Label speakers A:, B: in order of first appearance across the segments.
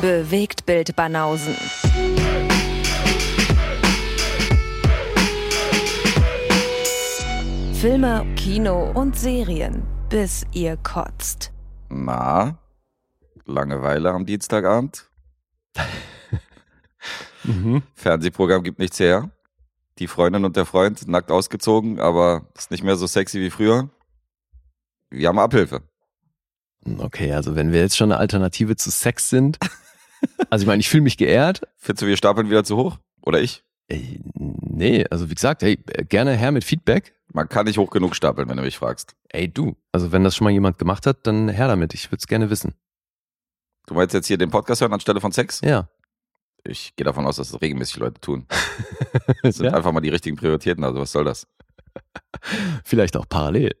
A: Bewegt Bild Banausen. Filme, Kino und Serien, bis ihr kotzt.
B: Na, Langeweile am Dienstagabend.
C: Mhm.
B: Fernsehprogramm gibt nichts her. Die Freundin und der Freund nackt ausgezogen, aber ist nicht mehr so sexy wie früher. Wir haben Abhilfe.
C: Okay, also wenn wir jetzt schon eine Alternative zu Sex sind. Also ich meine, ich fühle mich geehrt.
B: Findest du, wir stapeln wieder zu hoch? Oder ich?
C: Ey, nee, also wie gesagt, hey, gerne her mit Feedback.
B: Man kann nicht hoch genug stapeln, wenn du mich fragst.
C: Ey, du. Also wenn das schon mal jemand gemacht hat, dann her damit. Ich würde es gerne wissen.
B: Du meinst jetzt hier den Podcast hören anstelle von Sex?
C: Ja.
B: Ich gehe davon aus, dass das regelmäßig Leute tun. Das sind
C: ja.
B: einfach mal die richtigen Prioritäten, also was soll das?
C: Vielleicht auch parallel.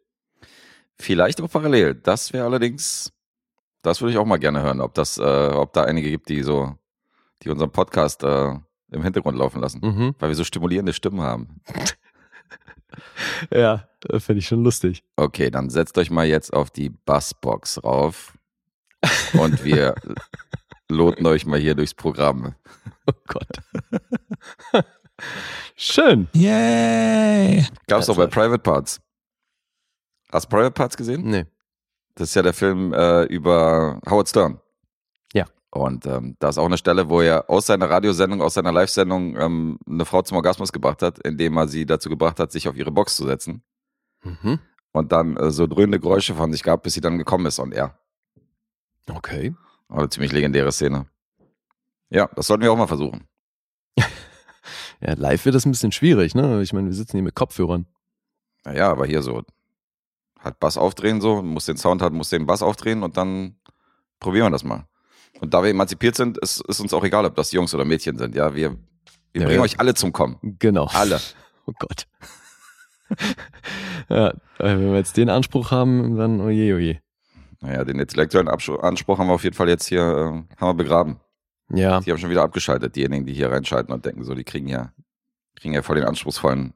B: Vielleicht auch parallel. Das wäre allerdings, das würde ich auch mal gerne hören, ob das, äh, ob da einige gibt, die so, die unseren Podcast äh, im Hintergrund laufen lassen,
C: Mhm.
B: weil wir so stimulierende Stimmen haben.
C: Ja, finde ich schon lustig.
B: Okay, dann setzt euch mal jetzt auf die Bassbox rauf und wir loten euch mal hier durchs Programm.
C: Oh Gott. Schön.
D: Yay!
B: Gab's doch bei Private Parts. Hast du Private Parts gesehen?
C: Nee.
B: Das ist ja der Film äh, über Howard Stern.
C: Ja.
B: Und ähm, da ist auch eine Stelle, wo er aus seiner Radiosendung, aus seiner Live-Sendung ähm, eine Frau zum Orgasmus gebracht hat, indem er sie dazu gebracht hat, sich auf ihre Box zu setzen.
C: Mhm.
B: Und dann äh, so dröhnende Geräusche von sich gab, bis sie dann gekommen ist und er.
C: Okay.
B: War eine ziemlich legendäre Szene. Ja, das sollten wir auch mal versuchen.
C: Ja, live wird das ein bisschen schwierig, ne? Ich meine, wir sitzen hier mit Kopfhörern.
B: Naja, aber hier so halt Bass aufdrehen so, muss den Sound haben, muss den Bass aufdrehen und dann probieren wir das mal. Und da wir emanzipiert sind, ist, ist uns auch egal, ob das Jungs oder Mädchen sind. Ja, wir, wir
C: Ja,
B: bringen
C: ja.
B: euch alle zum Kommen.
C: Genau.
B: Alle.
C: Oh Gott. ja, äh, wenn wir jetzt den Anspruch haben, dann oje, oje.
B: Naja, den intellektuellen Anspruch haben wir auf jeden Fall jetzt hier äh, haben wir begraben.
C: Ja,
B: Die haben schon wieder abgeschaltet, diejenigen, die hier reinschalten und denken so, die kriegen ja, kriegen ja voll den anspruchsvollen,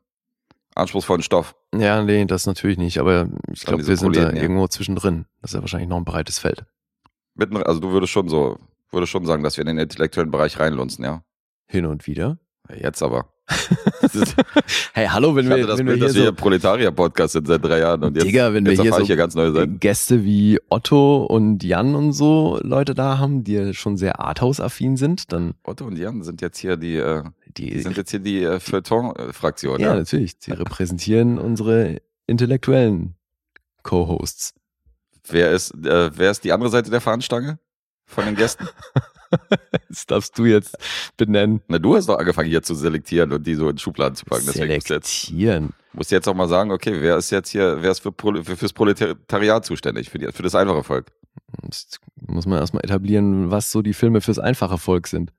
B: anspruchsvollen Stoff.
C: ja, nee, das natürlich nicht. Aber ich glaube, wir sind da
B: ja.
C: irgendwo zwischendrin. Das ist ja wahrscheinlich noch ein breites Feld.
B: Mitten, also du würdest schon so, würdest schon sagen, dass wir in den intellektuellen Bereich reinlunzen, ja?
C: Hin und wieder.
B: Ja, Jetzt aber.
C: Hey, hallo, wenn
B: ich
C: wir,
B: das
C: wenn wir
B: Bild,
C: hier
B: dass wir
C: so
B: hier Proletarier-Podcast sind seit drei Jahren und jetzt,
C: Digga, wenn wir
B: jetzt
C: hier
B: erfahre
C: so
B: hier ganz neue Seiten.
C: Gäste wie Otto und Jan und so Leute da haben, die ja schon sehr Arthouse-affin sind, dann
B: Otto und Jan sind jetzt hier die, äh,
C: die,
B: die sind jetzt hier die äh, Feuilleton-Fraktion.
C: ja,
B: Ja,
C: natürlich, sie repräsentieren unsere intellektuellen Co-Hosts.
B: Wer ist, äh, wer ist die andere Seite der Fahnenstange von den Gästen?
C: Das darfst du jetzt benennen.
B: Na, du hast doch angefangen hier zu selektieren und die so in Schubladen zu packen. Deswegen musst jetzt,
C: Selektieren.
B: musst du jetzt auch mal sagen, okay, wer ist jetzt hier, wer ist für, für fürs Proletariat zuständig, für, die, für das einfache Volk?
C: Das muss man erstmal etablieren, was so die Filme fürs einfache Volk sind.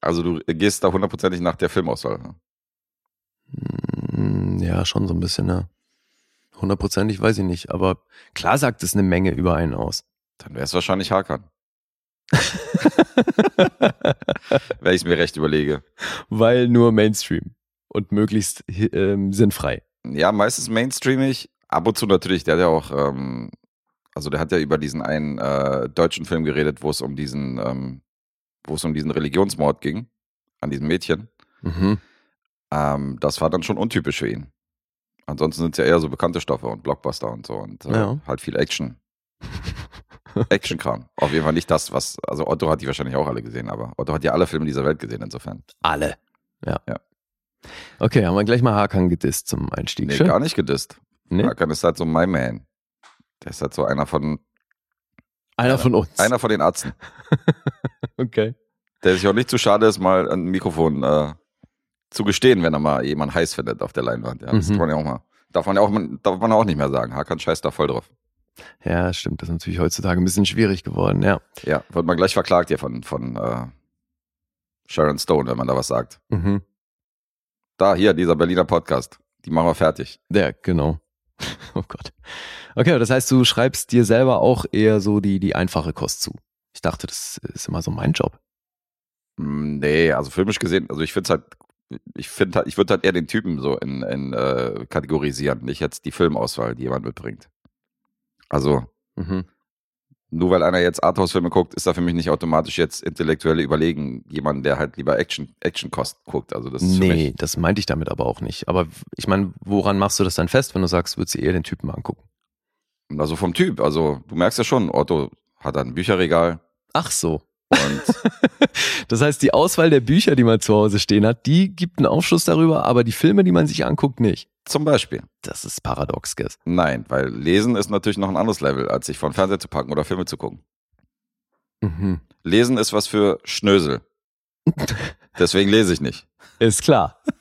B: Also du gehst da hundertprozentig nach der Filmauswahl. ne?
C: Hm, Ja, schon so ein bisschen, ja. Hundertprozentig weiß ich nicht, aber klar sagt es eine Menge über einen aus.
B: Dann wäre es wahrscheinlich Hakan. Wenn ich es mir recht überlege.
C: Weil nur Mainstream und möglichst ähm, sinnfrei.
B: Ja, meistens mainstreamig. Ab und zu natürlich, der hat ja auch, ähm, also der hat ja über diesen einen äh, deutschen Film geredet, wo es um diesen, ähm, wo es um diesen Religionsmord ging, an diesem Mädchen.
C: Mhm.
B: Ähm, das war dann schon untypisch für ihn. Ansonsten sind es ja eher so bekannte Stoffe und Blockbuster und so und äh,
C: Ja.
B: halt viel Action. Action-Kram. Auf jeden Fall nicht das, was, also Otto hat die wahrscheinlich auch alle gesehen, aber Otto hat ja alle Filme dieser Welt gesehen, insofern.
C: Alle. Ja.
B: Ja.
C: Okay, haben wir gleich mal Hakan gedisst zum Einstieg.
B: Nee,
C: Schön.
B: gar nicht gedisst.
C: Nee?
B: Hakan ist halt so my man. Der ist halt so einer von,
C: Einer von uns.
B: einer von den Arzten.
C: Okay.
B: Der sich auch nicht zu schade ist, mal ein Mikrofon äh, zu gestehen, wenn er mal jemanden heiß findet auf der Leinwand. Ja, das
C: Mhm.
B: kann man ja auch mal. Darf man ja auch, darf man auch nicht mehr sagen. Hakan scheißt da voll drauf.
C: Ja, stimmt. Das ist natürlich heutzutage ein bisschen schwierig geworden, ja.
B: Ja, wird man gleich verklagt hier von, von äh, Sharon Stone, wenn man da was sagt.
C: Mhm.
B: Da, hier, dieser Berliner Podcast. Die machen wir fertig.
C: Ja, genau. Oh Gott. Okay, das heißt, du schreibst dir selber auch eher so die, die einfache Kost zu. Ich dachte, das ist immer so mein Job.
B: Mm, Nee, also filmisch gesehen, also ich finde halt, ich finde halt, ich würde halt eher den Typen so in, in äh, kategorisieren, nicht jetzt die Filmauswahl, die jemand mitbringt. Also,
C: Mhm.
B: Nur weil einer jetzt Arthouse-Filme guckt, ist er für mich nicht automatisch jetzt intellektuelle Überlegen. Jemand, der halt lieber Action, Action-Kost guckt. Also das ist
C: Nee, das meinte ich damit aber auch nicht. Aber ich meine, woran machst du das dann fest, wenn du sagst, würdest du eher den Typen mal angucken?
B: Also vom Typ. Also du merkst ja schon, Otto hat ein Bücherregal
C: Ach so.
B: und
C: Das heißt, die Auswahl der Bücher, die man zu Hause stehen hat, die gibt einen Aufschluss darüber, aber die Filme, die man sich anguckt, nicht.
B: zum Beispiel.
C: Das ist paradox, Guess.
B: Nein, weil Lesen ist natürlich noch ein anderes Level, als sich vor den Fernseher zu packen oder Filme zu gucken.
C: Mhm.
B: Lesen ist was für Schnösel. Deswegen lese ich nicht.
C: Ist klar.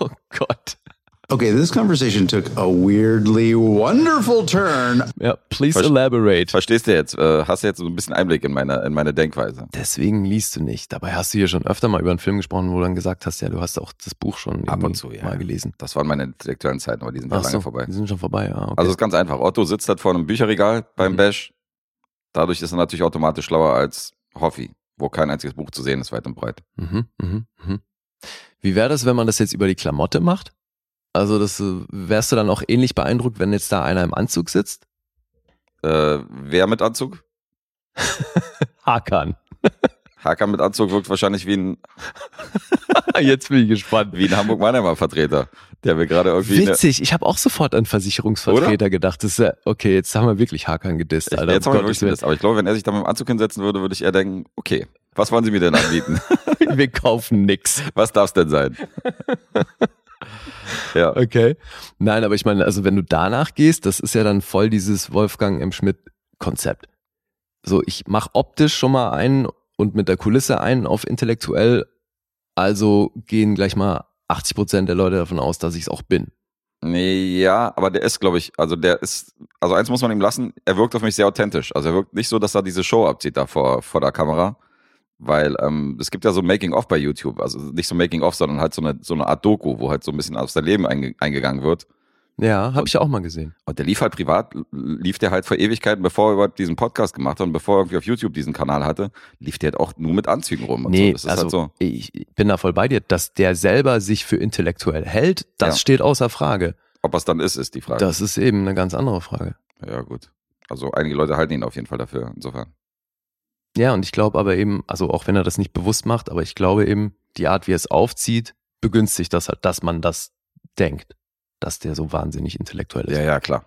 C: Oh Gott.
D: Okay, this conversation took a weirdly wonderful turn.
C: Ja, please
B: Verst-
C: elaborate.
B: Verstehst du jetzt? Äh, hast du jetzt so ein bisschen Einblick in meine, in meine Denkweise?
C: Deswegen liest du nicht. Dabei hast du hier schon öfter mal über einen Film gesprochen, wo du dann gesagt hast, ja, du hast auch das Buch schon
B: Ab und zu, ja.
C: mal gelesen.
B: Das waren meine intellektuellen Zeiten, aber die sind ja
C: Ach
B: lange
C: so,
B: vorbei.
C: die sind schon vorbei, ja. Okay.
B: Also es ist ganz einfach. Otto sitzt halt vor einem Bücherregal beim
C: Mhm.
B: Bash. Dadurch ist er natürlich automatisch schlauer als Hoffi, wo kein einziges Buch zu sehen ist, weit und breit.
C: Mhm, mhm, mhm. Wie wäre das, wenn man das jetzt über die Klamotte macht? Also das äh, wärst du dann auch ähnlich beeindruckt, wenn jetzt da einer im Anzug sitzt?
B: Äh, wer mit Anzug?
C: Hakan.
B: Hakan mit Anzug wirkt wahrscheinlich wie ein,
C: Jetzt bin ich gespannt.
B: wie ein Hamburg-Mannheimer-Vertreter, der mir gerade irgendwie...
C: Witzig, ich habe auch sofort an Versicherungsvertreter gedacht. Das ist ja, okay, jetzt haben wir wirklich Hakan gedisst,
B: Ich,
C: Alter.
B: jetzt haben wir wirklich das. Aber ich glaube, wenn er sich da mit dem Anzug hinsetzen würde, würde ich eher denken, okay, was wollen Sie mir denn anbieten?
C: Wir kaufen nix.
B: was darf es denn sein? Ja.
C: Okay. Nein, aber ich meine, also wenn du danach gehst, das ist ja dann voll dieses Wolfgang M. Schmidt-Konzept. So, ich mach optisch schon mal einen und mit der Kulisse einen auf intellektuell, also gehen gleich mal 80 Prozent der Leute davon aus, dass ich es auch bin.
B: Nee, ja, aber der ist, glaube ich, also der ist, also eins muss man ihm lassen, er wirkt auf mich sehr authentisch. Also er wirkt nicht so, dass er diese Show abzieht da vor, vor der Kamera. Weil ähm, es gibt ja so Making-of bei YouTube, also nicht so Making-of, sondern halt so eine, so eine Art Doku, wo halt so ein bisschen auf sein Leben einge eingegangen wird.
C: Ja, habe ich ja auch mal gesehen.
B: Und der lief halt privat, lief der halt vor Ewigkeiten, bevor er überhaupt diesen Podcast gemacht hat und bevor er irgendwie auf YouTube diesen Kanal hatte, lief der halt auch nur mit Anzügen rum.
C: Nee,
B: so. Das ist
C: also
B: halt so.
C: ich bin da voll bei dir, dass der selber sich für intellektuell hält, das
B: Ja.
C: steht außer Frage.
B: Ob es dann ist, ist die Frage.
C: Das ist eben eine ganz andere Frage.
B: ja, gut. Also einige Leute halten ihn auf jeden Fall dafür, insofern.
C: Ja, und ich glaube aber eben, also auch wenn er das nicht bewusst macht, aber ich glaube eben, die Art, wie er es aufzieht, begünstigt das halt, dass man das denkt, dass der so wahnsinnig intellektuell ist.
B: Ja, ja, klar.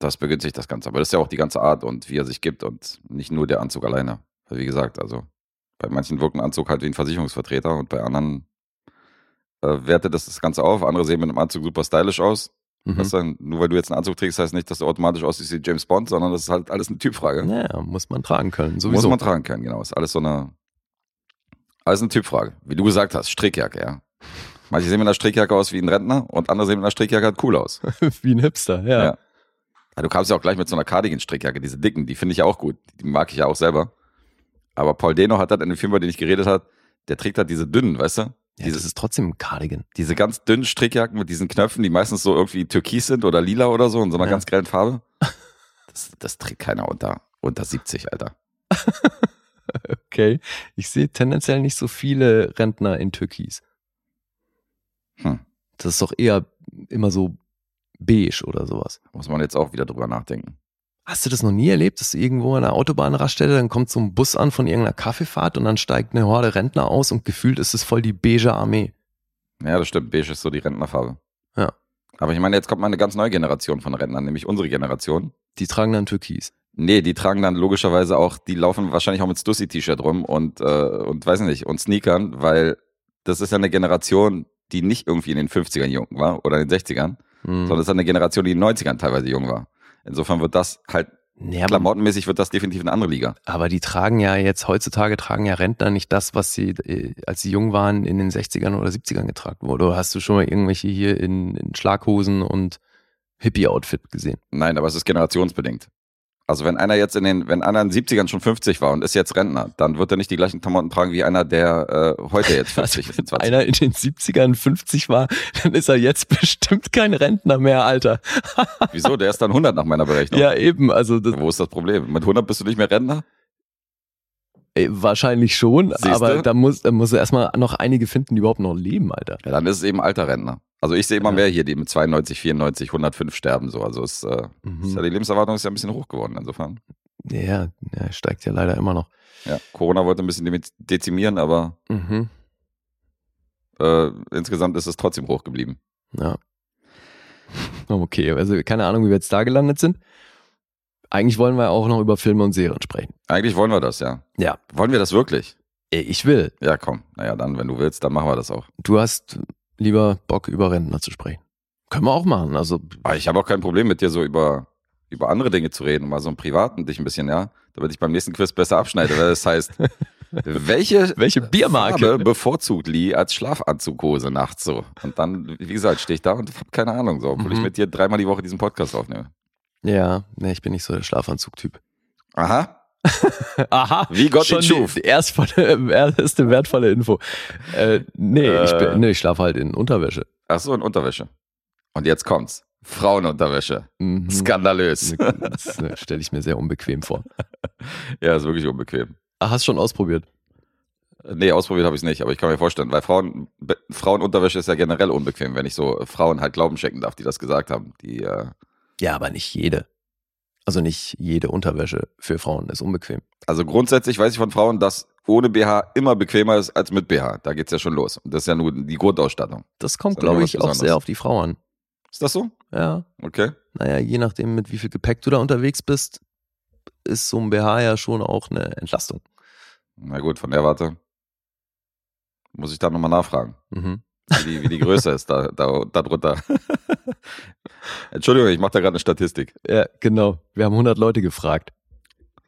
B: Das begünstigt das Ganze. Aber das ist ja auch die ganze Art und wie er sich gibt und nicht nur der Anzug alleine. Wie gesagt, also bei manchen wirkt ein Anzug halt wie ein Versicherungsvertreter und bei anderen äh, wertet das das Ganze auf. Andere sehen mit einem Anzug super stylisch aus.
C: Mhm.
B: Weißt du, nur weil du jetzt einen Anzug trägst, heißt nicht, dass du automatisch aussiehst wie James Bond, sondern das ist halt alles eine Typfrage.
C: Ja, muss man tragen können.
B: Muss
C: Sowieso.
B: man tragen können, genau. Ist alles so eine, alles eine Typfrage. Wie du gesagt hast, Strickjacke, ja. Manche sehen mit einer Strickjacke aus wie ein Rentner und andere sehen mit einer Strickjacke halt cool aus.
C: wie ein Hipster, ja.
B: Ja. Ja, Du kamst ja auch gleich mit so einer Cardigan-Strickjacke, diese dicken, die finde ich ja auch gut. Die mag ich ja auch selber. Aber Paul Deno hat halt in dem Film, über den ich geredet habe, der trägt halt diese dünnen, weißt du?
C: Ja,
B: Diese,
C: das ist trotzdem ein Cardigan.
B: diese ganz dünnen Strickjacken mit diesen Knöpfen, die meistens so irgendwie türkis sind oder lila oder so, in so einer
C: Ja.
B: ganz grellen Farbe. Das, das trägt keiner unter, unter 70, Alter.
C: Okay. Ich sehe tendenziell nicht so viele Rentner in Türkis.
B: Hm.
C: Das ist doch eher immer so beige oder sowas.
B: Muss man jetzt auch wieder drüber nachdenken.
C: Hast du das noch nie erlebt, dass du irgendwo an einer Autobahnraststätte, dann kommt so ein Bus an von irgendeiner Kaffeefahrt und dann steigt eine Horde Rentner aus und gefühlt ist es voll die beige Armee.
B: Ja, das stimmt. Beige ist so die Rentnerfarbe.
C: Ja.
B: Aber ich meine, jetzt kommt mal eine ganz neue Generation von Rentnern, nämlich unsere Generation.
C: Die tragen dann Türkis.
B: Nee, die tragen dann logischerweise auch, die laufen wahrscheinlich auch mit Stussy-T-Shirt rum und, äh, und weiß nicht, und Sneakern, weil das ist ja eine Generation, die nicht irgendwie in den 50ern jung war oder in den 60ern,
C: Hm.
B: sondern es ist eine Generation, die in den 90ern teilweise jung war. Insofern wird das halt,
C: aber,
B: klamottenmäßig wird das definitiv eine andere Liga.
C: aber die tragen ja jetzt, heutzutage tragen ja Rentner nicht das, was sie, äh, als sie jung waren, in den 60ern oder 70ern getragen wurde. Oder hast du schon mal irgendwelche hier in, in Schlaghosen und Hippie-Outfit gesehen?
B: Nein, aber es ist generationsbedingt. Also wenn einer jetzt in den, wenn einer in den 70ern schon 50 war und ist jetzt Rentner, dann wird er nicht die gleichen Klamotten tragen wie einer, der äh, heute jetzt 50 ist. in 20.
C: einer in den 70ern 50 war, dann ist er jetzt bestimmt kein Rentner mehr, Alter.
B: Wieso? Der ist dann 100 nach meiner Berechnung.
C: Ja, eben, also
B: Wo ist das Problem? Mit 100 bist du nicht mehr Rentner?
C: ey, wahrscheinlich schon,
B: Siehste?
C: aber da muss, da muss er erstmal noch einige finden, die überhaupt noch leben, Alter.
B: Ja, dann ist es eben alter Rentner. Also ich sehe immer
C: Ja.
B: mehr hier, die mit 92, 94, 105 sterben so. Also es, äh,
C: Mhm.
B: ist ja, die Lebenserwartung ist ja ein bisschen hoch geworden insofern.
C: Ja, ja, steigt ja leider immer noch.
B: Ja, Corona wollte ein bisschen dezimieren, aber
C: Mhm.
B: äh, insgesamt ist es trotzdem hoch geblieben.
C: Ja. Okay, also keine Ahnung, wie wir jetzt da gelandet sind. Eigentlich wollen wir auch noch über Filme und Serien sprechen.
B: Eigentlich wollen wir das, ja.
C: Ja.
B: Wollen wir das wirklich?
C: Äh, Ich will.
B: Ja, komm. Naja, dann, wenn du willst, dann machen wir das auch.
C: Du hast lieber Bock, über Rentner zu sprechen. Können wir auch machen. Also,
B: Aber ich habe auch kein Problem mit dir so über, über andere Dinge zu reden, mal so im Privaten dich ein bisschen, ja, damit ich beim nächsten Quiz besser abschneide. Weil das heißt, welche,
C: Welche Biermarke?
B: Farbe bevorzugt Lee als Schlafanzughose nachts so? Und dann, wie gesagt, stehe ich da und habe keine Ahnung, so, obwohl ich
C: Mhm.
B: mit dir dreimal die Woche diesen Podcast aufnehme.
C: ja, nee, ich bin nicht so der Schlafanzug-Typ.
B: Aha,
C: Aha.
B: wie Gott
C: Schon
B: schuf.
C: die erstvolle, erste wertvolle Info. Äh, nee, ich,
B: Äh.
C: bin, nee, ich schlafe halt in Unterwäsche.
B: Ach so, in Unterwäsche. Und jetzt kommt's. Frauenunterwäsche.
C: Mhm.
B: Skandalös.
C: Das äh, stelle ich mir sehr unbequem vor.
B: Ja, ist wirklich unbequem.
C: Ach, hast schon ausprobiert?
B: Nee, ausprobiert habe ich es nicht, aber ich kann mir vorstellen, weil Frauen, Frauenunterwäsche ist ja generell unbequem, wenn ich so Frauen halt Glauben schenken darf, die das gesagt haben. Die, äh,
C: Ja, aber nicht jede. Also nicht jede Unterwäsche für Frauen ist unbequem.
B: also grundsätzlich weiß ich von Frauen, dass ohne BH immer bequemer ist als mit BH. Da geht's ja schon los. Und das ist ja nur die Grundausstattung.
C: Das kommt, glaube ich, auch sehr auf die Frau an.
B: Ist das so?
C: Ja.
B: Okay.
C: Naja, je nachdem, mit wie viel Gepäck du da unterwegs bist, ist so ein BH ja schon auch eine Entlastung.
B: Na gut, von der Warte muss ich da nochmal nachfragen,
C: Mhm.
B: wie die, wie die Größe ist da, da, da drunter. Entschuldigung, ich mache da gerade eine Statistik.
C: Ja, genau. Wir haben 100 Leute gefragt.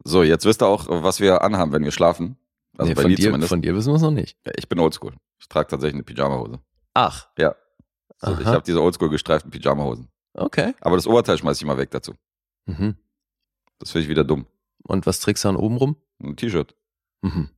B: So, jetzt wisst ihr auch, was wir anhaben, wenn wir schlafen. Also
C: Nee,
B: bei
C: von,
B: mir
C: dir,
B: zumindest.
C: von dir wissen wir es noch nicht.
B: Ja, ich bin oldschool. Ich trage tatsächlich eine Pyjamahose.
C: Ach,
B: Ja. So, ich habe diese oldschool gestreiften Pyjamahosen.
C: okay.
B: Aber das Oberteil schmeiß ich immer weg dazu.
C: Mhm.
B: Das finde ich wieder dumm.
C: Und was trägst du dann oben rum?
B: Ein T-Shirt.
C: Mhm.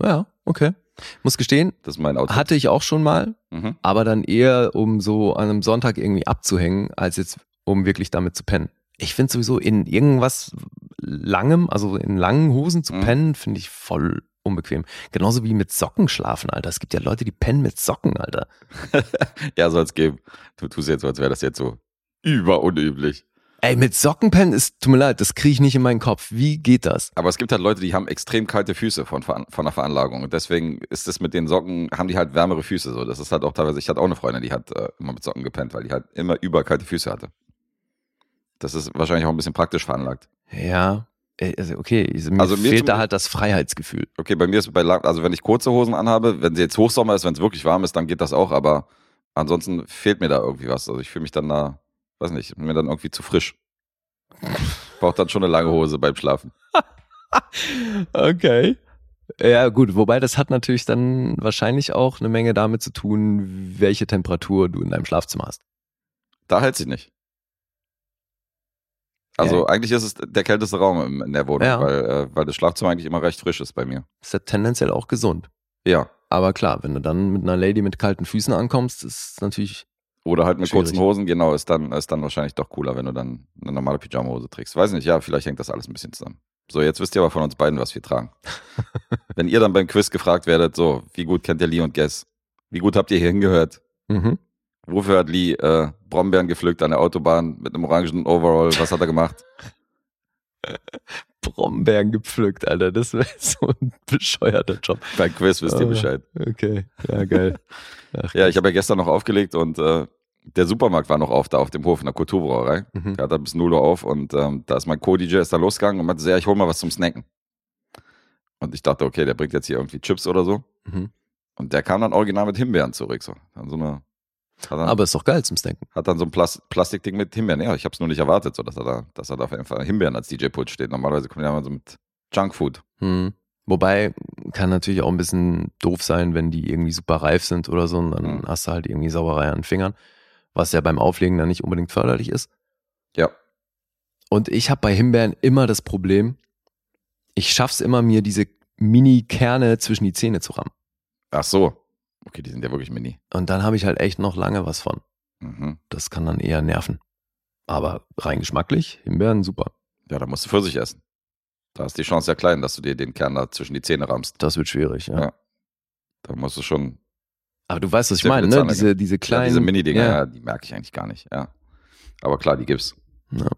C: Ja, okay. Muss gestehen,
B: Das ist mein Outfit.
C: hatte ich auch schon mal,
B: Mhm.
C: aber dann eher, um so an einem Sonntag irgendwie abzuhängen, als jetzt, um wirklich damit zu pennen. Ich finde sowieso in irgendwas langem, also in langen Hosen zu
B: Mhm.
C: pennen, finde ich voll unbequem. Genauso wie mit Socken schlafen, Alter. Es gibt ja Leute, die pennen mit Socken, Alter.
B: Ja, soll es geben. Du tust jetzt so, als wäre das jetzt so überunüblich.
C: Ey, mit Socken pennen ist, tut mir leid, das kriege ich nicht in meinen Kopf. Wie geht das?
B: Aber es gibt halt Leute, die haben extrem kalte Füße von, von der Veranlagung. Und deswegen ist es mit den Socken, haben die halt wärmere Füße. So, das ist halt auch teilweise, ich hatte auch eine Freundin, die hat äh, immer mit Socken gepennt, weil die halt immer überkalte Füße hatte. Das ist wahrscheinlich auch ein bisschen praktisch veranlagt.
C: Ja, ey, also okay, mir
B: Also mir
C: fehlt da halt das Freiheitsgefühl.
B: Okay, bei mir ist bei also wenn ich kurze Hosen anhabe, wenn sie jetzt Hochsommer ist, wenn es wirklich warm ist, dann geht das auch, aber ansonsten fehlt mir da irgendwie was. Also ich fühle mich dann da, weiß nicht, mir dann irgendwie zu frisch. Braucht dann schon eine lange Hose beim Schlafen.
C: Okay. Ja, gut, wobei das hat natürlich dann wahrscheinlich auch eine Menge damit zu tun, welche Temperatur du in deinem Schlafzimmer hast.
B: Da hält sich nicht. Also
C: Ja.
B: eigentlich ist es der kälteste Raum im- in der Wohnung,
C: Ja.
B: weil, äh, weil das Schlafzimmer eigentlich immer recht frisch ist bei mir.
C: Ist ja tendenziell auch gesund.
B: Ja.
C: Aber klar, wenn du dann mit einer Lady mit kalten Füßen ankommst, ist es natürlich.
B: Oder halt mit
C: Schwierig.
B: kurzen Hosen, genau, ist dann, ist dann wahrscheinlich doch cooler, wenn du dann eine normale Pyjamahose trägst. Weiß nicht, ja, vielleicht hängt das alles ein bisschen zusammen. So, jetzt wisst ihr aber von uns beiden, was wir tragen. wenn ihr dann beim Quiz gefragt werdet, so, wie gut kennt ihr Lee und Guess? Wie gut habt ihr hier hingehört?
C: Mhm.
B: Wofür hat Lee äh, Brombeeren gepflückt an der Autobahn mit einem orangen Overall? Was hat er gemacht?
C: Brombeeren gepflückt, Alter. Das wäre so ein bescheuerter Job.
B: Beim Quiz wisst ihr. Bescheid.
C: Okay, ja, geil. Ach,
B: Ja, ich habe ja gestern noch aufgelegt und äh, der Supermarkt war noch auf da auf dem Hof in der Kulturbrauerei.
C: Mhm.
B: Der hat da bis 0 Uhr auf und ähm, da ist mein Co-DJ ist da losgegangen und meinte, so, ja, ich hol mal was zum Snacken. Und ich dachte, okay, der bringt jetzt hier irgendwie Chips oder so.
C: Mhm.
B: Und der kam dann original mit Himbeeren zurück. So. Dann so eine, dann,
C: Aber ist doch geil zum Snacken.
B: hat dann so ein Plas Plastikding mit Himbeeren. Ja, ich habe es nur nicht erwartet, so, dass er da, dass er da auf jeden Fall Himbeeren als DJ-Pult steht. Normalerweise kommt ja immer so mit Junkfood.
C: Hm. Wobei kann natürlich auch ein bisschen doof sein, wenn die irgendwie super reif sind oder so und dann
B: Mhm.
C: hast du halt irgendwie Sauerei an den Fingern, was ja beim Auflegen dann nicht unbedingt förderlich ist.
B: Ja.
C: Und ich habe bei Himbeeren immer das Problem, ich schaff's immer mir diese Mini-Kerne zwischen die Zähne zu rammen.
B: Ach so. Okay, die sind ja wirklich mini.
C: Und dann habe ich halt echt noch lange was von.
B: Mhm.
C: Das kann dann eher nerven. Aber rein geschmacklich, Himbeeren super.
B: Ja, da musst du Pfirsich essen. Da ist die Chance ja klein, dass du dir den Kern da zwischen die Zähne rammst.
C: Das wird schwierig, ja.
B: Ja. Da musst du schon.
C: Aber du weißt, was ich meine, ne? Diese, diese
B: Ja,
C: kleinen.
B: diese Mini-Dinger,
C: Ja.
B: ja, die merke ich eigentlich gar nicht, ja. Aber klar, die gibt's.
C: Ja.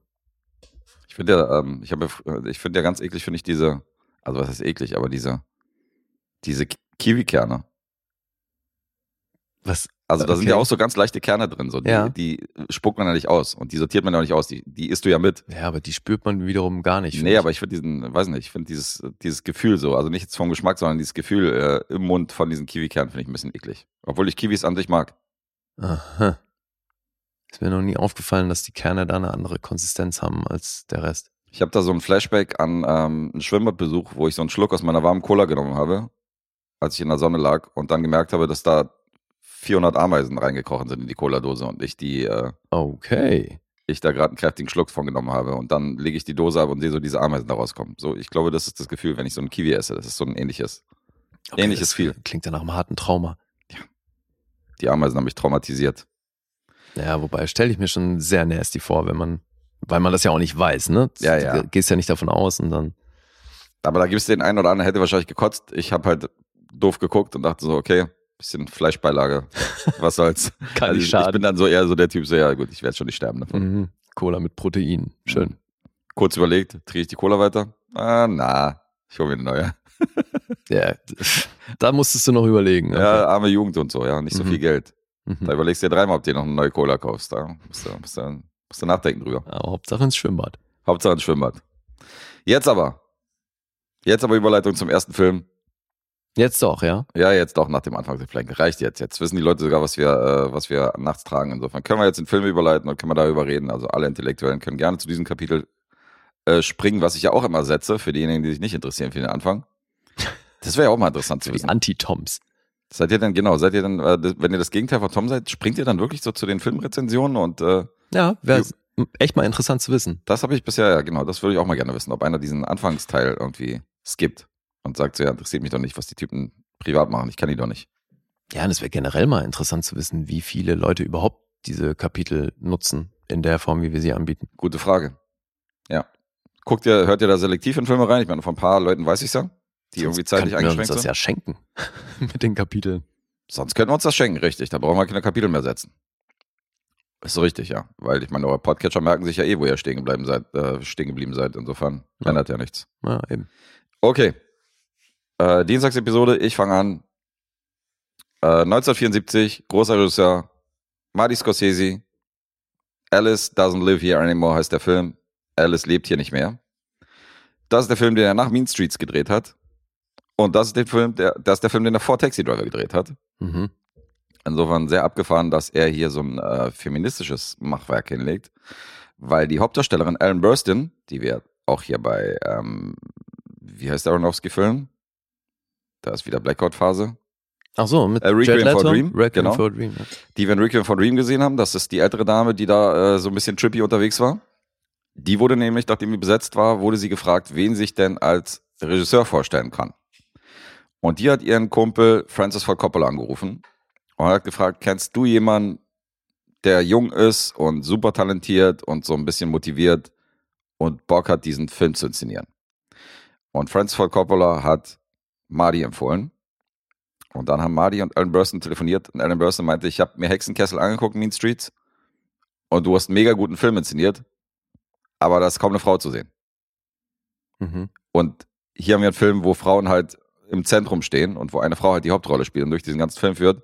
B: Ich finde ja, ähm, ich habe, ja- ich finde ja ganz eklig, finde ich diese, also was heißt eklig, aber diese, diese Ki- Kiwi-Kerne.
C: Was?
B: Also da sind
C: Okay.
B: ja auch so ganz leichte Kerne drin, so die,
C: Ja.
B: die spuckt man ja nicht aus und die sortiert man ja auch nicht aus, die, die isst du ja mit.
C: Ja, aber die spürt man wiederum gar nicht.
B: nee, aber ich finde diesen, weiß nicht, ich finde dieses, dieses Gefühl so, also nicht jetzt vom Geschmack, sondern dieses Gefühl äh, im Mund von diesen Kiwi-Kernen finde ich ein bisschen eklig. Obwohl ich Kiwis an sich mag.
C: Aha. Ist mir noch nie aufgefallen, dass die Kerne da eine andere Konsistenz haben als der Rest.
B: Ich habe da so ein Flashback an ähm, einen Schwimmbadbesuch, wo ich so einen Schluck aus meiner warmen Cola genommen habe, als ich in der Sonne lag und dann gemerkt habe, dass da 400 Ameisen reingekrochen sind in die Cola-Dose und ich die, äh,
C: Okay.
B: ich da gerade einen kräftigen Schluck von genommen habe und dann lege ich die Dose ab und sehe so diese Ameisen da rauskommen. So, ich glaube, das ist das Gefühl, wenn ich so ein Kiwi esse. Das ist so ein ähnliches.
C: okay
B: Ähnliches viel.
C: Klingt ja nach einem harten Trauma.
B: Die Ameisen haben mich traumatisiert.
C: Ja, wobei stelle ich mir schon sehr nasty vor, wenn man, weil man das ja auch nicht weiß, ne?
B: Ja,
C: Du
B: ja.
C: gehst ja nicht davon aus und dann.
B: Aber da gibt es den einen oder anderen, der hätte wahrscheinlich gekotzt. Ich habe halt doof geguckt und dachte so, okay, bisschen Fleischbeilage. Was soll's.
C: Kann
B: Also
C: nicht
B: ich, ich
C: schaden.
B: bin dann so eher so der Typ, so ja gut, ich werde schon nicht sterben davon.
C: Mhm. Cola mit Protein. Schön.
B: Kurz überlegt, drehe ich die Cola weiter? Ah, na, ich hole mir eine neue.
C: Ja, da musstest du noch überlegen.
B: Ja, arme Jugend und so, ja, nicht so
C: Mhm.
B: viel Geld.
C: Mhm.
B: Da überlegst du dir dreimal, ob du dir noch eine neue Cola kaufst. Da musst du, musst du, musst du nachdenken drüber.
C: Aber Hauptsache ins Schwimmbad.
B: Hauptsache ein Schwimmbad. Jetzt aber. Jetzt aber Überleitung zum ersten Film.
C: Jetzt doch, ja.
B: Ja, jetzt doch nach dem Anfangsgeplänkel. Reicht jetzt. Jetzt wissen die Leute sogar, was wir, äh, was wir nachts tragen. Insofern können wir jetzt den Film überleiten und können wir darüber reden. Also alle Intellektuellen können gerne zu diesem Kapitel äh, springen, was ich ja auch immer setze, für diejenigen, die sich nicht interessieren für den Anfang. Das wäre ja auch mal interessant zu
C: Die
B: wissen.
C: Anti-Toms.
B: Seid ihr denn, genau, seid ihr dann, äh, wenn ihr das Gegenteil von Tom seid, springt ihr dann wirklich so zu den Filmrezensionen und äh,
C: Ja, wäre echt mal interessant zu wissen.
B: das habe ich bisher, ja genau, das würde ich auch mal gerne wissen, ob einer diesen Anfangsteil irgendwie skippt und sagt so, ja, interessiert mich doch nicht, was die Typen privat machen, ich kann die doch nicht.
C: Ja, und es wäre generell mal interessant zu wissen, wie viele Leute überhaupt diese Kapitel nutzen in der Form, wie wir sie anbieten.
B: Gute Frage. Ja. Guckt ihr, hört ihr da selektiv in Filme rein? Ich meine, von ein paar Leuten weiß ich ja, die irgendwie
C: Sonst
B: zeitlich
C: könnten wir uns
B: eingeschränkt
C: das
B: sind.
C: ja schenken mit den Kapiteln.
B: Sonst könnten wir uns das schenken, richtig. Da brauchen wir keine Kapitel mehr setzen. Ist so richtig, ja. Weil ich meine, eure Podcatcher merken sich ja eh, wo ihr stehen geblieben seid, äh, stehen geblieben seid. Insofern
C: Ja.
B: ändert ja nichts.
C: Ja, eben.
B: Okay. Äh, Dienstagsepisode, ich fange an. Äh, 1974, großer Regisseur, Marty Scorsese. Alice Doesn't Live Here Anymore heißt der Film. Alice lebt hier nicht mehr. Das ist der Film, den er nach Mean Streets gedreht hat. Und das ist der Film, der, das ist der Film, den er vor Taxi Driver gedreht hat.
C: Mhm.
B: Insofern sehr abgefahren, dass er hier so ein äh, feministisches Machwerk hinlegt, weil die Hauptdarstellerin Ellen Burstyn, die wir auch hier bei, ähm, wie heißt der Aronofsky-Film? Da ist wieder Blackout-Phase.
C: Ach so, mit
B: Äh, Requiem for? Dream,
C: Requiem
B: genau.
C: for Dream. Ja.
B: Die wir in Requiem for Dream gesehen haben, das ist die ältere Dame, die da äh, so ein bisschen trippy unterwegs war. Die wurde nämlich, nachdem die besetzt war, wurde sie gefragt, wen sich denn als Regisseur vorstellen kann. Und die hat ihren Kumpel Francis Ford Coppola angerufen und hat gefragt, kennst du jemanden, der jung ist und super talentiert und so ein bisschen motiviert und Bock hat, diesen Film zu inszenieren? Und Francis Ford Coppola hat Marty empfohlen. Und dann haben Marty und Alan Burstyn telefoniert und Alan Burstyn meinte, ich habe mir Hexenkessel angeguckt, Mean Streets, und du hast einen mega guten Film inszeniert, aber da ist kaum eine Frau zu sehen.
C: Mhm.
B: Und hier haben wir einen Film, wo Frauen halt im Zentrum stehen und wo eine Frau halt die Hauptrolle spielt und durch diesen ganzen Film führt.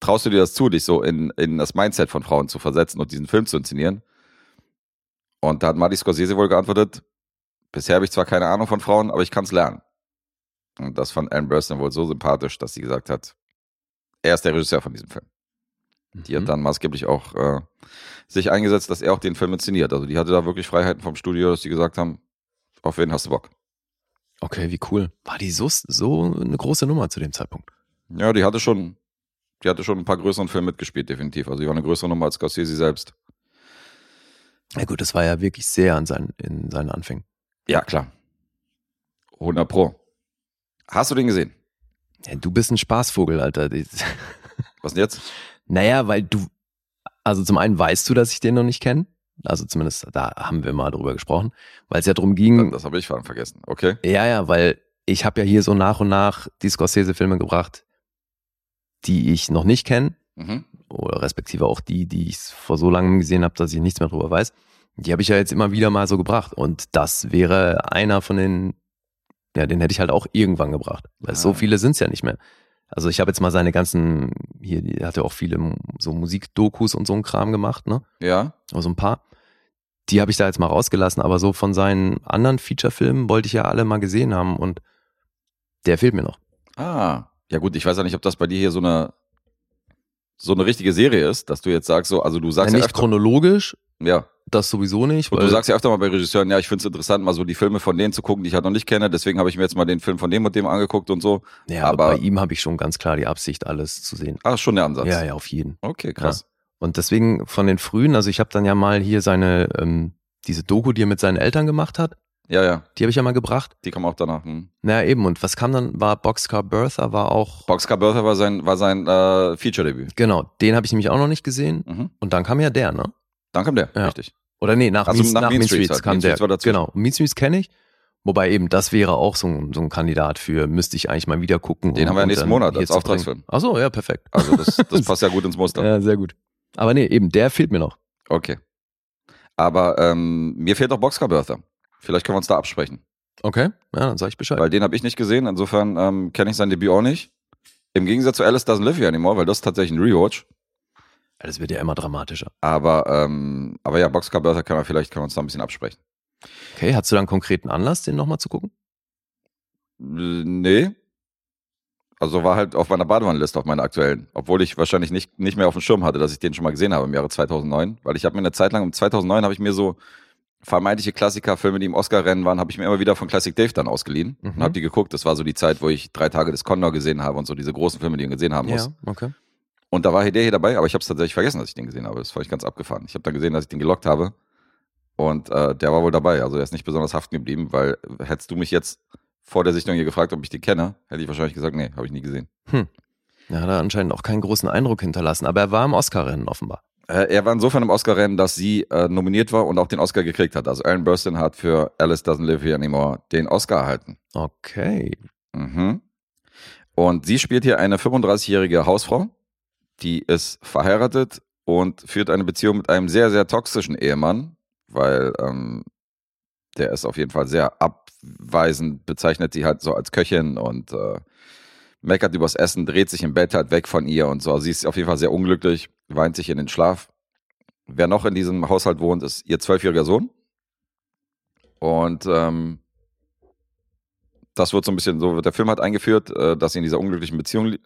B: Traust du dir das zu, dich so in, in das Mindset von Frauen zu versetzen und diesen Film zu inszenieren? Und da hat Marty Scorsese wohl geantwortet, bisher habe ich zwar keine Ahnung von Frauen, aber ich kann es lernen. Und das fand Anne Burstyn wohl so sympathisch, dass sie gesagt hat, er ist der Regisseur von diesem Film. Die hat
C: Mhm.
B: dann maßgeblich auch äh, sich eingesetzt, dass er auch den Film inszeniert. Also die hatte da wirklich Freiheiten vom Studio, dass die gesagt haben, auf wen hast du Bock?
C: Okay, wie cool. War die so, so eine große Nummer zu dem Zeitpunkt?
B: Ja, die hatte schon, die hatte schon ein paar größeren Filme mitgespielt, definitiv. Also die war eine größere Nummer als Scorsese selbst.
C: Ja gut, das war ja wirklich sehr an seinen, in seinen Anfängen.
B: Ja, klar. 100 Pro. Hast du den gesehen?
C: Ja, du bist ein Spaßvogel, Alter.
B: Was denn jetzt?
C: Naja, weil du, also zum einen weißt du, dass ich den noch nicht kenne. Also zumindest, da haben wir mal drüber gesprochen, weil es ja darum ging,
B: Das habe ich vorhin vergessen. Okay.
C: Ja, ja, weil ich habe ja hier so nach und nach die Scorsese-Filme gebracht, die ich noch nicht kenne,
B: Mhm.
C: oder respektive auch die, die ich vor so langem gesehen habe, dass ich nichts mehr drüber weiß. Die habe ich ja jetzt immer wieder mal so gebracht. Und das wäre einer von den, ja, den hätte ich halt auch irgendwann gebracht. Weil so
B: Ah.
C: viele sind's ja nicht mehr. Also ich habe jetzt mal seine ganzen, hier, die hat ja auch viele so Musikdokus und so ein Kram gemacht, ne?
B: Ja?
C: Also ein paar. Die habe ich da jetzt mal rausgelassen, aber so von seinen anderen Feature-Filmen wollte ich ja alle mal gesehen haben und der fehlt mir noch.
B: Ah. Ja gut, ich weiß ja nicht, ob das bei dir hier so eine so eine richtige Serie ist, dass du jetzt sagst so, also du sagst
C: Ja,
B: ja,
C: nicht
B: öfter,
C: chronologisch,
B: ja,
C: das sowieso nicht.
B: und du sagst ja öfter mal bei Regisseuren, ja, ich finde es interessant, mal so die Filme von denen zu gucken, die ich halt noch nicht kenne, deswegen habe ich mir jetzt mal den Film von dem und dem angeguckt und so.
C: ja, aber,
B: aber-
C: bei ihm habe ich schon ganz klar die Absicht, alles zu sehen.
B: Ah, schon der Ansatz.
C: Ja, ja, auf jeden.
B: Okay, krass.
C: Und deswegen von den frühen, also ich habe dann ja mal hier seine, ähm, diese Doku, die er mit seinen Eltern gemacht hat,
B: Ja, ja,
C: die habe ich ja mal gebracht.
B: die kam auch danach. Hm.
C: Naja, eben. Und was kam dann? War Boxcar Bertha, war auch.
B: Boxcar Bertha war sein war sein äh, Feature-Debüt.
C: Genau, den habe ich nämlich auch noch nicht gesehen.
B: Mhm.
C: Und dann kam ja der, ne?
B: Dann kam der,
C: Ja.
B: richtig.
C: Oder nee, nach,
B: Also
C: Mean,
B: nach
C: nach
B: Mean Streets
C: Streets
B: halt.
C: kam
B: Mean
C: der.
B: Streets.
C: Genau, Mean Streets kenne ich. Wobei eben, das wäre auch so ein, so ein Kandidat für, müsste ich eigentlich mal wieder gucken.
B: Den haben wir
C: und
B: nächsten Monat als. Auftragsfilm.
C: Ach so, ja, perfekt.
B: Also das, das passt ja gut ins Muster.
C: Ja, sehr gut. Aber nee, eben, der fehlt mir noch.
B: Okay. Aber ähm, mir fehlt auch Boxcar Bertha. Vielleicht können wir uns da absprechen.
C: Okay, ja, dann sag ich Bescheid.
B: Weil den habe ich nicht gesehen. Insofern ähm, kenne ich sein Debüt auch nicht. Im Gegensatz zu Alice Doesn't Live Here Anymore, weil das ist tatsächlich ein Rewatch.
C: Das wird ja immer dramatischer.
B: Aber, ähm, aber ja, Boxcar Bertha kann man vielleicht können wir uns da ein bisschen absprechen.
C: Okay, hast du da einen konkreten Anlass, den nochmal zu gucken?
B: Äh, Nee. Also war halt auf meiner Badewannenliste, auf meiner aktuellen. Obwohl ich wahrscheinlich nicht, nicht mehr auf dem Schirm hatte, dass ich den schon mal gesehen habe im Jahre 2009. Weil ich habe mir eine Zeit lang, um 2009 habe ich mir so vermeintliche Klassikerfilme, die im Oscar-Rennen waren, habe ich mir immer wieder von Classic Dave dann ausgeliehen
C: Mhm.
B: und habe die geguckt. Das war so die Zeit, wo ich drei Tage des Condor gesehen habe und so diese großen Filme, die man gesehen haben muss.
C: okay.
B: Und da war hier der hier dabei, aber ich habe es tatsächlich vergessen, dass ich den gesehen habe. Das fand ich ganz abgefahren. Ich habe dann gesehen, dass ich den gelockt habe. Und äh, der war wohl dabei. Also er ist nicht besonders haften geblieben, weil hättest du mich jetzt vor der Sichtung hier gefragt, ob ich den kenne, hätte ich wahrscheinlich gesagt, nee, habe ich nie gesehen.
C: Ja, hat er anscheinend auch keinen großen Eindruck hinterlassen, aber er war im Oscar-Rennen offenbar.
B: Äh, er war insofern im Oscar-Rennen, dass sie äh, nominiert war und auch den Oscar gekriegt hat. Also Aaron Burstyn hat für Alice Doesn't Live Here Anymore den Oscar erhalten.
C: Okay.
B: Mhm. Und sie spielt hier eine 35-jährige Hausfrau, die ist verheiratet und führt eine Beziehung mit einem sehr, sehr toxischen Ehemann, weil ähm, der ist auf jeden Fall sehr abweisend, bezeichnet sie halt so als Köchin und äh, meckert übers Essen, dreht sich im Bett halt weg von ihr und so. Also sie ist auf jeden Fall sehr unglücklich, weint sich in den Schlaf. Wer noch in diesem Haushalt wohnt, ist ihr zwölfjähriger Sohn. Und ähm, das wird so ein bisschen so, der Film hat eingeführt, äh, dass sie in dieser unglücklichen Beziehung le-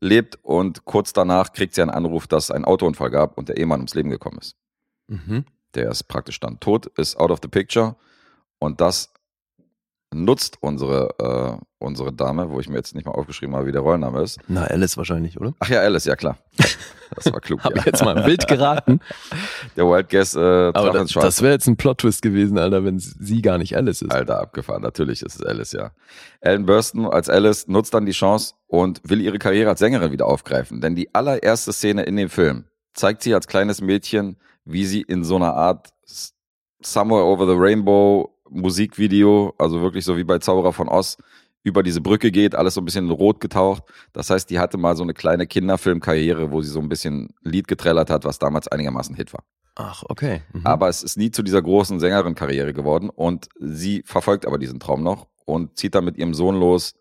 B: lebt und kurz danach kriegt sie einen Anruf, dass es einen Autounfall gab und der Ehemann ums Leben gekommen ist.
C: Mhm.
B: Der ist praktisch dann tot, ist out of the picture und das nutzt unsere, äh, unsere Dame, wo ich mir jetzt nicht mal aufgeschrieben habe, wie der Rollenname ist.
C: Na, Alice wahrscheinlich, oder?
B: Ach ja, Alice, ja klar. Das war klug.
C: Hab
B: ja.
C: ich jetzt mal wild geraten.
B: Der Wild Guess äh,
C: Aber das, das wäre jetzt ein Plot-Twist gewesen, Alter, wenn sie gar nicht Alice ist.
B: Alter, abgefahren. Natürlich ist es Alice, ja. Ellen Burstyn als Alice nutzt dann die Chance und will ihre Karriere als Sängerin wieder aufgreifen. Denn die allererste Szene in dem Film zeigt sie als kleines Mädchen, wie sie in so einer Art Somewhere Over the Rainbow Musikvideo, also wirklich so wie bei Zauberer von Oz, über diese Brücke geht, alles so ein bisschen rot getaucht. Das heißt, die hatte mal so eine kleine Kinderfilmkarriere, wo sie so ein bisschen Lied getrellert hat, was damals einigermaßen Hit war.
C: Ach, okay. Mhm.
B: Aber es ist nie zu dieser großen Sängerin-Karriere geworden und sie verfolgt aber diesen Traum noch und zieht dann mit ihrem Sohn los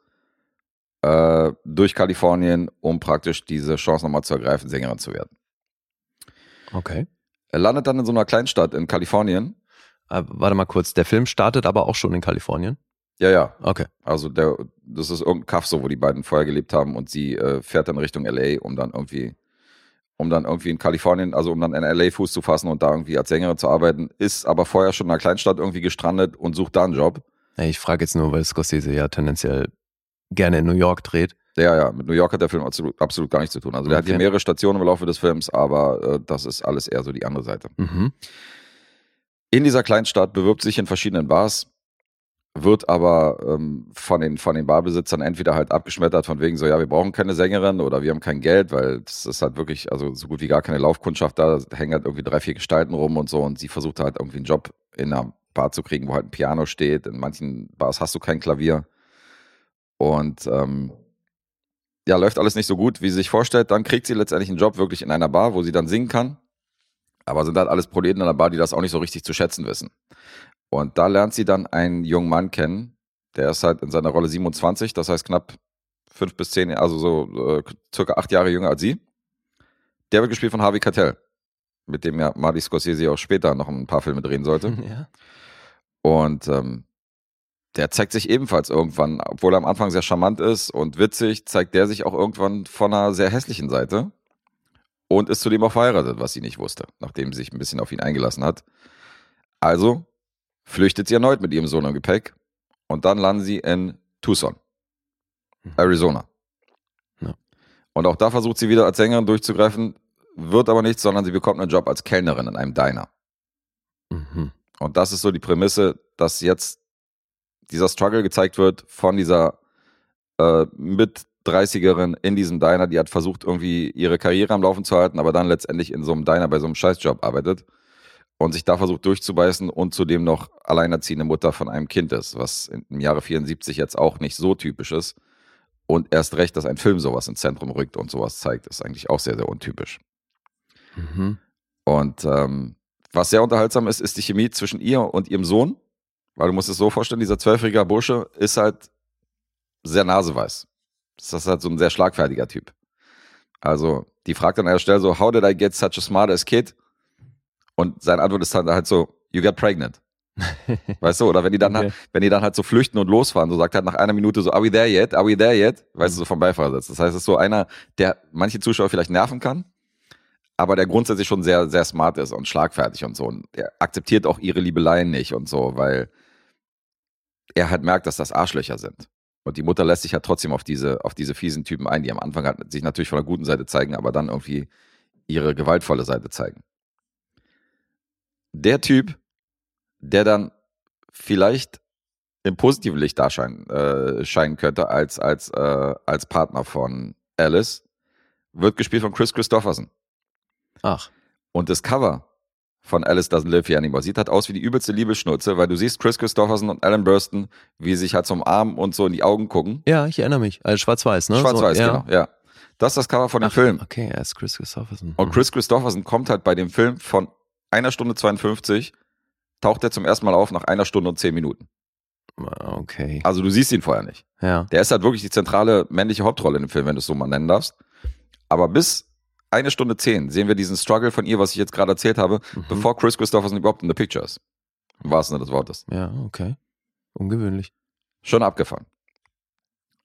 B: äh, durch Kalifornien, um praktisch diese Chance nochmal zu ergreifen, Sängerin zu werden.
C: okay.
B: Er landet dann in so einer Kleinstadt in Kalifornien.
C: Äh, warte mal kurz, der Film startet aber auch schon in Kalifornien.
B: Ja, ja.
C: Okay.
B: Also der, das ist irgendein Kaff so, wo die beiden vorher gelebt haben und sie äh, fährt dann Richtung LA, um dann irgendwie, um dann irgendwie in Kalifornien, also um dann in LA Fuß zu fassen und da irgendwie als Sängerin zu arbeiten, ist aber vorher schon in einer Kleinstadt irgendwie gestrandet und sucht da einen Job.
C: Ey, ich frage jetzt nur, weil Scorsese ja tendenziell gerne in New York dreht.
B: Ja, ja, mit New York hat der Film absolut, absolut gar nichts zu tun. Also der hat hier mehrere Stationen im Laufe des Films, aber äh, das ist alles eher so die andere Seite.
C: Mhm.
B: In dieser Kleinstadt bewirbt sich in verschiedenen Bars, wird aber ähm, von, den, von den Barbesitzern entweder halt abgeschmettert von wegen so, ja, wir brauchen keine Sängerin oder wir haben kein Geld, weil das ist halt wirklich, also so gut wie gar keine Laufkundschaft da, da hängen halt irgendwie drei, vier Gestalten rum und so und sie versucht halt irgendwie einen Job in einer Bar zu kriegen, wo halt ein Piano steht. In manchen Bars hast du kein Klavier. Und ähm, ja, läuft alles nicht so gut, wie sie sich vorstellt. Dann kriegt sie letztendlich einen Job wirklich in einer Bar, wo sie dann singen kann. Aber sind halt alles Proleten in der Bar, die das auch nicht so richtig zu schätzen wissen. Und da lernt sie dann einen jungen Mann kennen, der ist halt in seiner Rolle 27, das heißt knapp fünf bis zehn, also so äh, circa acht Jahre jünger als sie. Der wird gespielt von Harvey Keitel, mit dem ja Marty Scorsese auch später noch ein paar Filme drehen sollte.
C: Ja.
B: Und ähm, der zeigt sich ebenfalls irgendwann, obwohl er am Anfang sehr charmant ist und witzig, zeigt der sich auch irgendwann von einer sehr hässlichen Seite und ist zudem auch verheiratet, was sie nicht wusste, nachdem sie sich ein bisschen auf ihn eingelassen hat. Also flüchtet sie erneut mit ihrem Sohn im Gepäck und dann landen sie in Tucson, Arizona.
C: Ja.
B: Und auch da versucht sie wieder als Sängerin durchzugreifen, wird aber nichts, sondern sie bekommt einen Job als Kellnerin in einem Diner.
C: Mhm.
B: Und das ist so die Prämisse, dass jetzt dieser Struggle gezeigt wird von dieser äh, mit 30erin in diesem Diner, die hat versucht, irgendwie ihre Karriere am Laufen zu halten, aber dann letztendlich in so einem Diner bei so einem Scheißjob arbeitet und sich da versucht durchzubeißen und zudem noch alleinerziehende Mutter von einem Kind ist, was im Jahre 74 jetzt auch nicht so typisch ist. Und erst recht, dass ein Film sowas ins Zentrum rückt und sowas zeigt, ist eigentlich auch sehr, sehr untypisch.
C: Mhm.
B: Und ähm, was sehr unterhaltsam ist, ist die Chemie zwischen ihr und ihrem Sohn. Weil du musst es so vorstellen, dieser zwölfjährige Bursche ist halt sehr naseweiß. Das ist halt so ein sehr schlagfertiger Typ. Also, die fragt an einer Stelle so, how did I get such a smart as kid? Und seine Antwort ist dann halt so, you get pregnant. Weißt du, oder wenn die dann
C: Okay.
B: halt, wenn die dann halt so flüchten und losfahren, so sagt halt nach einer Minute so, are we there yet? Are we there yet? Weißt du, so vom Beifahrersitz. Das heißt, es ist so einer, der manche Zuschauer vielleicht nerven kann, aber der grundsätzlich schon sehr, sehr smart ist und schlagfertig und so. Und er akzeptiert auch ihre Liebeleien nicht und so, weil er halt merkt, dass das Arschlöcher sind. Und die Mutter lässt sich halt trotzdem auf diese, auf diese fiesen Typen ein, die am Anfang halt sich natürlich von der guten Seite zeigen, aber dann irgendwie ihre gewaltvolle Seite zeigen. Der Typ, der dann vielleicht im positiven Licht darscheinen äh, scheinen könnte als, als, äh, als Partner von Alice, wird gespielt von Chris Christopherson.
C: Ach.
B: Und das Cover von Alice Doesn't Live Here Anymore sieht halt aus wie die übelste Liebesschnurze, weil du siehst Chris Christopherson und Alan Burston, wie sie sich halt zum Arm und so in die Augen gucken.
C: Ja, ich erinnere mich. Also schwarz-weiß, ne?
B: Schwarz-weiß,
C: so, ja.
B: genau, ja. Das ist das Cover von dem
C: Ach,
B: Film.
C: Okay, er ist Chris Christopherson.
B: Und Chris Christopherson kommt halt bei dem Film von einer Stunde 52, taucht er zum ersten Mal auf nach einer Stunde und zehn Minuten.
C: Mhm. Okay.
B: Also du siehst ihn vorher nicht.
C: Ja.
B: Der ist halt wirklich die zentrale männliche Hauptrolle in dem Film, wenn du es so mal nennen darfst. Aber bis eine Stunde zehn sehen wir diesen Struggle von ihr, was ich jetzt gerade erzählt habe,
C: Mhm.
B: bevor Chris Christopherson überhaupt in the picture ist. Im wahrsten Sinne des Wortes.
C: Ja, okay. Ungewöhnlich.
B: Schon abgefahren.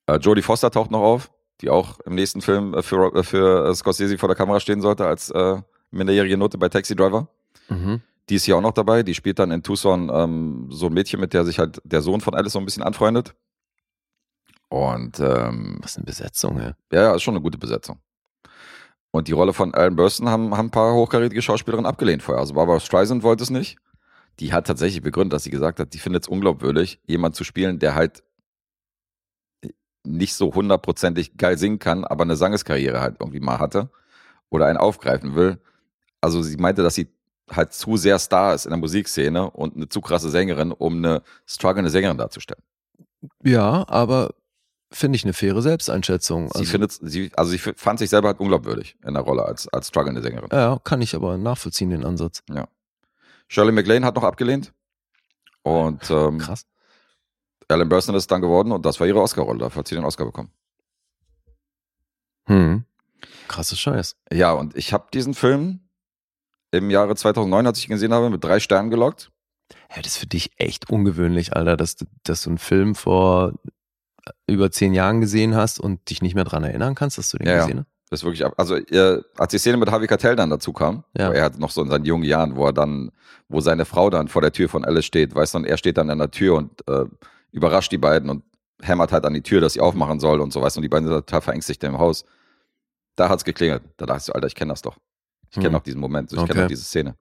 B: Äh, Jodie Foster taucht noch auf, die auch im nächsten Film äh, für, äh, für äh, Scorsese vor der Kamera stehen sollte als äh, minderjährige Note bei Taxi Driver.
C: Mhm.
B: Die ist hier auch noch dabei. Die spielt dann in Tucson ähm, so ein Mädchen, mit der sich halt der Sohn von Alice so ein bisschen anfreundet. Und ähm,
C: Was eine Besetzung, ja.
B: ja, ja, ist schon eine gute Besetzung. Und die Rolle von Alan Burston haben, haben ein paar hochkarätige Schauspielerinnen abgelehnt vorher. Also Barbara Streisand wollte es nicht. Die hat tatsächlich begründet, dass sie gesagt hat, die findet es unglaubwürdig, jemand zu spielen, der halt nicht so hundertprozentig geil singen kann, aber eine Sangeskarriere halt irgendwie mal hatte oder einen aufgreifen will. Also sie meinte, dass sie halt zu sehr Star ist in der Musikszene und eine zu krasse Sängerin, um eine strugglende Sängerin darzustellen.
C: Ja, aber finde ich eine faire Selbsteinschätzung.
B: Sie findet, sie, also sie fand sich selber halt unglaubwürdig in der Rolle als, als strugglende Sängerin.
C: ja, kann ich aber nachvollziehen, den Ansatz.
B: Shirley MacLaine hat noch abgelehnt. Und ähm,
C: Krass.
B: Alan Burston ist dann geworden und das war ihre Oscar-Rolle. Dafür hat sie den Oscar bekommen.
C: Hm. Krasses Scheiß.
B: Ja, und ich habe diesen Film im Jahre 2009, als ich ihn gesehen habe, mit drei Sternen gelockt.
C: Ja, das ist für dich echt ungewöhnlich, Alter, dass dass du einen Film vor über zehn Jahren gesehen hast und dich nicht mehr dran erinnern kannst, dass du den
B: Ja, ja.
C: gesehen hast.
B: Das ist wirklich, ab- also äh, als die Szene mit Harvey Keitel dann dazu kam,
C: Ja.
B: er hat noch so in seinen jungen Jahren, wo er dann, wo seine Frau dann vor der Tür von Alice steht, weißt du, und er steht dann an der Tür und äh, überrascht die beiden und hämmert halt an die Tür, dass sie aufmachen soll und so, weißt du, und die beiden sind total verängstigt im Haus. Da hat's geklingelt. Da dachte ich so, Alter, ich kenne das doch. Ich kenne
C: Hm.
B: auch diesen Moment, ich
C: Okay.
B: kenne auch diese Szene.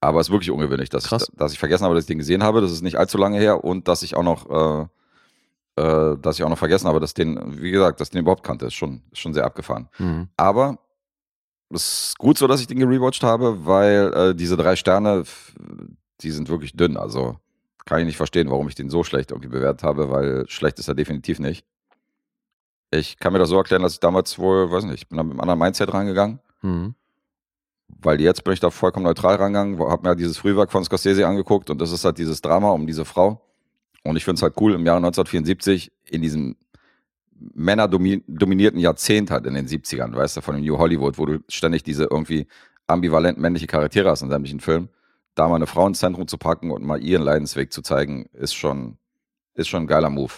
B: Aber es ist wirklich ungewöhnlich, dass
C: Krass.
B: ich, dass ich vergessen habe, dass ich den gesehen habe. Das ist nicht allzu lange her und dass ich auch noch, äh, äh, dass ich auch noch vergessen habe, dass den, wie gesagt, dass den überhaupt kannte. Ist schon, ist schon sehr abgefahren.
C: Mhm.
B: Aber es ist gut so, dass ich den gerewatcht habe, weil äh, diese drei Sterne, die sind wirklich dünn. Also kann ich nicht verstehen, warum ich den so schlecht irgendwie bewertet habe, weil schlecht ist er definitiv nicht. Ich kann mir das so erklären, dass ich damals wohl, weiß nicht, ich bin da mit einem anderen Mindset reingegangen.
C: Mhm.
B: weil jetzt bin ich da vollkommen neutral rangegangen, habe mir halt dieses Frühwerk von Scorsese angeguckt und das ist halt dieses Drama um diese Frau. Und ich finde es halt cool, im Jahre 1974 in diesem männerdominierten Jahrzehnt halt in den 70ern, weißt du, von dem New Hollywood, wo du ständig diese irgendwie ambivalent männliche Charaktere hast in sämtlichen Filmen, da mal eine Frau ins Zentrum zu packen und mal ihren Leidensweg zu zeigen, ist schon, ist schon ein geiler Move.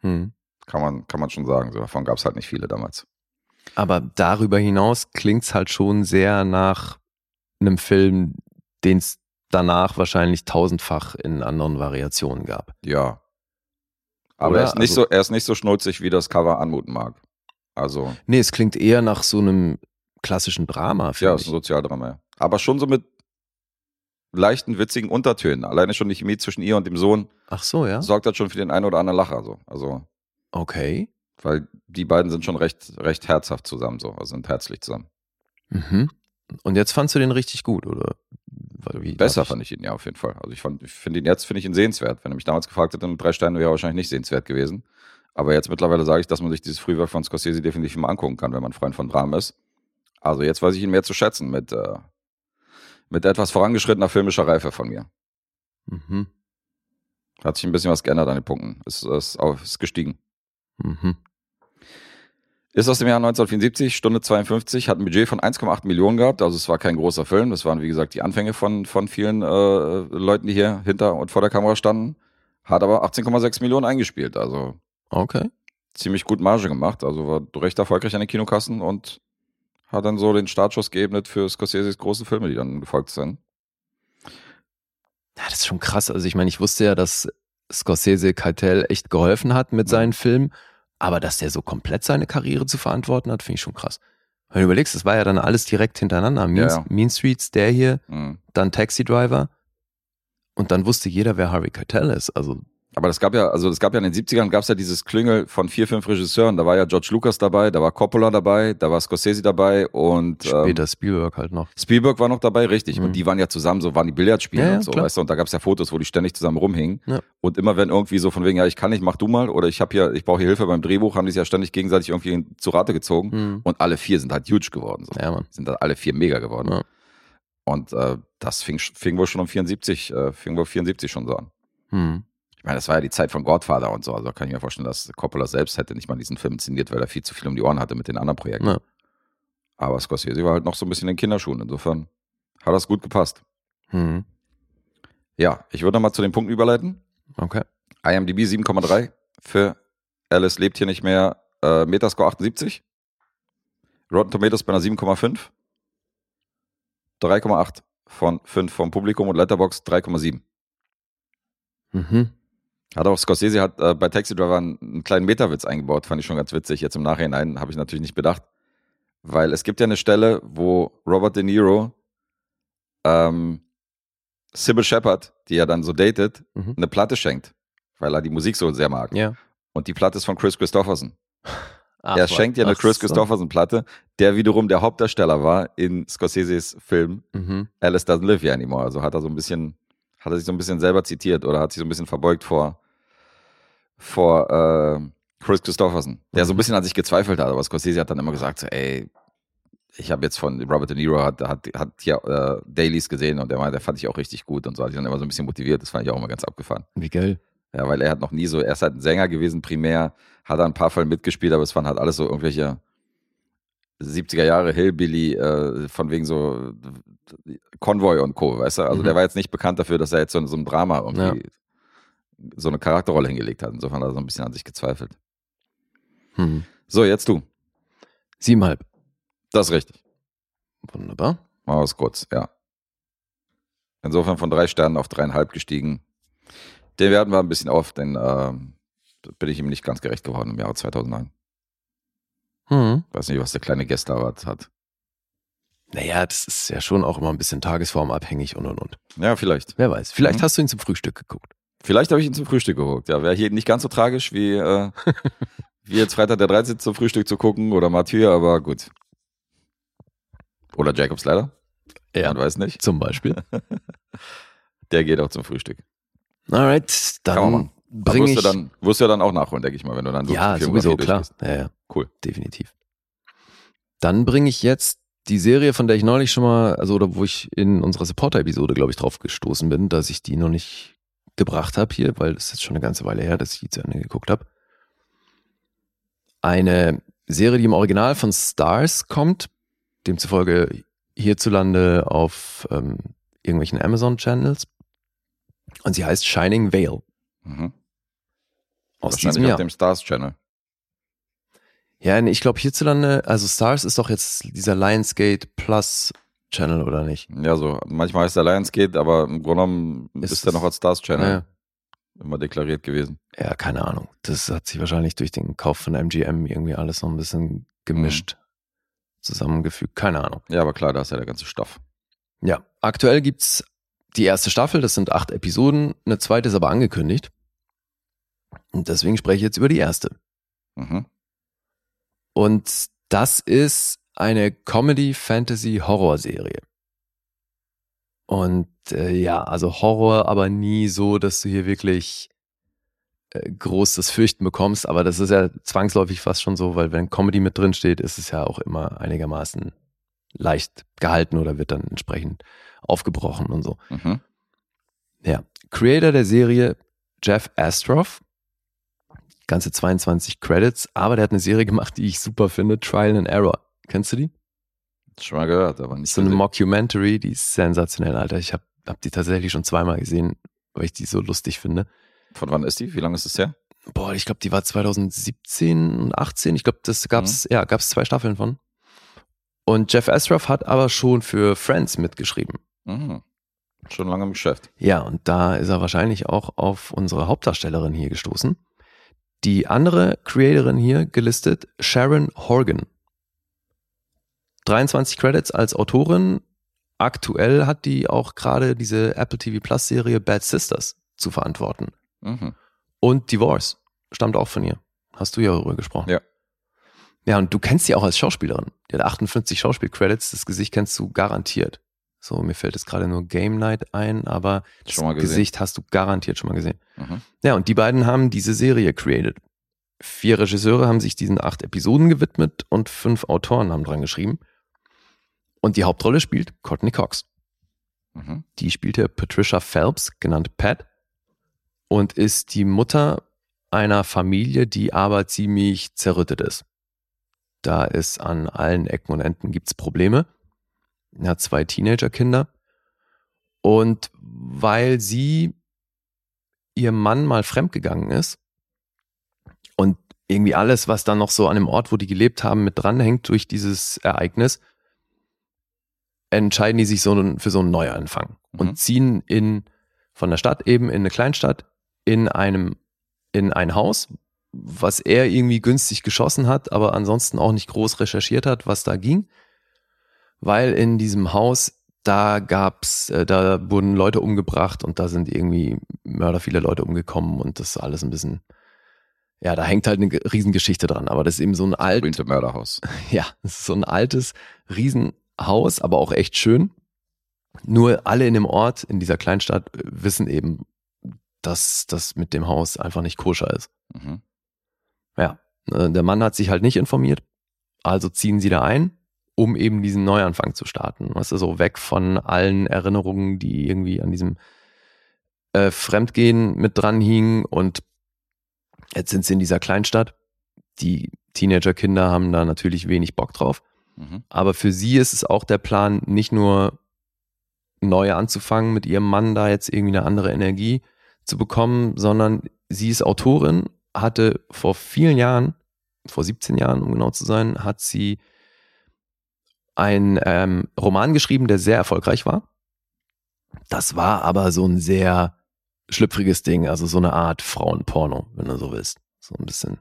C: Hm.
B: Kann man, kann man schon sagen. So, davon gab es halt nicht viele damals.
C: Aber darüber hinaus klingt's halt schon sehr nach einem Film, den es danach wahrscheinlich tausendfach in anderen Variationen gab.
B: Ja. Aber
C: Oder?
B: er, ist nicht
C: Also-
B: so, er ist nicht so schnulzig, wie das Cover anmuten mag. Also,
C: Nee, es klingt eher nach so einem klassischen Drama,
B: ja,
C: finde
B: ist ein
C: ich.
B: Sozialdrama. ja. Aber schon so mit leichten, witzigen Untertönen. Alleine schon die Chemie zwischen ihr und dem Sohn
C: Ach so, ja?
B: sorgt halt schon für den einen oder anderen Lacher. So. Also,
C: Okay.
B: weil die beiden sind schon recht, recht herzhaft zusammen, so, also sind herzlich zusammen.
C: Mhm. Und jetzt fandst du den richtig gut, oder? Wie,
B: Besser
C: darf
B: fand ich ihn ja auf jeden Fall. Also ich, fand- ich finde ihn jetzt, finde ich ihn sehenswert. Wenn er mich damals gefragt hätte, mit drei Sternen wäre er wahrscheinlich nicht sehenswert gewesen. Aber jetzt mittlerweile sage ich, dass man sich dieses Frühwerk von Scorsese definitiv mal angucken kann, wenn man Freund von Dramen ist. Also jetzt weiß ich ihn mehr zu schätzen mit, äh, mit etwas vorangeschrittener filmischer Reife von mir.
C: Mhm.
B: Hat sich ein bisschen was geändert an den Punkten. Ist, ist, ist gestiegen.
C: Mhm.
B: Ist aus dem Jahr 1974, Stunde 52, hat ein Budget von 1,8 Millionen gehabt. Also es war kein großer Film. Das waren, wie gesagt, die Anfänge von, von vielen äh, Leuten, die hier hinter und vor der Kamera standen. Hat aber 18,6 Millionen eingespielt. Also
C: Okay.
B: ziemlich gut Marge gemacht. Also war recht erfolgreich an den Kinokassen und hat dann so den Startschuss geebnet für Scorseses große Filme, die dann gefolgt sind.
C: Ja, das ist schon krass. Also ich meine, ich wusste ja, dass Scorsese Keitel echt geholfen hat mit seinen Filmen, aber dass der so komplett seine Karriere zu verantworten hat, finde ich schon krass. Wenn du überlegst, das war ja dann alles direkt hintereinander. Mean,
B: Ja, ja.
C: mean Streets, der hier,
B: Mhm.
C: dann Taxi Driver und dann wusste jeder, wer Harvey Keitel ist. Also
B: Aber das gab ja, also es gab ja in den 70ern gab es ja dieses Klüngel von vier, fünf Regisseuren. Da war ja George Lucas dabei, da war Coppola dabei, da war Scorsese dabei und
C: später
B: ähm,
C: Spielberg halt noch.
B: Spielberg war noch dabei, richtig.
C: Mhm.
B: Und die waren ja zusammen, so waren die Billardspielen
C: Ja, ja,
B: und so,
C: klar.
B: weißt du. Und da gab es ja Fotos, wo die ständig zusammen rumhingen.
C: Ja.
B: Und immer wenn irgendwie so von wegen, ja, ich kann nicht, mach du mal, oder ich habe hier, ich brauche hier Hilfe beim Drehbuch, haben die sich ja ständig gegenseitig irgendwie zu Rate gezogen.
C: Mhm.
B: Und alle vier sind halt huge geworden. So.
C: Ja, Mann.
B: Sind da alle vier mega geworden.
C: Ja.
B: Und äh, das fing, fing wohl schon um 74, äh, fing wohl 74 schon so an.
C: Mhm.
B: Meine, das war ja die Zeit von Godfather und so. Also kann ich mir vorstellen, dass Coppola selbst hätte nicht mal diesen Film inszeniert, weil er viel zu viel um die Ohren hatte mit den anderen Projekten.
C: Ja.
B: Aber Scorsese war halt noch so ein bisschen in Kinderschuhen. Insofern hat das gut gepasst.
C: Mhm.
B: Ja, ich würde nochmal zu den Punkten überleiten.
C: Okay.
B: IMDb 7,3 für Alice lebt hier nicht mehr. Äh, Metascore 78. Rotten Tomatoes bei einer 7,5. 3,8 von 5 vom Publikum und Letterboxd 3,7.
C: Mhm.
B: Hat auch Scorsese hat äh, bei Taxi Driver einen, einen kleinen Metawitz eingebaut, fand ich schon ganz witzig. Jetzt im Nachhinein habe ich natürlich nicht bedacht, weil es gibt ja eine Stelle, wo Robert De Niro ähm, Sybil Shepard, die er dann so datet,
C: Mhm.
B: eine Platte schenkt, weil er die Musik so sehr mag.
C: Ja.
B: Und die Platte ist von Chris Christopherson.
C: Ach,
B: er schenkt ihr eine
C: ach
B: Chris
C: so.
B: Christopherson Platte, der wiederum der Hauptdarsteller war in Scorseses Film
C: Mhm.
B: Alice Doesn't Live Here Anymore. Also hat er so ein bisschen, hat er sich so ein bisschen selber zitiert oder hat sich so ein bisschen verbeugt vor, vor äh, Chris Christopherson, der so ein
C: Mhm.
B: bisschen an sich gezweifelt hat. Aber Scorsese hat dann immer gesagt, so, ey, ich habe jetzt von Robert De Niro hat, hat, hat hier äh, Dailies gesehen und der meinte, der fand ich auch richtig gut und so hat sich dann immer so ein bisschen motiviert. Das fand ich auch immer ganz abgefahren.
C: Wie geil.
B: Ja, weil er hat noch nie so, er ist halt ein Sänger gewesen primär, hat er ein paar Fall mitgespielt, aber es waren halt alles so irgendwelche 70er Jahre Hillbilly, äh, von wegen so Convoy und Co., weißt du? Also
C: Mhm.
B: der war jetzt nicht bekannt dafür, dass er jetzt so so einem Drama irgendwie so eine Charakterrolle hingelegt hat. Insofern hat er so ein bisschen an sich gezweifelt.
C: Mhm.
B: So, jetzt du.
C: Siebenhalb.
B: Das ist richtig.
C: Wunderbar.
B: Machen wir es kurz, ja. Insofern von drei Sternen auf dreieinhalb gestiegen. Den werten wir ein bisschen auf, denn ähm, bin ich ihm nicht ganz gerecht geworden im Jahre 2009.
C: Mhm.
B: Weiß nicht, was der kleine Gästeawart hat.
C: Naja, das ist ja schon auch immer ein bisschen tagesformabhängig und und und.
B: Ja, vielleicht.
C: Wer weiß. Vielleicht
B: Mhm.
C: hast du ihn zum Frühstück geguckt.
B: Vielleicht habe ich ihn zum Frühstück geguckt. Ja, wäre hier nicht ganz so tragisch wie, äh, wie jetzt Freitag der 13. zum Frühstück zu gucken oder Mathieu, aber gut. Oder Jacobs leider.
C: Ja.
B: Man weiß nicht.
C: Zum Beispiel.
B: Der geht auch zum Frühstück.
C: Alright,
B: Kann man
C: dann
B: machen.
C: bringe
B: wirst
C: ich.
B: du dann, wirst du ja dann auch nachholen, denke ich mal, wenn du dann so
C: ja, sowieso, klar. Ja, ja,
B: Cool.
C: definitiv. Dann bringe ich jetzt die Serie, von der ich neulich schon mal, also oder wo ich in unserer Supporter-Episode, glaube ich, drauf gestoßen bin, dass ich die noch nicht gebracht habe hier, weil das ist jetzt schon eine ganze Weile her, dass ich die zu Ende geguckt habe. Eine Serie, die im Original von Stars kommt, demzufolge hierzulande auf ähm, irgendwelchen Amazon-Channels. Und sie heißt Shining Veil.
B: Mhm.
C: Aus
B: Wahrscheinlich auf dem Stars Channel.
C: Ja, ich glaube hierzulande, also Stars ist doch jetzt dieser Lionsgate Plus Channel, oder nicht?
B: Ja, so. Manchmal heißt der Lionsgate, aber im Grunde genommen
C: Ist
B: ist, er
C: es-
B: noch als Stars Channel
C: Ja.
B: immer deklariert gewesen.
C: ja, keine Ahnung. Das hat sich wahrscheinlich durch den Kauf von MGM irgendwie alles noch ein bisschen gemischt, zusammengefügt. Keine Ahnung.
B: Ja, aber klar, da ist ja der ganze Stoff.
C: Ja, aktuell gibt's die erste Staffel, das sind acht Episoden. Eine zweite ist aber angekündigt. Und deswegen spreche ich jetzt über die erste.
B: Mhm.
C: Und das ist eine Comedy-Fantasy-Horror-Serie. Und äh, ja, also Horror, aber nie so, dass du hier wirklich äh, groß das Fürchten bekommst. Aber das ist ja zwangsläufig fast schon so, weil wenn Comedy mit drin steht, ist es ja auch immer einigermaßen leicht gehalten oder wird dann entsprechend aufgebrochen und so.
B: Mhm.
C: Ja. Creator der Serie Jeff Astroff. Ganze 22 Credits, aber der hat eine Serie gemacht, die ich super finde, Trial and Error. Kennst du die?
B: Schon mal gehört, aber nicht
C: so eine
B: gesehen.
C: Mockumentary, die ist sensationell, Alter. Ich habe hab die tatsächlich schon zweimal gesehen, weil ich die so lustig finde.
B: Von wann ist die? Wie lange ist es her?
C: Boah, ich glaube, die war 2017 und 18. Ich glaube, das gab's, ja, gab's zwei Staffeln von. Und Jeff Astroff hat aber schon für Friends mitgeschrieben.
B: Mhm. Schon lange im Geschäft.
C: Ja, und da ist er wahrscheinlich auch auf unsere Hauptdarstellerin hier gestoßen. Die andere Creatorin hier gelistet, Sharon Horgan. 23 Credits als Autorin. Aktuell hat die auch gerade diese Apple TV Plus Serie Bad Sisters zu verantworten.
B: Mhm.
C: Und Divorce stammt auch von ihr. Hast du ja darüber gesprochen.
B: Ja.
C: Ja, und du kennst sie auch als Schauspielerin. Die hat 58 Schauspielcredits. Das Gesicht kennst du garantiert. So, mir fällt jetzt gerade nur Game Night ein, aber das. Gesicht hast du garantiert schon mal gesehen.
B: Mhm.
C: Ja, und die beiden haben diese Serie created. Vier Regisseure haben sich diesen acht Episoden gewidmet und fünf Autoren haben dran geschrieben. Und die Hauptrolle spielt Courtney Cox.
B: Mhm.
C: Die spielte Patricia Phelps, genannt Pat, und ist die Mutter einer Familie, die aber ziemlich zerrüttet ist. Da ist an allen Ecken und Enden gibt's Probleme. Er hat zwei Teenagerkinder. Und weil sie ihr Mann mal fremdgegangen ist und irgendwie alles, was dann noch so an dem Ort, wo die gelebt haben, mit dranhängt durch dieses Ereignis, entscheiden die sich so für so einen Neuanfang
B: Mhm.
C: und ziehen in von der Stadt eben in eine Kleinstadt in einem in ein Haus, was er irgendwie günstig geschossen hat, aber ansonsten auch nicht groß recherchiert hat, was da ging, weil in diesem Haus da gab's, äh, da wurden Leute umgebracht und da sind irgendwie Mörder viele Leute umgekommen und das ist alles ein bisschen, ja, da hängt halt eine Ge- Riesengeschichte dran, aber das ist eben so ein alt,
B: Berühmte Mörderhaus.
C: ja, es ist so ein altes Riesenhaus, aber auch echt schön. Nur alle in dem Ort, in dieser Kleinstadt, äh, wissen eben, dass das mit dem Haus einfach nicht koscher ist.
B: Mhm.
C: Ja, äh, der Mann hat sich halt nicht informiert, also ziehen sie da ein, um eben diesen Neuanfang zu starten. Weißt du, so weg von allen Erinnerungen, die irgendwie an diesem äh, Fremdgehen mit dran hingen und jetzt sind sie in dieser Kleinstadt. Die Teenagerkinder haben da natürlich wenig Bock drauf.
B: Mhm.
C: Aber für sie ist es auch der Plan, nicht nur neu anzufangen, mit ihrem Mann da jetzt irgendwie eine andere Energie zu bekommen, sondern sie ist Autorin, hatte vor vielen Jahren, vor 17 Jahren, um genau zu sein, hat sie einen ähm, Roman geschrieben, der sehr erfolgreich war. Das war aber so ein sehr schlüpfriges Ding, also so eine Art Frauenporno, wenn du so willst. So ein bisschen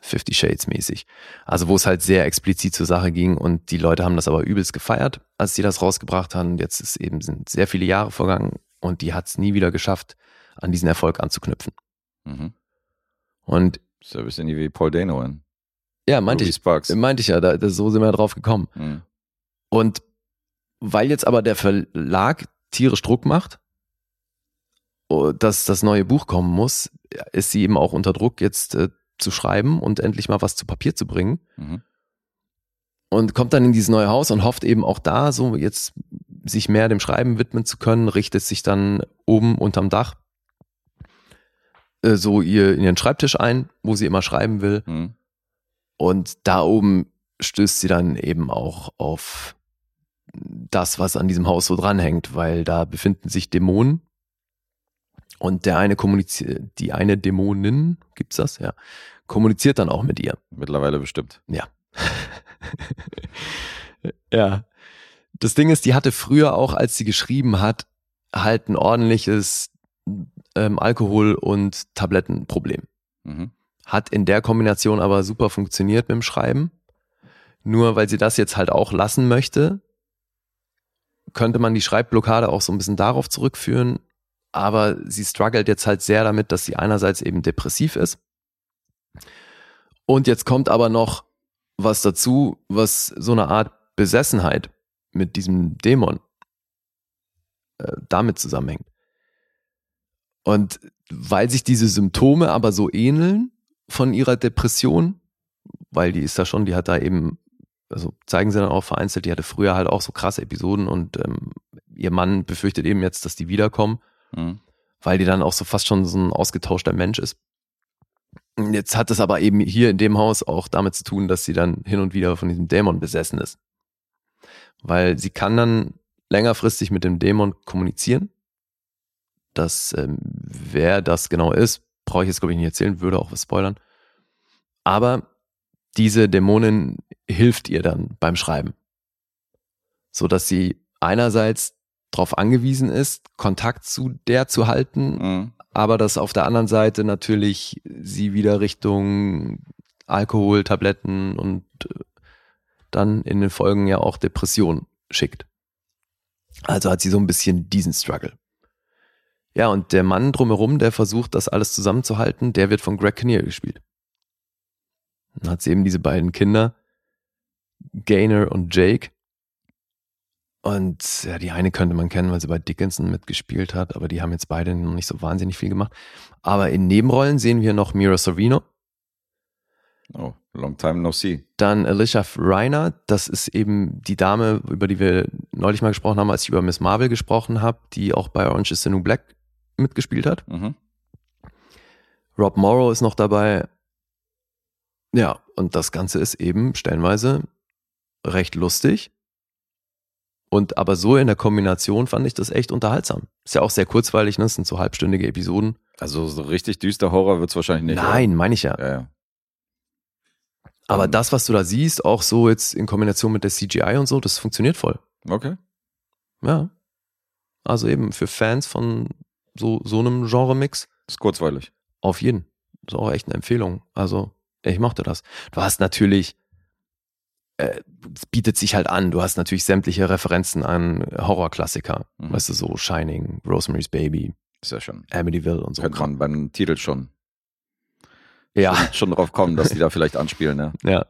C: Fifty Shades mäßig. Also wo es halt sehr explizit zur Sache ging und die Leute haben das aber übelst gefeiert, als sie das rausgebracht haben. Jetzt ist eben sind sehr viele Jahre vergangen und die hat es nie wieder geschafft, an diesen Erfolg anzuknüpfen.
B: Mhm.
C: Und
B: ja ein bisschen wie Paul Dano in
C: ja, meinte
B: Ruby
C: ich,
B: Sparks.
C: meinte ich ja, da, da, so sind wir ja drauf gekommen.
B: Mhm.
C: Und weil jetzt aber der Verlag tierisch Druck macht, oh, dass das neue Buch kommen muss, ist sie eben auch unter Druck, jetzt äh, zu schreiben und endlich mal was zu Papier zu bringen.
B: Mhm.
C: und kommt dann in dieses neue Haus und hofft eben auch da so jetzt sich mehr dem Schreiben widmen zu können, richtet sich dann oben unterm Dach äh, so ihr in ihren Schreibtisch ein, wo sie immer schreiben will.
B: Hm.
C: Und da oben stößt sie dann eben auch auf das, was an diesem Haus so dranhängt, weil da befinden sich Dämonen. Und der eine kommuniziert, die eine Dämonin, gibt's das? Ja. Kommuniziert dann auch mit ihr.
B: Mittlerweile bestimmt.
C: Ja. ja. Das Ding ist, die hatte früher auch, als sie geschrieben hat, halt ein ordentliches ähm, Alkohol- und Tablettenproblem.
B: Mhm.
C: Hat in der Kombination aber super funktioniert mit dem Schreiben. Nur weil sie das jetzt halt auch lassen möchte, könnte man die Schreibblockade auch so ein bisschen darauf zurückführen. Aber sie struggelt jetzt halt sehr damit, dass sie einerseits eben depressiv ist. Und jetzt kommt aber noch was dazu, was so eine Art Besessenheit mit diesem Dämon äh, damit zusammenhängt. Und weil sich diese Symptome aber so ähneln von ihrer Depression, weil die ist da schon, die hat da eben, also zeigen sie dann auch vereinzelt, die hatte früher halt auch so krasse Episoden und ähm, ihr Mann befürchtet eben jetzt, dass die wiederkommen,
B: Mhm.
C: weil die dann auch so fast schon so ein ausgetauschter Mensch ist. Jetzt hat es aber eben hier in dem Haus auch damit zu tun, dass sie dann hin und wieder von diesem Dämon besessen ist. Weil sie kann dann längerfristig mit dem Dämon kommunizieren. Das, ähm, wer das genau ist, brauche ich jetzt, glaube ich, nicht erzählen, würde auch was spoilern. Aber diese Dämonin hilft ihr dann beim Schreiben. So dass sie einerseits darauf angewiesen ist, Kontakt zu der zu halten,
B: Mhm.
C: aber dass auf der anderen Seite natürlich sie wieder Richtung Alkohol, Tabletten und äh, dann in den Folgen ja auch Depression schickt. Also hat sie so ein bisschen diesen Struggle. Ja, und der Mann drumherum, der versucht, das alles zusammenzuhalten, der wird von Greg Kinnear gespielt. Dann hat sie eben diese beiden Kinder, Gaynor und Jake. Und ja, die eine könnte man kennen, weil sie bei Dickinson mitgespielt hat, aber die haben jetzt beide noch nicht so wahnsinnig viel gemacht. Aber in Nebenrollen sehen wir noch Mira Sorvino,
B: Oh, long time no see.
C: dann Alicia Reiner, das ist eben die Dame, über die wir neulich mal gesprochen haben, als ich über Miss Marvel gesprochen habe, die auch bei Orange is the New Black mitgespielt hat.
B: Mhm.
C: Rob Morrow ist noch dabei. Ja, und das Ganze ist eben stellenweise recht lustig. Und aber so in der Kombination fand ich das echt unterhaltsam. Ist ja auch sehr kurzweilig, ne? Es sind so halbstündige Episoden.
B: Also so richtig düster Horror wird's wahrscheinlich nicht.
C: Nein, meine ich ja.
B: Ja, ja.
C: Aber
B: Ähm.
C: das, was du da siehst, auch so jetzt in Kombination mit der CGI und so, das funktioniert voll.
B: Okay.
C: Ja. Also eben für Fans von so, so einem Genre-Mix
B: Ist kurzweilig.
C: Auf jeden. Das ist auch echt eine Empfehlung. Also, ich mochte das. Du hast natürlich, äh, es bietet sich halt an. Du hast natürlich sämtliche Referenzen an Horrorklassiker.
B: Mhm.
C: Weißt du, so Shining, Rosemary's Baby,
B: Ist ja schon.
C: Amityville und so.
B: Könnte man beim Titel schon,
C: Ja,
B: schon drauf kommen, dass die da vielleicht anspielen, ja.
C: ja.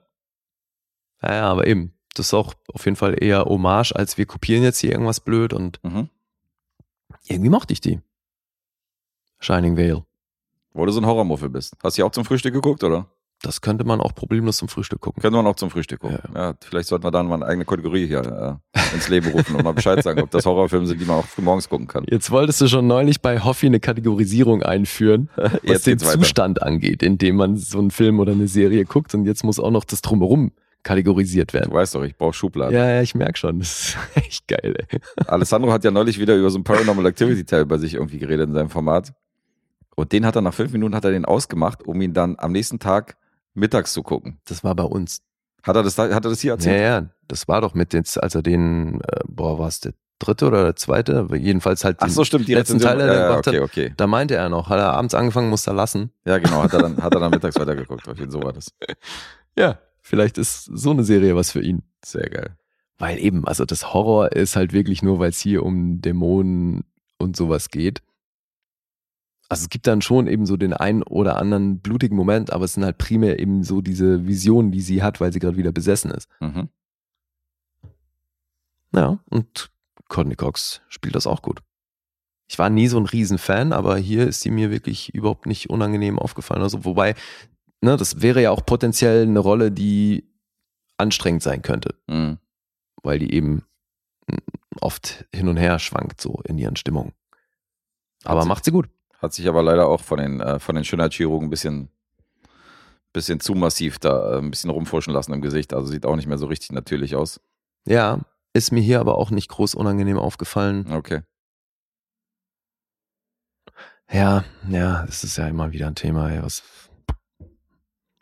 C: Ja, ja, aber eben. Das ist auch auf jeden Fall eher Hommage, als wir kopieren jetzt hier irgendwas blöd und
B: Mhm.
C: irgendwie mochte ich die. Shining Vale.
B: Wo du so ein Horrormuffel bist. Hast du die auch zum Frühstück geguckt, oder?
C: Das könnte man auch problemlos zum Frühstück gucken.
B: Könnte man auch zum Frühstück gucken. Ja. vielleicht sollten wir dann mal eine eigene Kategorie hier äh, ins Leben rufen und mal Bescheid sagen, ob das Horrorfilme sind, die man auch früh morgens gucken kann.
C: Jetzt wolltest du schon neulich bei Hoffi eine Kategorisierung einführen, was den
B: weiter.
C: Zustand angeht, in dem man so einen Film oder eine Serie guckt und jetzt muss auch noch das Drumherum kategorisiert
B: Du
C: werden.
B: weißt doch, ich brauche Schubladen.
C: Ja, ja, ich merk schon. Das ist echt geil, ey.
B: Alessandro hat ja neulich wieder über so einen Paranormal Activity Teil bei sich irgendwie geredet in seinem Format. Und den hat er nach fünf Minuten hat er den ausgemacht, um ihn dann am nächsten Tag mittags zu gucken.
C: Das war bei uns.
B: Hat er das, da- hat er das hier
C: Ja,
B: erzählt?
C: ja, das war doch mit jetzt, als er den, äh, boah, war es der dritte oder der zweite? Jedenfalls halt
B: Ach
C: den
B: so, stimmt, die
C: letzten
B: Rezension.
C: Teil, der
B: ja, ja, okay, okay.
C: Da meinte er noch, hat er abends angefangen, musste er lassen.
B: Ja, genau, hat er dann, hat er dann mittags weitergeguckt. Auf jeden Fall so war das.
C: Ja, vielleicht ist so eine Serie was für ihn.
B: Sehr geil.
C: Weil eben, also das Horror ist halt wirklich nur, weil es hier um Dämonen und sowas geht. Also es gibt dann schon eben so den einen oder anderen blutigen Moment, aber es sind halt primär eben so diese Visionen, die sie hat, weil sie gerade wieder besessen ist.
B: Mhm.
C: Ja, und Courtney Cox spielt das auch gut. Ich war nie so ein Riesenfan, aber hier ist sie mir wirklich überhaupt nicht unangenehm aufgefallen. Also, wobei, ne, das wäre ja auch potenziell eine Rolle, die anstrengend sein könnte,
B: Mhm.
C: weil die eben oft hin und her schwankt so in ihren Stimmungen. Aber macht sie gut.
B: Hat sich aber leider auch von den, äh, von den Schönheitschirurgen ein bisschen, bisschen zu massiv da äh, ein bisschen rumfuschen lassen im Gesicht. Also sieht auch nicht mehr so richtig natürlich aus.
C: Ja, ist mir hier aber auch nicht groß unangenehm aufgefallen.
B: Okay.
C: Ja, ja, es ist ja immer wieder ein Thema. ey, Was,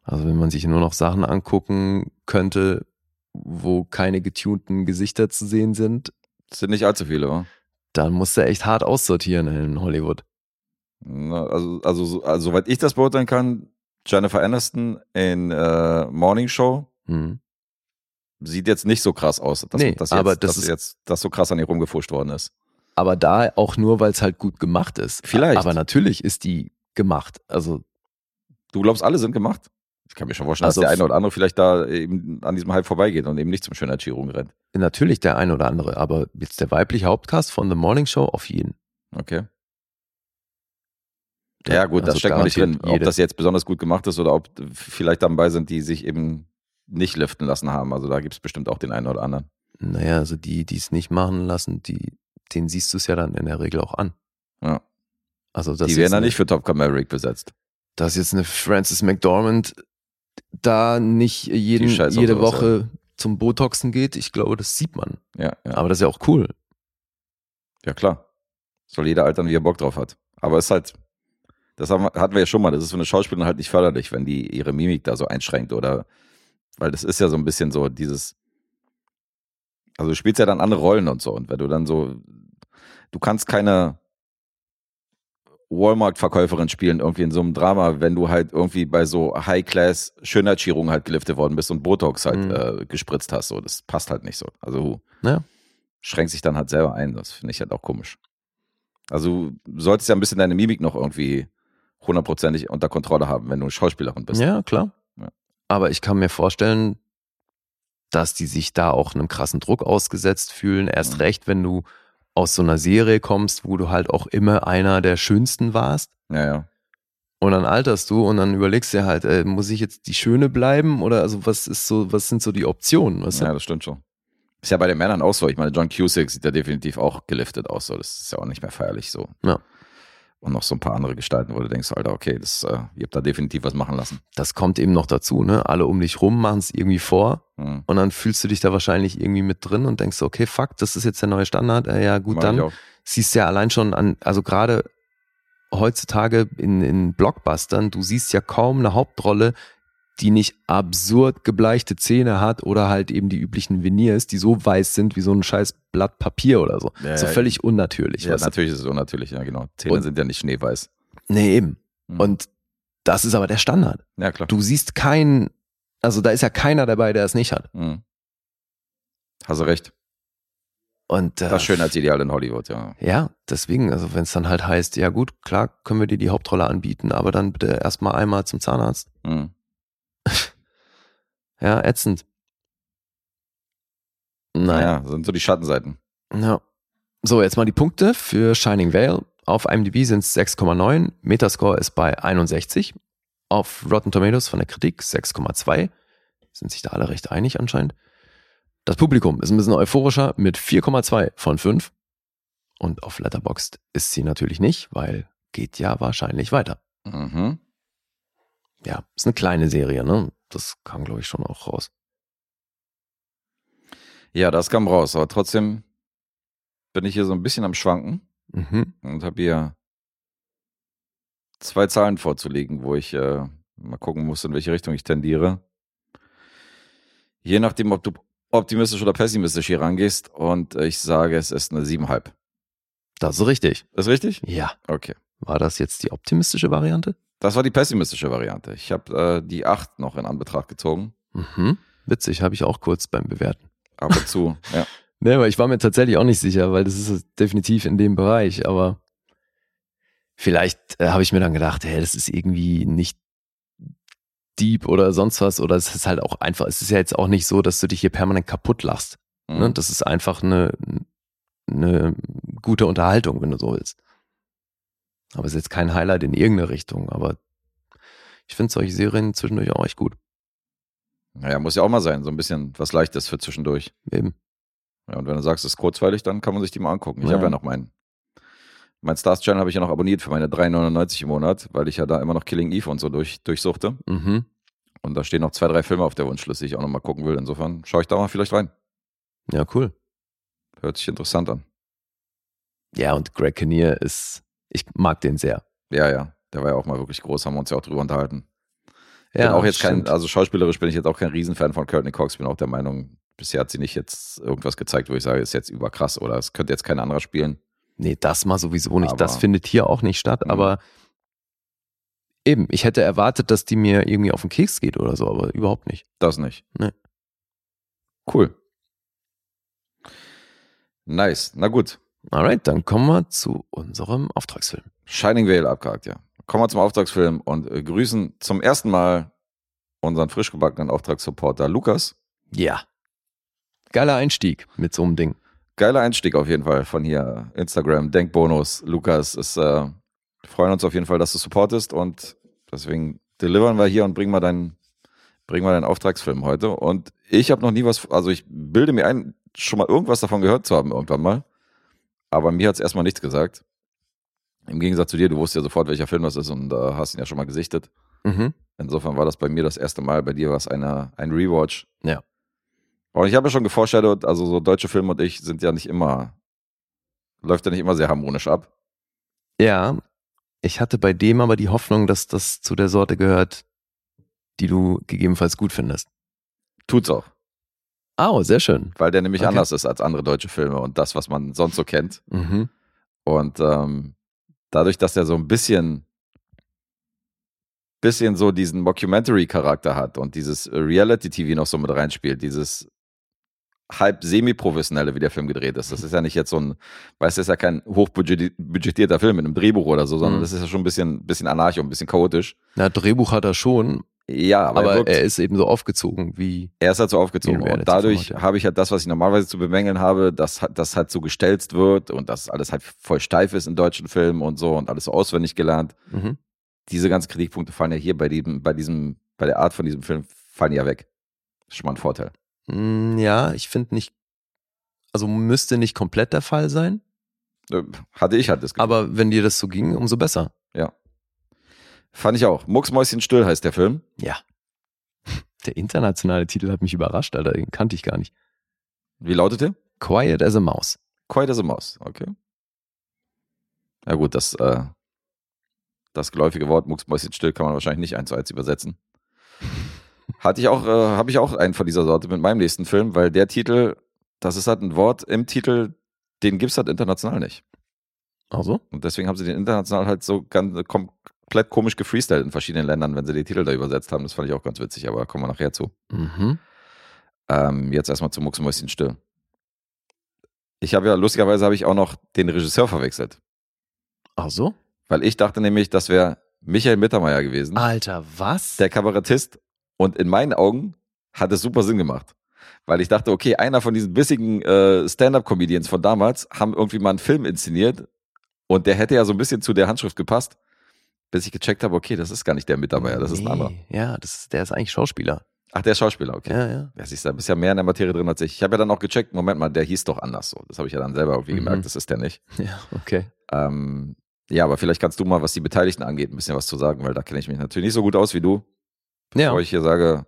C: also wenn man sich nur noch Sachen angucken könnte, wo keine getunten Gesichter zu sehen sind,
B: Das sind nicht allzu viele, oder?
C: dann musst du echt hart aussortieren in Hollywood.
B: Also, also, so- also, soweit ich das beurteilen kann, Jennifer Aniston in äh, Morning Show
C: Hm.
B: sieht jetzt nicht so krass aus, dass,
C: Nee,
B: dass, jetzt,
C: aber das
B: dass
C: ist-
B: jetzt das so krass an ihr rumgefuscht worden ist.
C: Aber da auch nur, weil es halt gut gemacht ist.
B: Vielleicht.
C: Aber natürlich ist die gemacht. Also
B: Du glaubst, alle sind gemacht? Ich kann mir schon vorstellen,
C: Also
B: dass der eine oder andere vielleicht da eben an diesem Hype vorbeigeht und eben nicht zum Schönheitschirurgen rennt.
C: natürlich der ein oder andere, aber jetzt der weibliche Hauptcast von The Morning Show auf jeden.
B: Okay. Ja, gut, das
C: Also
B: steckt man nicht drin.
C: garantiert
B: Ob das jetzt besonders gut gemacht ist oder ob vielleicht dabei sind, die sich eben nicht liften lassen haben. Also da gibt es bestimmt auch den einen oder anderen.
C: Naja, also die, die es nicht machen lassen, die, denen siehst du es ja dann in der Regel auch an.
B: Ja.
C: Also das
B: die werden dann nicht für Top Gun Maverick besetzt.
C: dass jetzt eine Frances McDormand da nicht jeden, jede Woche zum Botoxen geht, ich glaube, das sieht man.
B: Ja, ja.
C: Aber das ist ja auch cool.
B: ja, klar. Soll jeder altern, wie er Bock drauf hat. Aber es ist halt, das haben, hatten wir ja schon mal, das ist für eine Schauspielerin halt nicht förderlich, wenn die ihre Mimik da so einschränkt oder, weil das ist ja so ein bisschen so dieses, also du spielst ja dann andere Rollen und so und wenn du dann so, du kannst keine Walmart-Verkäuferin spielen irgendwie in so einem Drama, wenn du halt irgendwie bei so High-Class Schönheitschirurgen halt geliftet worden bist und Botox halt
C: Mhm.
B: äh, gespritzt hast, so, das passt halt nicht so. Also
C: Ja.
B: schränkt sich dann halt selber ein, das finde ich halt auch komisch. Also du solltest ja ein bisschen deine Mimik noch irgendwie hundertprozentig unter Kontrolle haben, wenn du Schauspielerin bist.
C: Ja, klar.
B: Ja.
C: Aber ich kann mir vorstellen, dass die sich da auch einem krassen Druck ausgesetzt fühlen. Erst
B: Mhm.
C: recht, wenn du aus so einer Serie kommst, wo du halt auch immer einer der Schönsten warst.
B: Ja, ja.
C: Und dann alterst du und dann überlegst du dir halt, äh, muss ich jetzt die Schöne bleiben oder also was ist so, was sind so die Optionen?
B: Ja, das stimmt schon. Ist ja bei den Männern auch so. Ich meine, John Cusack sieht ja definitiv auch geliftet aus. So. Das ist ja auch nicht mehr feierlich so.
C: Ja.
B: Und noch so ein paar andere Gestalten, wo du denkst, Alter, okay, das, äh, ihr habt da definitiv was machen lassen.
C: Das kommt eben noch dazu, ne? Alle um dich rum machen es irgendwie vor
B: Hm.
C: und dann fühlst du dich da wahrscheinlich irgendwie mit drin und denkst, okay, fuck, das ist jetzt der neue Standard. Äh, ja, gut,
B: Mach
C: dann siehst du ja allein schon an, also gerade heutzutage in, in Blockbustern, du siehst ja kaum eine Hauptrolle, die nicht absurd gebleichte Zähne hat oder halt eben die üblichen Veneers, die so weiß sind wie so ein scheiß Blatt Papier oder so.
B: Ja,
C: so völlig unnatürlich.
B: Ja, natürlich ist es unnatürlich, ja, genau. Zähne
C: Und-
B: sind ja nicht schneeweiß.
C: Nee, eben.
B: Hm.
C: Und das ist aber der Standard.
B: ja, klar.
C: Du siehst keinen, also da ist ja keiner dabei, der es nicht hat.
B: Hm. Hast du recht.
C: Und äh,
B: Das Schönheitsideal in Hollywood, ja.
C: Ja, deswegen, also wenn es dann halt heißt, ja gut, klar, können wir dir die Hauptrolle anbieten, aber dann bitte erstmal einmal zum Zahnarzt.
B: Hm.
C: Ja, ätzend. Naja.
B: Naja, sind so die Schattenseiten.
C: Ja. So, jetzt mal die Punkte für Shining Vale. Auf IMDb sind es 6,9, Metascore ist bei 61. Auf Rotten Tomatoes von der Kritik 6,2. Sind sich da alle recht einig anscheinend. Das Publikum ist ein bisschen euphorischer mit 4,2 von 5. Und auf Letterboxd ist sie natürlich nicht, weil geht ja wahrscheinlich weiter.
B: Mhm.
C: Ja, ist eine kleine Serie, ne? Das kam, glaube ich, schon auch raus.
B: Ja, das kam raus, aber trotzdem bin ich hier so ein bisschen am Schwanken
C: Mhm.
B: und habe hier zwei Zahlen vorzulegen, wo ich äh, mal gucken muss, in welche Richtung ich tendiere. Je nachdem, ob du optimistisch oder pessimistisch hier rangehst und ich sage, es ist eine 7,5.
C: Das ist richtig.
B: Ist richtig?
C: Ja.
B: Okay.
C: War das jetzt die optimistische Variante?
B: Das war die pessimistische Variante. Ich habe äh, die 8 noch in Anbetracht gezogen.
C: Mhm. Witzig, habe ich auch kurz beim Bewerten.
B: Ab und zu. ja.
C: Nee, aber ich war mir tatsächlich auch nicht sicher, weil das ist definitiv in dem Bereich, aber vielleicht äh, habe ich mir dann gedacht, hey, das ist irgendwie nicht deep oder sonst was oder es ist halt auch einfach, es ist ja jetzt auch nicht so, dass du dich hier permanent kaputt lachst. Ne?
B: Mhm.
C: Das ist einfach eine, eine gute Unterhaltung, wenn du so willst. Aber es ist jetzt kein Highlight in irgendeine Richtung, aber ich finde solche Serien zwischendurch auch echt gut.
B: Naja, muss ja auch mal sein, so ein bisschen was Leichtes für zwischendurch.
C: Eben.
B: Ja, und wenn du sagst, es ist kurzweilig, dann kann man sich die mal angucken. Ich
C: Ja.
B: habe ja noch meinen. Mein Stars Channel habe ich ja noch abonniert für meine 3,99 im Monat, weil ich ja da immer noch Killing Eve und so durch, durchsuchte.
C: Mhm.
B: Und da stehen noch zwei, drei Filme auf der Wunschliste, die ich auch noch mal gucken will. Insofern schaue ich da mal vielleicht rein.
C: Ja, cool.
B: Hört sich interessant an.
C: Ja, und Greg Kinnear ist, ich mag den sehr.
B: Ja, ja. Der war ja auch mal wirklich groß, haben wir uns ja auch drüber unterhalten. Ich
C: Ja,
B: bin auch jetzt
C: stimmt.
B: kein, also schauspielerisch bin ich jetzt auch kein Riesenfan von Courtney Cox. Bin auch der Meinung, bisher hat sie nicht jetzt irgendwas gezeigt, wo ich sage, ist jetzt überkrass oder es könnte jetzt kein anderer spielen.
C: Nee, das mal sowieso nicht.
B: Aber-
C: das findet hier auch nicht statt,
B: Mhm.
C: aber eben, ich hätte erwartet, dass die mir irgendwie auf den Keks geht oder so, aber überhaupt nicht.
B: Das nicht.
C: Nee.
B: Cool. Nice. Na gut.
C: Alright, dann kommen wir zu unserem Auftragsfilm.
B: Shining Vale abgehakt, ja. Kommen wir zum Auftragsfilm und äh, grüßen zum ersten Mal unseren frisch gebackenen Auftragssupporter Lukas.
C: Ja. Geiler Einstieg mit so einem Ding.
B: Geiler Einstieg auf jeden Fall von hier. Instagram, Denkbonus. Lukas, ist, äh, wir freuen uns auf jeden Fall, dass du supportest und deswegen delivern wir hier und bringen wir deinen, bringen wir deinen Auftragsfilm heute. Und ich habe noch nie was, also ich bilde mir ein, schon mal irgendwas davon gehört zu haben irgendwann mal. Aber mir hat es erstmal nichts gesagt. Im Gegensatz zu dir, du wusstest ja sofort, welcher Film das ist und äh, hast ihn ja schon mal gesichtet.
C: Mhm.
B: Insofern war das bei mir das erste Mal, bei dir war es eine, ein Rewatch.
C: Ja.
B: Und ich habe ja schon geforeshadowt, also so deutsche Filme und ich sind ja nicht immer, läuft ja nicht immer sehr harmonisch ab.
C: Ja, ich hatte bei dem aber die Hoffnung, dass das zu der Sorte gehört, die du gegebenenfalls gut findest.
B: Tut's auch,
C: Oh, sehr schön.
B: weil der nämlich
C: Okay.
B: anders ist als andere deutsche Filme und das, was man sonst so kennt.
C: Mhm.
B: Und ähm, dadurch, dass er so ein bisschen, bisschen so diesen Mockumentary-Charakter hat und dieses Reality-TV noch so mit reinspielt, dieses halb semi-professionelle, wie der Film gedreht ist. Das ist ja nicht jetzt so ein, weißt du, ist ja kein hochbudgetierter Film mit einem Drehbuch oder so, sondern
C: Mhm.
B: das ist ja schon ein bisschen, bisschen anarcho, ein bisschen chaotisch.
C: Na, Drehbuch hat er schon,
B: Ja, aber,
C: aber,
B: er, wirkt,
C: er ist eben so aufgezogen wie.
B: er ist halt so aufgezogen. Und dadurch habe ich halt das, was ich normalerweise zu bemängeln habe, dass das halt so gestelzt wird und dass alles halt voll steif ist in deutschen Filmen und so und alles so auswendig gelernt.
C: Mhm.
B: diese ganzen Kritikpunkte fallen ja hier bei diesem, bei diesem, bei der Art von diesem Film fallen ja weg. Das ist schon mal ein Vorteil.
C: Mm, Ja, ich finde nicht, also müsste nicht komplett der Fall sein,
B: Äh, Hatte ich halt das Gefühl.
C: aber wenn dir das so ging, umso besser.
B: Fand ich auch. Mucksmäuschen still heißt der Film.
C: Ja. Der internationale Titel hat mich überrascht, Alter, den kannte ich gar nicht.
B: Wie lautet der?
C: Quiet as a Mouse.
B: Quiet as a Mouse. Okay. Ja gut, das, äh, das geläufige Wort Mucksmäuschen still kann man wahrscheinlich nicht eins zu eins übersetzen. Hatte ich auch, äh, habe ich auch einen von dieser Sorte mit meinem nächsten Film, weil der Titel, das ist halt ein Wort im Titel, den gibt's halt international nicht.
C: Also?
B: Und deswegen haben sie den international halt so ganz komplett komisch gefreestylt in verschiedenen Ländern, wenn sie die Titel da übersetzt haben. Das fand ich auch ganz witzig, aber da kommen wir nachher zu.
C: Mhm.
B: Ähm, jetzt erstmal zu Mucksmäuschen still. Ich habe ja, lustigerweise habe ich auch noch den Regisseur verwechselt.
C: Ach so?
B: Weil ich dachte nämlich, das wäre Michael Mittermeier gewesen,
C: Alter, was?
B: der Kabarettist. Und in meinen Augen hat es super Sinn gemacht. Weil ich dachte, okay, einer von diesen bissigen äh, Stand-Up-Comedians von damals haben irgendwie mal einen Film inszeniert und der hätte ja so ein bisschen zu der Handschrift gepasst, bis ich gecheckt habe, okay, das ist gar nicht der Mittermeier, das ist ein anderer.
C: Nee, Ja, das ist, der ist eigentlich Schauspieler.
B: Ach, der ist Schauspieler, okay.
C: Ja, ja.
B: Ja, siehst du, da bist ja mehr in der Materie drin als ich. Ich habe ja dann auch gecheckt, Moment mal, der hieß doch anders so. Das habe ich ja dann selber irgendwie
C: Mhm.
B: gemerkt, das ist der nicht.
C: Ja, okay.
B: Ähm, ja, aber vielleicht kannst du mal, was die Beteiligten angeht, ein bisschen was zu sagen, weil da kenne ich mich natürlich nicht so gut aus wie du.
C: Ja.
B: Bevor ich hier sage,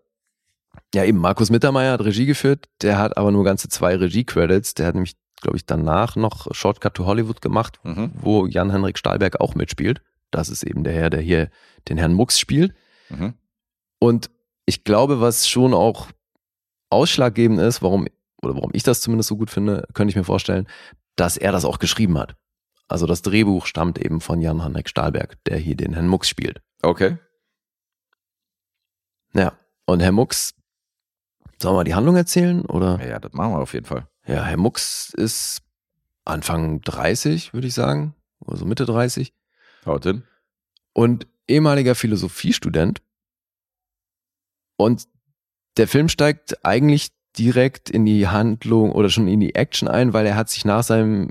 C: Ja, eben, Markus Mittermeier hat Regie geführt, der hat aber nur ganze zwei Regie-Credits. Der hat nämlich, glaube ich, danach noch Shortcut to Hollywood gemacht,
B: mhm,
C: wo Jan-Henrik Stahlberg auch mitspielt. Das ist eben der Herr, der hier den Herrn Mux spielt.
B: mhm,
C: Und ich glaube, was schon auch ausschlaggebend ist, warum, oder warum ich das zumindest so gut finde, könnte ich mir vorstellen, dass er das auch geschrieben hat. Also das Drehbuch stammt eben von Jan-Henrik Stahlberg, der hier den Herrn Mux spielt.
B: okay.
C: Ja, und Herr Mux, sollen wir die Handlung erzählen? Oder?
B: Ja, das machen wir auf jeden Fall.
C: Ja, Herr Mux ist Anfang 30, würde ich sagen, oder so Mitte 30
B: Haut hin.
C: und ehemaliger Philosophiestudent. Und der Film steigt eigentlich direkt in die Handlung oder schon in die Action ein, weil er hat sich nach seinem,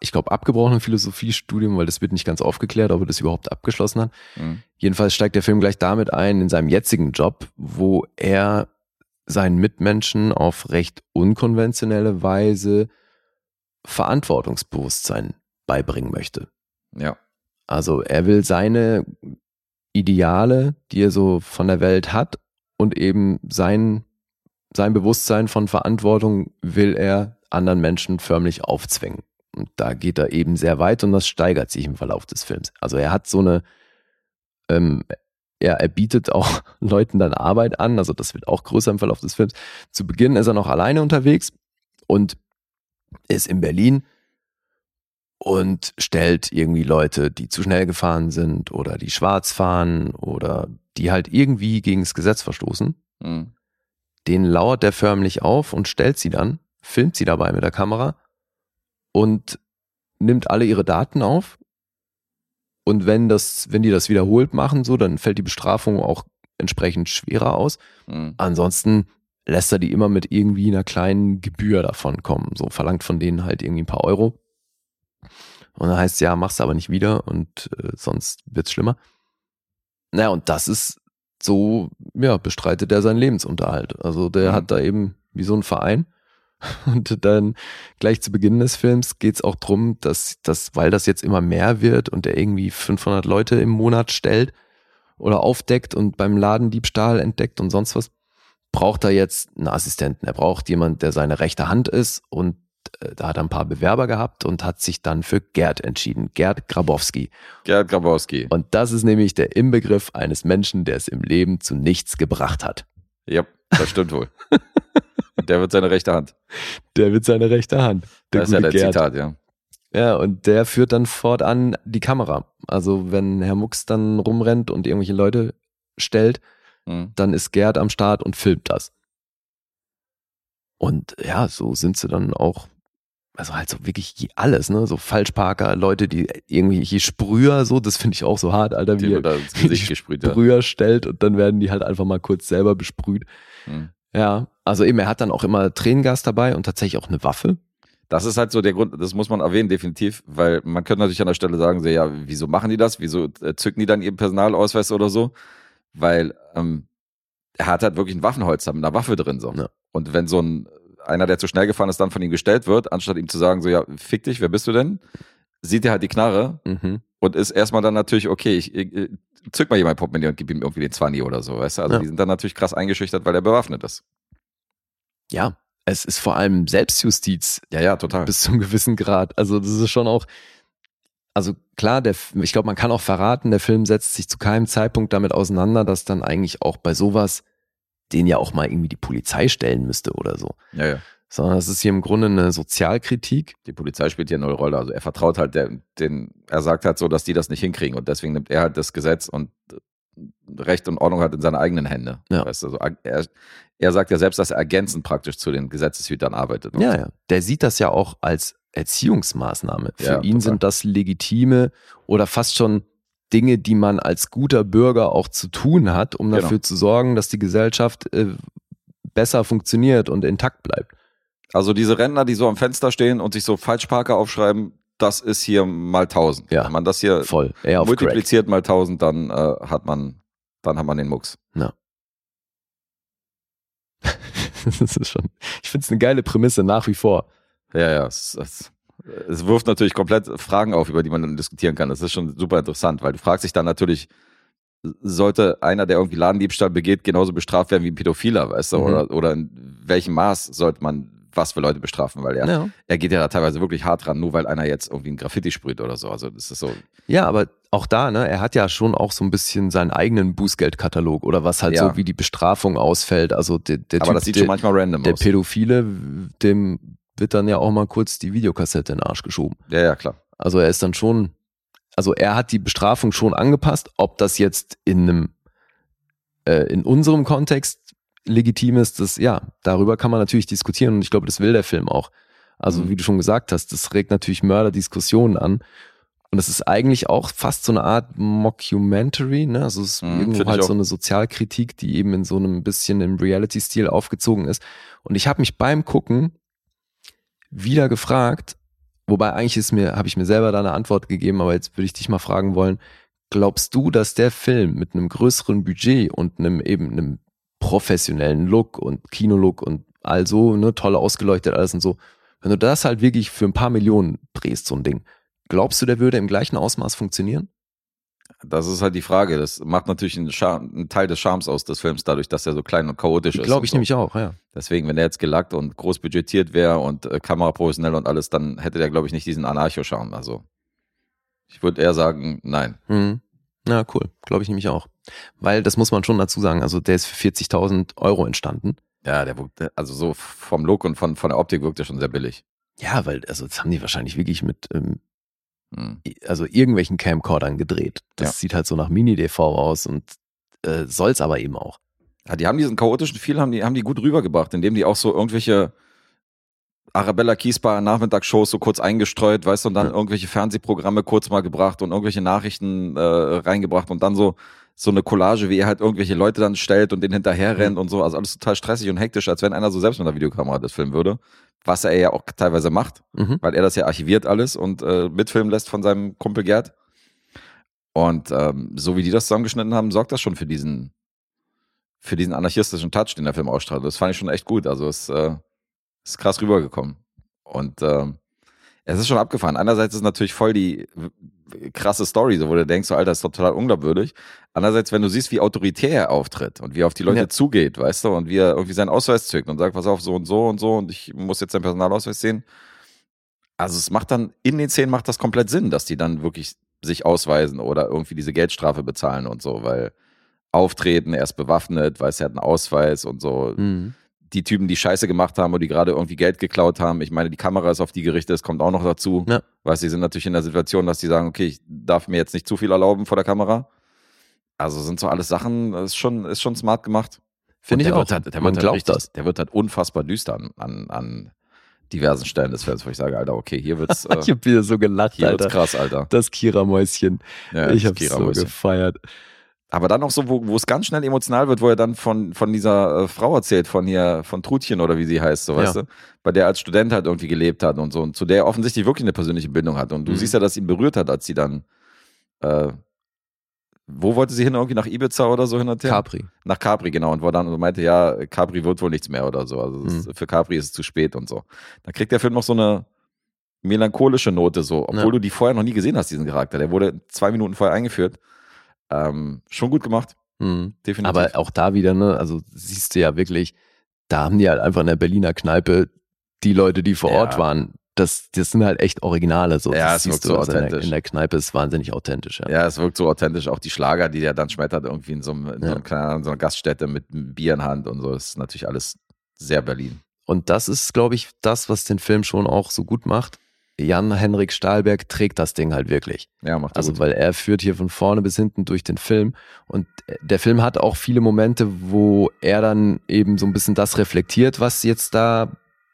C: ich glaube, abgebrochenen Philosophiestudium, weil das wird nicht ganz aufgeklärt, ob er das überhaupt abgeschlossen hat.
B: Mhm.
C: Jedenfalls steigt der Film gleich damit ein in seinem jetzigen Job, wo er seinen Mitmenschen auf recht unkonventionelle Weise Verantwortungsbewusstsein beibringen möchte.
B: Ja.
C: Also er will seine Ideale, die er so von der Welt hat und eben sein, sein Bewusstsein von Verantwortung will er anderen Menschen förmlich aufzwingen. Und da geht er eben sehr weit und das steigert sich im Verlauf des Films. Also er hat so eine, ähm, er, er bietet auch Leuten dann Arbeit an, also das wird auch größer im Verlauf des Films. Zu Beginn ist er noch alleine unterwegs und ist in Berlin und stellt irgendwie Leute, die zu schnell gefahren sind oder die schwarz fahren oder die halt irgendwie gegen das Gesetz verstoßen.
B: Mhm.
C: Den lauert der förmlich auf und stellt sie dann, filmt sie dabei mit der Kamera und nimmt alle ihre Daten auf. Und wenn das, wenn die das wiederholt machen, so, dann fällt die Bestrafung auch entsprechend schwerer aus.
B: Mhm.
C: Ansonsten lässt er die immer mit irgendwie einer kleinen Gebühr davon kommen. So verlangt von denen halt irgendwie ein paar Euro. Und dann heißt es, ja, mach's aber nicht wieder und äh, sonst wird's schlimmer. Naja, und das ist so, ja, bestreitet er seinen Lebensunterhalt. Also der
B: Mhm.
C: hat da eben wie so ein Verein. Und dann gleich zu Beginn des Films geht's auch drum, dass, dass, weil das jetzt immer mehr wird und er irgendwie 500 Leute im Monat stellt oder aufdeckt und beim Ladendiebstahl entdeckt und sonst was, braucht er jetzt einen Assistenten. Er braucht jemand, der seine rechte Hand ist und da hat er ein paar Bewerber gehabt und hat sich dann für Gerd entschieden. Gerd Grabowski.
B: Gerd Grabowski.
C: Und das ist nämlich der Inbegriff eines Menschen, der es im Leben zu nichts gebracht hat.
B: Ja, das stimmt wohl. der wird seine rechte Hand.
C: Der wird seine rechte Hand. Der
B: Das ist ja der
C: Gerd.
B: Zitat, ja.
C: Ja, und der führt dann fortan die Kamera. Also wenn Herr Mux dann rumrennt und irgendwelche Leute stellt,
B: Mhm.
C: dann ist Gerd am Start und filmt das. Und ja, so sind sie dann auch, also halt so wirklich alles, ne? So Falschparker, Leute, die irgendwelche Sprüher, so, das finde ich auch so hart, Alter, wie
B: da ins Gesicht gesprüht. Ja.
C: Sprüher stellt und dann werden die halt einfach mal kurz selber besprüht.
B: Mhm.
C: Ja, also eben, er hat dann auch immer Tränengas dabei und tatsächlich auch eine Waffe.
B: Das ist halt so der Grund, das muss man erwähnen, definitiv, weil man könnte natürlich an der Stelle sagen, so, ja, wieso machen die das? Wieso äh, zücken die dann ihren Personalausweis oder so? Weil ähm, er hat halt wirklich ein Waffenholster mit einer Waffe drin. So.
C: Ja.
B: Und wenn so ein einer, der zu schnell gefahren ist, dann von ihm gestellt wird, anstatt ihm zu sagen, so, ja, fick dich, wer bist du denn? Sieht er halt die Knarre
C: Mhm.
B: und ist erstmal dann natürlich, okay, ich, ich, zück mal hier mein Portemonnaie und gib ihm irgendwie den 20 oder so, weißt du? Also
C: Ja.
B: die sind dann natürlich krass eingeschüchtert, weil er bewaffnet ist.
C: Ja, es ist vor allem Selbstjustiz
B: Ja, ja, total.
C: bis zu einem gewissen Grad. Also das ist schon auch, also klar, der, ich glaube, man kann auch verraten, der Film setzt sich zu keinem Zeitpunkt damit auseinander, dass dann eigentlich auch bei sowas den ja auch mal irgendwie die Polizei stellen müsste oder so.
B: Ja, ja.
C: Sondern es ist hier im Grunde eine Sozialkritik.
B: Die Polizei spielt hier eine Rolle. Also er vertraut halt der, den, er sagt halt so, dass die das nicht hinkriegen und deswegen nimmt er halt das Gesetz und äh, Recht und Ordnung halt in seine eigenen Hände.
C: Ja.
B: Weißt du, also er, er sagt ja selbst, dass er ergänzend praktisch zu den Gesetzeshütern arbeitet.
C: Ja, ja. Der sieht das ja auch als Erziehungsmaßnahme. Für
B: Ja,
C: ihn
B: total.
C: sind das legitime oder fast schon Dinge, die man als guter Bürger auch zu tun hat, um
B: Genau.
C: dafür zu sorgen, dass die Gesellschaft äh, besser funktioniert und intakt bleibt.
B: Also diese Rentner, die so am Fenster stehen und sich so Falschparker aufschreiben, das ist hier mal tausend.
C: Ja.
B: Wenn man das hier
C: Voll. Crack.
B: multipliziert mal tausend, dann äh, hat man, dann hat man den Mucks.
C: das ist schon, ich finde es eine geile Prämisse nach wie vor.
B: Ja, ja, es, es, es wirft natürlich komplett Fragen auf, über die man dann diskutieren kann. Das ist schon super interessant, weil du fragst dich dann natürlich, sollte einer, der irgendwie Ladendiebstahl begeht, genauso bestraft werden wie ein Pädophiler, weißt du?
C: Mhm.
B: Oder, oder in welchem Maß sollte man was für Leute bestrafen? Weil er,
C: Ja.
B: er geht ja da teilweise wirklich hart ran, nur weil einer jetzt irgendwie ein Graffiti sprüht oder so. Also das ist so,
C: ja, aber auch da, ne, er hat ja schon auch so ein bisschen seinen eigenen Bußgeldkatalog oder was halt
B: Ja.
C: so wie die Bestrafung ausfällt. Also der, der
B: aber
C: Typ,
B: das sieht
C: der,
B: schon manchmal random
C: der
B: aus.
C: Pädophile, dem wird dann ja auch mal kurz die Videokassette in den Arsch geschoben.
B: Ja, ja, klar.
C: Also er ist dann schon, also er hat die Bestrafung schon angepasst, ob das jetzt in einem, äh, in unserem Kontext legitim ist, das, ja, darüber kann man natürlich diskutieren und ich glaube, das will der Film auch. Also
B: Mhm.
C: wie du schon gesagt hast, das regt natürlich Mörderdiskussionen an. Und es ist eigentlich auch fast so eine Art Mockumentary, ne? Also es ist
B: Mhm,
C: irgendwo halt so eine Sozialkritik, die eben in so einem bisschen im Reality-Stil aufgezogen ist. Und ich habe mich beim Gucken wieder gefragt, wobei eigentlich ist mir, habe ich mir selber da eine Antwort gegeben, aber jetzt würde ich dich mal fragen wollen, glaubst du, dass der Film mit einem größeren Budget und einem eben einem professionellen Look und Kinolook und all so, ne, toll ausgeleuchtet alles und so. Wenn du das halt wirklich für ein paar Millionen drehst, so ein Ding, glaubst du, der würde im gleichen Ausmaß funktionieren?
B: Das ist halt die Frage. Das macht natürlich einen, Charme, einen Teil des Charmes aus des Films, dadurch, dass er so klein und chaotisch ist.
C: Glaube ich
B: so.
C: nämlich auch, ja.
B: Deswegen, wenn der jetzt gelackt und groß budgetiert wäre und äh, kameraprofessionell und alles, dann hätte der, glaube ich, nicht diesen Anarcho-Charme. Also, ich würde eher sagen, nein.
C: Mhm. Na, cool. Glaube ich nämlich auch. Weil, das muss man schon dazu sagen, also der ist für 40.000 Euro entstanden.
B: Ja, der wirkt, also so vom Look und von, von der Optik wirkt er schon sehr billig.
C: Ja, weil, also das haben die wahrscheinlich wirklich mit, ähm,
B: Hm.
C: also irgendwelchen Camcordern gedreht. Das
B: Ja.
C: sieht halt so nach Mini-DV aus und äh, soll's aber eben auch.
B: Ja, die haben diesen chaotischen Feel, haben die, haben die gut rübergebracht, indem die auch so irgendwelche Arabella Kiesbar Nachmittagsshows so kurz eingestreut, weißt du, und dann
C: Ja.
B: irgendwelche Fernsehprogramme kurz mal gebracht und irgendwelche Nachrichten äh, reingebracht und dann so so eine Collage, wie er halt irgendwelche Leute dann stellt und denen hinterher rennt und so. Also alles total stressig und hektisch, als wenn einer so selbst mit einer Videokamera das filmen würde. Was er ja auch teilweise macht,
C: Mhm.
B: weil er das ja archiviert alles und äh, mitfilmen lässt von seinem Kumpel Gerd. Und ähm, so wie die das zusammengeschnitten haben, sorgt das schon für diesen, für diesen anarchistischen Touch, den der Film ausstrahlt. Das fand ich schon echt gut. Also es äh, ist krass rübergekommen. Und ähm, es ist schon abgefahren. Einerseits ist natürlich voll die krasse Story, so wo du denkst, so, Alter, ist doch total unglaubwürdig. Andererseits, wenn du siehst, wie autoritär er auftritt und wie er auf die Leute
C: Ja.
B: zugeht, weißt du, und wie er irgendwie seinen Ausweis zückt und sagt, pass auf, so und so und so und ich muss jetzt deinen Personalausweis sehen. Also es macht dann, in den Szenen macht das komplett Sinn, dass die dann wirklich sich ausweisen oder irgendwie diese Geldstrafe bezahlen und so, weil auftreten, er ist bewaffnet, weiß, er hat einen Ausweis und so.
C: Mhm.
B: Die Typen, die Scheiße gemacht haben und die gerade irgendwie Geld geklaut haben, ich meine, die Kamera ist auf die gerichtet, es kommt auch noch dazu.
C: Ja.
B: Weißt du, die sind natürlich in der Situation, dass die sagen, okay, ich darf mir jetzt nicht zu viel erlauben vor der Kamera. Also sind so alles Sachen, ist schon, ist schon smart gemacht.
C: Finde ich
B: der
C: auch.
B: Halt, der
C: Man
B: wird halt
C: glaubt
B: richtig,
C: das.
B: Der wird halt unfassbar düster an, an, an diversen Stellen des Films, wo ich sage, Alter, okay, hier wird's, äh,
C: Ich hab wieder so gelacht,
B: hier wird's
C: Alter.
B: krass, Alter.
C: Das Kira-Mäuschen.
B: Ja,
C: ich
B: das
C: hab's so
B: Kira-Mäuschen.
C: gefeiert.
B: Aber dann auch so, wo, wo es ganz schnell emotional wird, wo er dann von, von dieser äh, Frau erzählt, von hier, von Trutchen oder wie sie heißt, so
C: Ja.
B: weißt du, bei der er als Student halt irgendwie gelebt hat und so, und zu der er offensichtlich wirklich eine persönliche Bindung hat. Und du
C: Mhm.
B: siehst ja, dass ihn berührt hat, als sie dann, äh, wo wollte sie hin? Irgendwie nach Ibiza oder so hin und her?
C: Capri.
B: Nach Capri, genau. Und war dann und meinte, ja, Capri wird wohl nichts mehr oder so. Also
C: Mhm.
B: für Capri ist es zu spät und so. Da kriegt der Film noch so eine melancholische Note, so, obwohl
C: Ja.
B: du die vorher noch nie gesehen hast, diesen Charakter. Der wurde zwei Minuten vorher eingeführt. Ähm, schon gut gemacht,
C: Mhm.
B: definitiv.
C: Aber auch da wieder, ne, also siehst du ja wirklich, da haben die halt einfach in der Berliner Kneipe die Leute, die vor
B: Ja.
C: Ort waren. Das, das sind halt echt Originale. So.
B: Ja,
C: das
B: es wirkt so
C: also in der,
B: authentisch.
C: in der Kneipe ist wahnsinnig authentisch. Ja.
B: ja, es wirkt so authentisch. Auch die Schlager, die der dann schmettert, irgendwie in so, einem, in so,
C: Ja.
B: einem, keine Ahnung, so einer Gaststätte mit einem Bier in Hand und so. Das ist natürlich alles sehr Berlin.
C: Und das ist, glaube ich, das, was den Film schon auch so gut macht. Jan-Henrik Stahlberg trägt das Ding halt wirklich.
B: Ja, macht
C: Also,
B: gut.
C: weil er führt hier von vorne bis hinten durch den Film. Und der Film hat auch viele Momente, wo er dann eben so ein bisschen das reflektiert, was jetzt da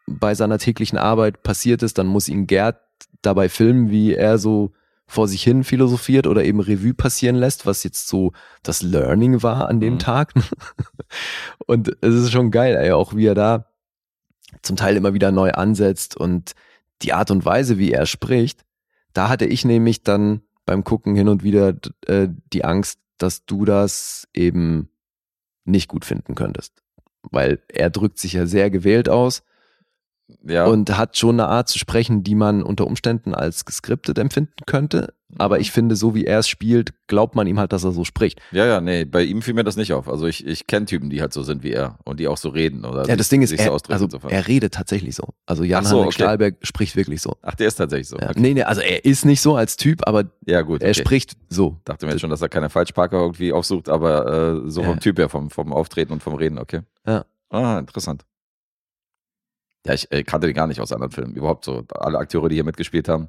C: bei seiner täglichen Arbeit passiert ist. Dann muss ihn Gerd dabei filmen, wie er so vor sich hin philosophiert oder eben Revue passieren lässt, was jetzt so das Learning war an dem
B: Mhm.
C: Tag. Und es ist schon geil, ey, auch wie er da zum Teil immer wieder neu ansetzt und die Art und Weise, wie er spricht, da hatte ich nämlich dann beim Gucken hin und wieder äh, die Angst, dass du das eben nicht gut finden könntest. Weil er drückt sich ja sehr gewählt aus
B: ja.
C: und hat schon eine Art zu sprechen, die man unter Umständen als geskriptet empfinden könnte. Aber
B: Mhm.
C: ich finde, so wie er es spielt, glaubt man ihm halt, dass er so spricht.
B: Ja, ja, nee, bei ihm fiel mir das nicht auf. Also ich, ich kenne Typen, die halt so sind wie er und die auch so reden oder
C: ja, das Ding ist,
B: sich so
C: er,
B: ausdrücken
C: also
B: insofern.
C: er redet tatsächlich so. Also Jan
B: so, okay.
C: Stahlberg spricht wirklich so.
B: Ach, der ist tatsächlich so.
C: Ja.
B: Okay.
C: Nee, nee, also er ist nicht so als Typ, aber
B: Ja, gut.
C: er
B: okay.
C: spricht so.
B: Dachte mir jetzt schon, dass er keine Falschparker irgendwie aufsucht, aber äh, so vom
C: Ja.
B: Typ her, vom, vom Auftreten und vom Reden, okay.
C: Ja.
B: Ah, interessant. Ja, ich äh, kannte den gar nicht aus anderen Filmen. Überhaupt so. Alle Akteure, die hier mitgespielt haben.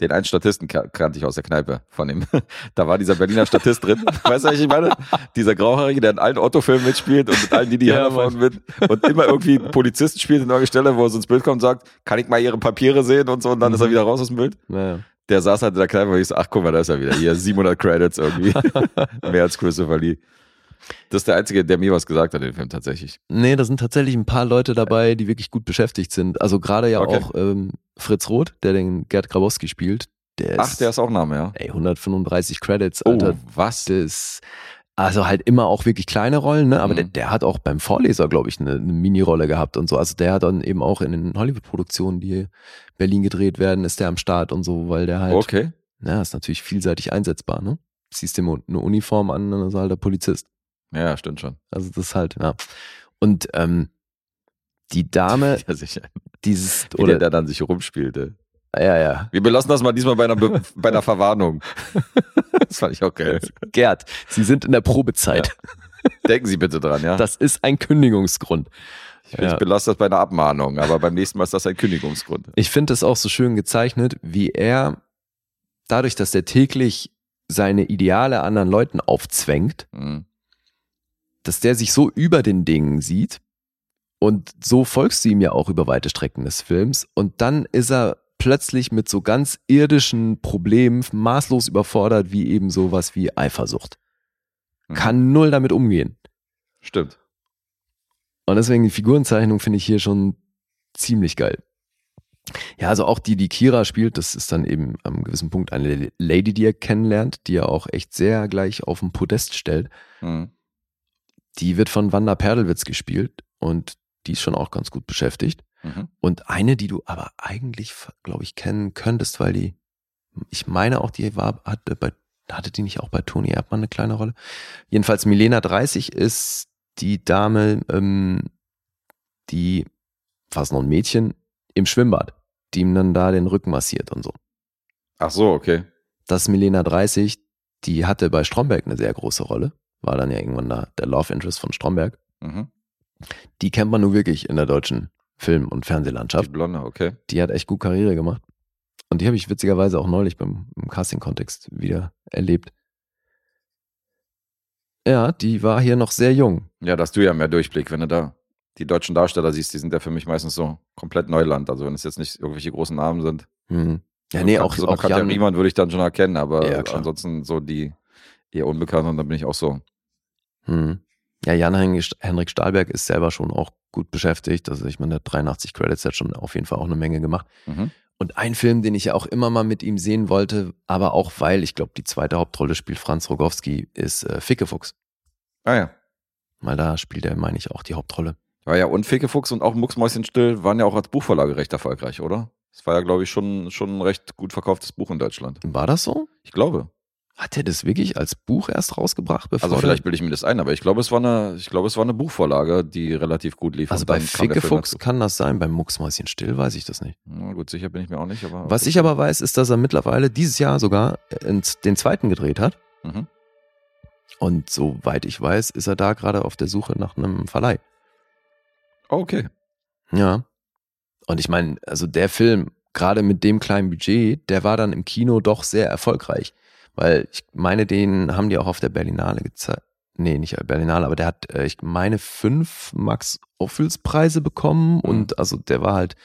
B: Den einen Statisten ka- kannte ich aus der Kneipe von ihm. da war dieser Berliner Statist drin. Weißt du, was ich meine? Dieser Grauhaarige, der in allen Otto-Filmen mitspielt und mit allen, die die
C: Ja,
B: fahren mit. Und immer irgendwie Polizisten spielt in irgendeiner Stelle, wo er so ins Bild kommt und sagt, kann ich mal ihre Papiere sehen und so. Und dann ist er
C: Mhm.
B: wieder raus aus dem Bild
C: Naja.
B: der saß halt in der Kneipe und ich so, ach guck mal, da ist er wieder. Hier 700 Credits irgendwie. Mehr als Christopher Lee. Das ist der Einzige, der mir was gesagt hat in dem Film tatsächlich.
C: Nee, da sind tatsächlich ein paar Leute dabei, die wirklich gut beschäftigt sind. Also gerade ja
B: Okay.
C: auch ähm, Fritz Roth, der den Gerd Grabowski spielt. Der ist,
B: Ach, der ist auch Name, ja.
C: ey, 135 Credits,
B: Oh,
C: Alter.
B: was?
C: Das, Also halt immer auch wirklich kleine Rollen, ne? Aber
B: Mhm.
C: der, der hat auch beim Vorleser, glaube ich, eine, eine Mini-Rolle gehabt und so. Also der hat dann eben auch in den Hollywood-Produktionen, die in Berlin gedreht werden, ist der am Start und so, weil der halt,
B: Okay.
C: ja, ist natürlich vielseitig einsetzbar, ne? Siehst ihm eine Uniform an, dann ist er halt der Polizist.
B: Ja, stimmt schon.
C: Also das ist halt, ja. Und ähm, die Dame,
B: Ja, sicher.
C: dieses,
B: Wie der
C: oder,
B: da dann sich rumspielte.
C: ja, ja,
B: Wir belassen das mal diesmal bei einer, Be bei einer Verwarnung. Das fand ich auch geil.
C: Gerd, Sie sind in der Probezeit.
B: Denken Sie bitte dran, ja?
C: Das ist ein Kündigungsgrund.
B: ich
C: ja.
B: ich belasse das bei einer Abmahnung, aber beim nächsten Mal ist das ein Kündigungsgrund.
C: Ich finde es auch so schön gezeichnet, wie er dadurch, dass er täglich seine Ideale anderen Leuten aufzwängt,
B: Mhm.
C: Dass der sich so über den Dingen sieht und so folgst du ihm ja auch über weite Strecken des Films und dann ist er plötzlich mit so ganz irdischen Problemen maßlos überfordert, wie eben sowas wie Eifersucht.
B: Mhm.
C: Kann null damit umgehen.
B: Stimmt.
C: Und deswegen die Figurenzeichnung finde ich hier schon ziemlich geil. Ja, also auch die, die Kira spielt, das ist dann eben am gewissen Punkt eine Lady, die er kennenlernt, die er auch echt sehr gleich auf den Podest stellt.
B: Mhm.
C: Die wird von Wanda Perdelwitz gespielt und die ist schon auch ganz gut beschäftigt.
B: Mhm.
C: Und eine, die du aber eigentlich, glaube ich, kennen könntest, weil die, ich meine auch, die war, hatte bei, hatte die nicht auch bei Toni Erdmann eine kleine Rolle? Jedenfalls Milena 30 ist die Dame, ähm, die, fast noch ein Mädchen, im Schwimmbad, die ihm dann da den Rücken massiert und so.
B: Ach so, okay.
C: Das ist Milena 30, die hatte bei Stromberg eine sehr große Rolle, war dann ja irgendwann da der Love Interest von Stromberg.
B: Mhm.
C: Die kennt man nur wirklich in der deutschen Film- und
B: Die
C: Fernsehlandschaft.
B: Blonde, okay.
C: Die hat echt gut Karriere gemacht. Und die habe ich witzigerweise auch neulich beim im Casting-Kontext wieder erlebt. Ja, die war hier noch sehr jung.
B: Ja, da hast du ja mehr Durchblick, wenn du da die deutschen Darsteller siehst, die sind ja für mich meistens so komplett Neuland. Also wenn es jetzt nicht irgendwelche großen Namen sind.
C: Hm. Ja,
B: So
C: nee, auch,
B: so
C: auch
B: Katja
C: Jan,
B: Riemann würde ich dann schon erkennen, aber
C: Ja,
B: ansonsten so die eher Unbekannten, da bin ich auch so.
C: hm. ja, Jan Henrik Henrik Stahlberg ist selber schon auch gut beschäftigt. Also ich meine, der hat 83 Credits hat schon auf jeden Fall auch eine Menge gemacht.
B: Mhm.
C: Und ein Film, den ich ja auch immer mal mit ihm sehen wollte, aber auch weil, ich glaube, die zweite Hauptrolle spielt Franz Rogowski, ist äh, Fickefuchs.
B: Ah ja.
C: Weil da spielt er, meine ich, auch die Hauptrolle.
B: War ja und Fekefuchs und auch Mucksmäuschen still waren ja auch als Buchvorlage recht erfolgreich, oder? Es war ja, glaube ich, schon, schon ein recht gut verkauftes Buch in Deutschland.
C: War das so?
B: Ich glaube.
C: Hat er das wirklich als Buch erst rausgebracht, bevor
B: Also vielleicht bilde ich mir das ein, aber ich glaube, es war eine, ich glaube, es war eine Buchvorlage, die relativ gut lief.
C: Also bei Fickefuchs kann das sein, beim Mucksmäuschen still weiß ich das nicht.
B: Na gut, sicher bin ich mir auch nicht, aber.
C: Was ich aber weiß, ist, dass er mittlerweile dieses Jahr sogar den zweiten gedreht hat.
B: Mhm.
C: Und soweit ich weiß, ist er da gerade auf der Suche nach einem Verleih.
B: Okay.
C: Ja. Und ich meine, also der Film, gerade mit dem kleinen Budget, der war dann im Kino doch sehr erfolgreich. Weil ich meine, den haben die auch auf der Berlinale gezeigt. Nee, nicht Berlinale, aber der hat, äh, ich meine, fünf Max Ophüls Preise bekommen und also der war halt,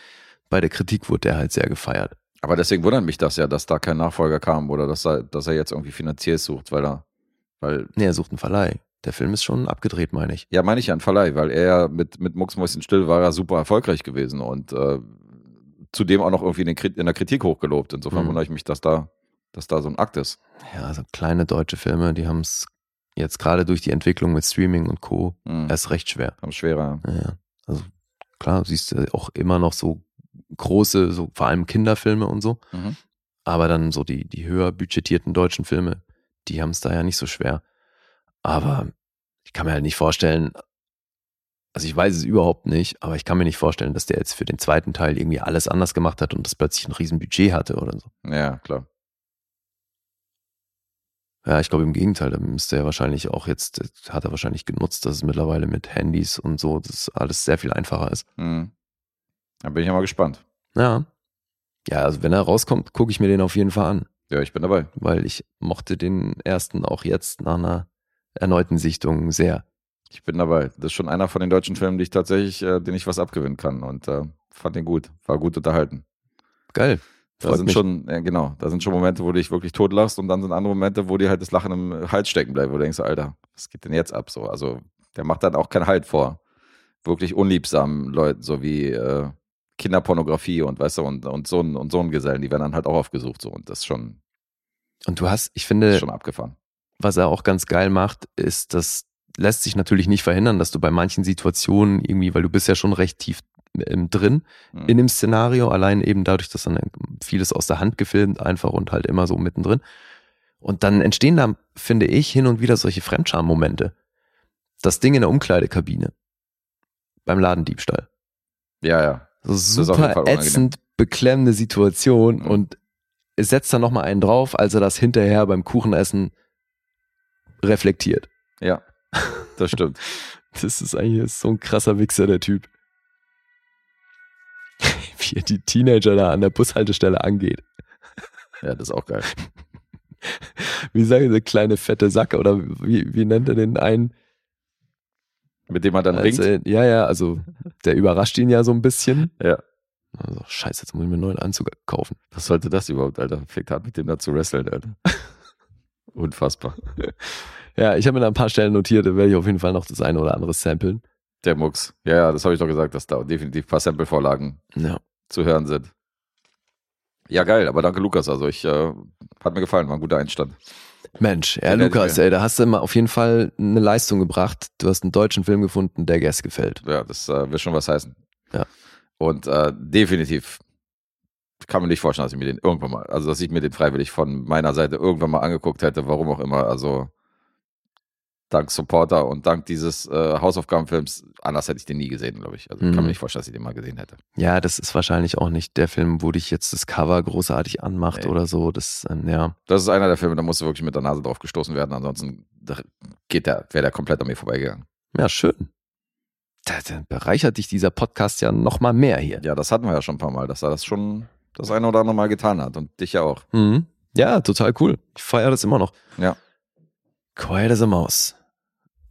C: bei der Kritik wurde der halt sehr gefeiert.
B: Aber deswegen wundert mich das ja, dass da kein Nachfolger kam oder dass er, dass er jetzt irgendwie finanziell sucht, weil er, weil,
C: Nee, er sucht einen Verleih. Der Film ist schon abgedreht, meine ich.
B: ja, meine ich ja, ein Verleih, weil er ja mit, mit Mucksmäuschen still war er super erfolgreich gewesen und äh, zudem auch noch irgendwie in, den, in der Kritik hochgelobt. Insofern
C: Mhm.
B: wundere ich mich, dass da, dass da so ein Akt ist.
C: Ja, also kleine deutsche Filme, die haben es jetzt gerade durch die Entwicklung mit Streaming und Co.
B: Mhm.
C: erst recht schwer.
B: Haben schwerer.
C: Ja, ja. also klar, siehst du auch immer noch so große, so vor allem Kinderfilme und so.
B: Mhm.
C: Aber dann so die, die höher budgetierten deutschen Filme, die haben es da ja nicht so schwer. Aber ich kann mir halt nicht vorstellen, also ich weiß es überhaupt nicht, aber ich kann mir nicht vorstellen, dass der jetzt für den zweiten Teil irgendwie alles anders gemacht hat und das plötzlich ein Riesenbudget hatte oder so.
B: Ja, klar.
C: Ja, ich glaube im Gegenteil, da müsste er wahrscheinlich auch jetzt, hat er wahrscheinlich genutzt, dass es mittlerweile mit Handys und so, das alles sehr viel einfacher ist.
B: Mhm. Da bin ich ja mal gespannt.
C: Ja. Ja, also wenn er rauskommt, gucke ich mir den auf jeden Fall an,
B: Ja, ich bin dabei.
C: weil ich mochte den ersten auch jetzt nach einer erneuten Sichtung sehr.
B: Ich bin dabei. Das ist schon einer von den deutschen Filmen, die ich tatsächlich, äh, den ich was abgewinnen kann und äh, fand den gut. War gut unterhalten.
C: Geil.
B: Da
C: Freut
B: sind
C: mich.
B: schon, ja, genau, da sind schon Momente, wo du dich wirklich totlachst und dann sind andere Momente, wo dir halt das Lachen im Hals stecken bleibt, wo du denkst, Alter, was geht denn jetzt ab? So, also der macht dann auch keinen Halt vor wirklich unliebsamen Leuten, so wie äh, Kinderpornografie und weißt du, und, und Sohn und Sohngesellen, die werden dann halt auch aufgesucht so und das ist schon,
C: Und du hast, ich finde,
B: schon abgefahren.
C: was er auch ganz geil macht, ist, das lässt sich natürlich nicht verhindern, dass du bei manchen Situationen irgendwie, weil du bist ja schon recht tief drin
B: Mhm.
C: in dem Szenario, allein eben dadurch, dass dann vieles aus der Hand gefilmt einfach und halt immer so mittendrin. Und dann entstehen da, finde ich, hin und wieder solche Fremdscham-Momente. Das Ding in der Umkleidekabine. Beim Ladendiebstahl.
B: Ja, ja.
C: So super ätzend beklemmende Situation
B: Mhm.
C: und setzt dann nochmal einen drauf, als er das hinterher beim Kuchenessen reflektiert.
B: Ja, das stimmt.
C: Das ist eigentlich so ein krasser Wichser, der Typ. Wie er die Teenager da an der Bushaltestelle angeht.
B: Ja, das ist auch geil.
C: Wie sagen sie, kleine fette Sacke oder wie, wie nennt er den einen?
B: Mit dem er dann
C: Als
B: ringt.
C: ja, ja, also der überrascht ihn ja so ein bisschen.
B: Ja.
C: Also, scheiße, jetzt muss ich mir einen neuen Anzug kaufen.
B: Was sollte das überhaupt, Alter? Fängt an, mit dem da zu wresteln, Alter. Unfassbar.
C: Ja, ich habe mir da ein paar Stellen notiert, da werde ich auf jeden Fall noch das eine oder andere samplen.
B: Der Mucks. Ja, ja, das habe ich doch gesagt, dass da definitiv ein paar Sample-Vorlagen
C: Ja.
B: Zu hören sind. Ja, geil, aber danke, Lukas. Also ich, äh, hat mir gefallen, war ein guter Einstand.
C: Mensch, ja, Lukas, ey, da hast du mal auf jeden Fall eine Leistung gebracht. Du hast einen deutschen Film gefunden, der Guest gefällt.
B: Ja, das äh, wird schon was heißen.
C: Ja.
B: Und äh, definitiv kann mir nicht vorstellen, dass ich mir den irgendwann mal, also dass ich mir den freiwillig von meiner Seite irgendwann mal angeguckt hätte, warum auch immer. Also dank Supporter und dank dieses äh, Hausaufgabenfilms, anders hätte ich den nie gesehen, glaube ich. Also ich kann
C: Mhm.
B: mir nicht vorstellen, dass ich den mal gesehen hätte.
C: Ja, das ist wahrscheinlich auch nicht der Film, wo dich jetzt das Cover großartig anmacht
B: Nee.
C: oder so. Das, ähm, ja.
B: Das ist einer der Filme, da musst du wirklich mit der Nase drauf gestoßen werden, ansonsten geht der, wäre der komplett an mir vorbeigegangen.
C: Ja, schön. Da, da bereichert dich dieser Podcast ja noch mal mehr hier.
B: Ja, das hatten wir ja schon ein paar Mal, dass er das schon das eine oder andere Mal getan hat und dich ja auch.
C: Mhm. Ja, total cool. Ich feiere das immer noch.
B: Ja.
C: Quiet as a Mouse.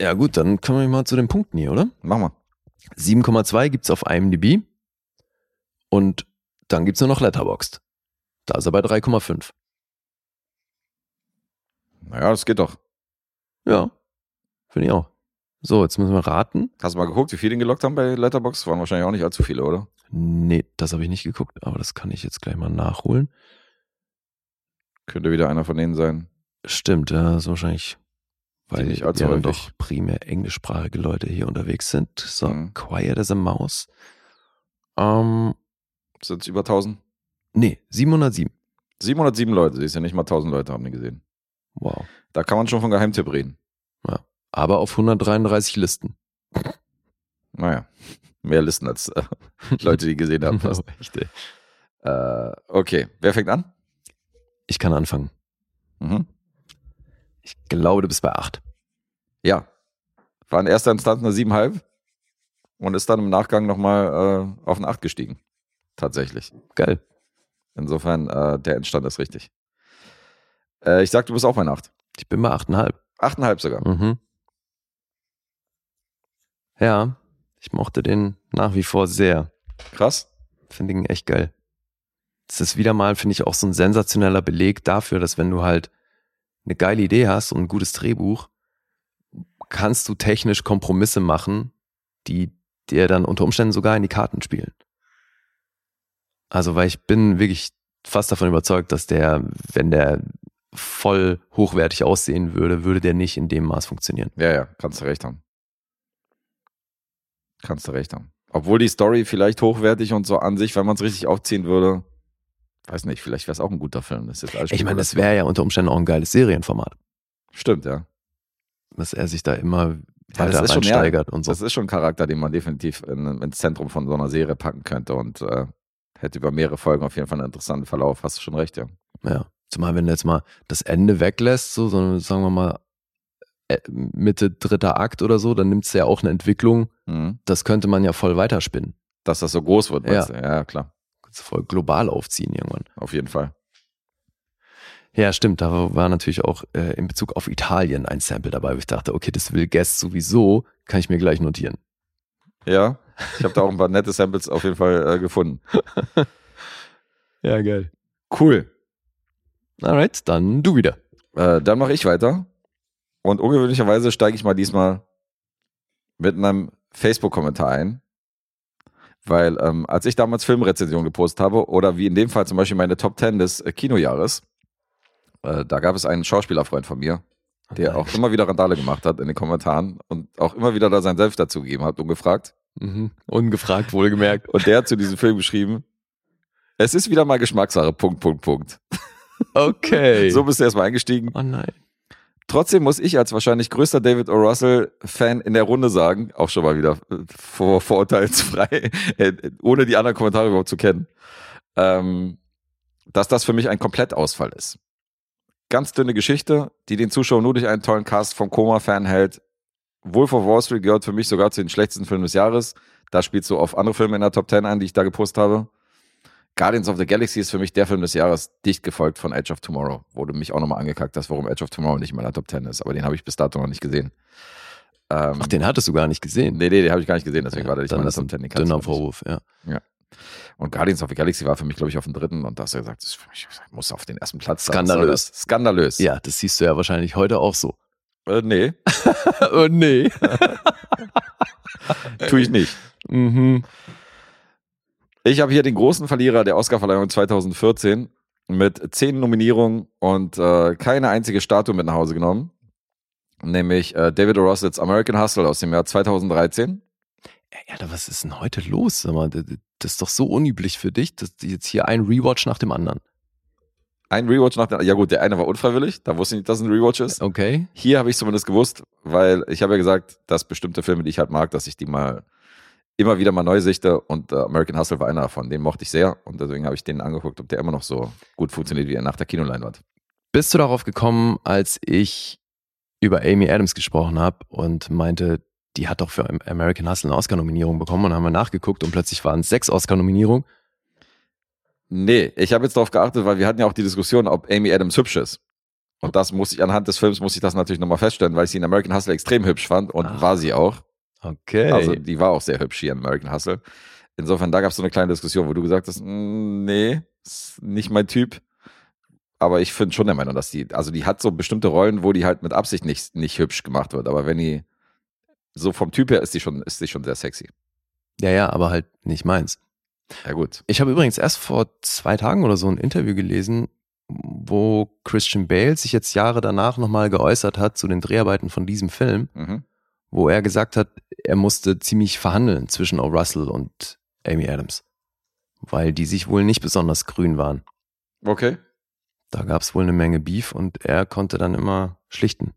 C: Ja gut, dann kommen wir mal zu den Punkten hier, oder?
B: Mach mal.
C: 7,2 gibt's auf IMDb und dann gibt's nur noch Letterboxd. Da ist er bei 3,5.
B: Naja, das geht doch.
C: Ja, finde ich auch. So, jetzt müssen wir raten.
B: Hast du mal geguckt, wie viele den gelockt haben bei Letterbox? Waren wahrscheinlich auch nicht allzu viele, oder?
C: Nee, das habe ich nicht geguckt, aber das kann ich jetzt gleich mal nachholen.
B: Könnte wieder einer von denen sein.
C: Stimmt, ja, ist wahrscheinlich, weil ja
B: häufig.
C: doch primär englischsprachige Leute hier unterwegs sind. So,
B: Mhm.
C: Quiet as a Mouse. Ähm,
B: Sind es über 1000?
C: nee, 707.
B: 707 Leute, siehst du, nicht mal 1000 Leute haben den gesehen.
C: Wow.
B: Da kann man schon von Geheimtipp reden.
C: Aber auf 133 Listen.
B: Naja, mehr Listen als äh, Leute, die gesehen haben. Fast.
C: Echt,
B: äh, okay, wer fängt an?
C: Ich kann anfangen.
B: Mhm.
C: Ich glaube, du bist bei 8.
B: Ja, war in erster Instanz eine 7,5 und ist dann im Nachgang nochmal äh, auf eine 8 gestiegen. Tatsächlich.
C: Geil.
B: Insofern, äh, der Endstand ist richtig. Äh, ich sag, du bist auch bei einer 8.
C: Ich bin bei 8,5.
B: 8,5 sogar.
C: Mhm. Ja, ich mochte den nach wie vor sehr.
B: Krass.
C: Finde ihn echt geil. Das ist wieder mal, finde ich, auch so ein sensationeller Beleg dafür, dass wenn du halt eine geile Idee hast und ein gutes Drehbuch, kannst du technisch Kompromisse machen, die dir dann unter Umständen sogar in die Karten spielen. Also, weil ich bin wirklich fast davon überzeugt, dass der, wenn der voll hochwertig aussehen würde, würde der nicht in dem Maß funktionieren.
B: Ja, ja, kannst du recht haben. Kannst du recht haben. Obwohl die Story vielleicht hochwertig und so an sich, wenn man es richtig aufziehen würde, weiß nicht, vielleicht wäre es auch ein guter Film. Das ist alles
C: Ich meine, das wäre ja unter Umständen auch ein geiles Serienformat,
B: Stimmt, ja.
C: dass er sich da immer
B: Ja, das
C: weiter
B: schon, ja,
C: reinsteigert und so.
B: Das ist schon ein Charakter, den man definitiv in, ins Zentrum von so einer Serie packen könnte und äh, hätte über mehrere Folgen auf jeden Fall einen interessanten Verlauf. Hast du schon recht, ja.
C: Ja. Zumal, wenn du jetzt mal das Ende weglässt, so, sondern sagen wir mal äh, Mitte dritter Akt oder so, dann nimmt es ja auch eine Entwicklung.
B: Mhm.
C: Das könnte man ja voll weiterspinnen.
B: Dass das so groß wird,
C: Ja.
B: du? Ja, klar.
C: Voll global aufziehen irgendwann.
B: Auf jeden Fall.
C: Ja, stimmt. Da war natürlich auch äh, in Bezug auf Italien ein Sample dabei, wo ich dachte, okay, das will Guest sowieso, kann ich mir gleich notieren.
B: Ja, ich habe da auch ein paar nette Samples auf jeden Fall äh, gefunden.
C: Ja, geil.
B: Cool.
C: Alright, dann du wieder.
B: Äh, dann mache ich weiter. Und ungewöhnlicherweise steige ich mal diesmal mit einem Facebook-Kommentar ein. Weil ähm, als ich damals Filmrezension gepostet habe, oder wie in dem Fall zum Beispiel meine Top 10 des äh, Kinojahres, äh, da gab es einen Schauspielerfreund von mir, der auch immer wieder Randale gemacht hat in den Kommentaren und auch immer wieder da sein Selbst dazugegeben hat, ungefragt.
C: Mhm. Ungefragt, wohlgemerkt.
B: Und der hat zu diesem Film geschrieben, es ist wieder mal Geschmackssache, Punkt, Punkt, Punkt.
C: Okay.
B: So bist du erstmal eingestiegen.
C: oh nein.
B: Trotzdem muss ich als wahrscheinlich größter David O. Russell-Fan in der Runde sagen, auch schon mal wieder äh, vor, vorurteilsfrei, äh, ohne die anderen Kommentare überhaupt zu kennen, ähm, dass das für mich ein Komplettausfall ist. Ganz dünne Geschichte, die den Zuschauer nur durch einen tollen Cast vom Koma-Fan hält. Wolf of Wall Street gehört für mich sogar zu den schlechtesten Filmen des Jahres. Da spielst du auf andere Filme in der Top 10 ein, die ich da gepostet habe. Guardians of the Galaxy ist für mich der Film des Jahres, dicht gefolgt von Edge of Tomorrow. Wurde mich auch nochmal angekackt hast, warum Edge of Tomorrow nicht in meiner Top 10 ist. Aber den habe ich bis dato noch nicht gesehen. Ähm,
C: Ach, den hattest du gar nicht gesehen.
B: nee, nee, den habe ich gar nicht gesehen, deswegen
C: Ja,
B: war der nicht in meiner Top 10. Den kannst du
C: dünner. Vorwurf, ja.
B: Und Guardians of the Galaxy war für mich, glaube ich, auf dem dritten. Und da hast du gesagt, das für mich, muss auf den ersten Platz. sein.
C: Skandalös.
B: Skandalös.
C: Ja, das siehst du ja wahrscheinlich heute auch so.
B: Äh, nee,
C: oh nee.
B: tue ich nicht.
C: mhm.
B: Ich habe hier den großen Verlierer der Oscarverleihung 2014 mit zehn Nominierungen und äh, keine einzige Statue mit nach Hause genommen. Nämlich äh, David O. Russells American Hustle aus dem Jahr 2013.
C: Ja, Alter, was ist denn heute los? Sag mal, das ist doch so unüblich für dich, dass jetzt hier ein Rewatch nach dem anderen.
B: Ein Rewatch nach dem, ja gut, der eine war unfreiwillig, da wusste ich nicht, dass es ein Rewatch ist.
C: Okay.
B: Hier habe ich zumindest gewusst, weil ich habe ja gesagt, dass bestimmte Filme, die ich halt mag, dass ich die mal immer wieder mal neu sichte und äh, American Hustle war einer davon. Den mochte ich sehr und deswegen habe ich den angeguckt, ob der immer noch so gut funktioniert wie er nach der Kinoleinwand.
C: Bist du darauf gekommen, als ich über Amy Adams gesprochen habe und meinte, die hat doch für American Hustle eine Oscar-Nominierung bekommen und dann haben wir nachgeguckt und plötzlich waren es sechs Oscar-Nominierungen.
B: Nee, ich habe jetzt darauf geachtet, weil wir hatten ja auch die Diskussion, ob Amy Adams hübsch ist. Und das muss ich anhand des Films muss ich das natürlich nochmal feststellen, weil ich sie in American Hustle extrem hübsch fand und
C: Ah.
B: war sie auch.
C: Okay.
B: Also die war auch sehr hübsch hier in American Hustle. Insofern, da gab es so eine kleine Diskussion, wo du gesagt hast, "Mm, nee, ist nicht mein Typ. Aber ich finde schon der Meinung, dass die, also die hat so bestimmte Rollen, wo die halt mit Absicht nicht, nicht hübsch gemacht wird. Aber wenn die so vom Typ her ist die schon, ist die schon sehr sexy.
C: ja, ja, aber halt nicht meins.
B: Ja gut.
C: Ich habe übrigens erst vor zwei Tagen oder so ein Interview gelesen, wo Christian Bale sich jetzt Jahre danach nochmal geäußert hat zu den Dreharbeiten von diesem Film,
B: Mhm.
C: Wo er gesagt hat, er musste ziemlich verhandeln zwischen O. Russell und Amy Adams, weil die sich wohl nicht besonders grün waren.
B: Okay.
C: Da gab es wohl eine Menge Beef und er konnte dann immer schlichten.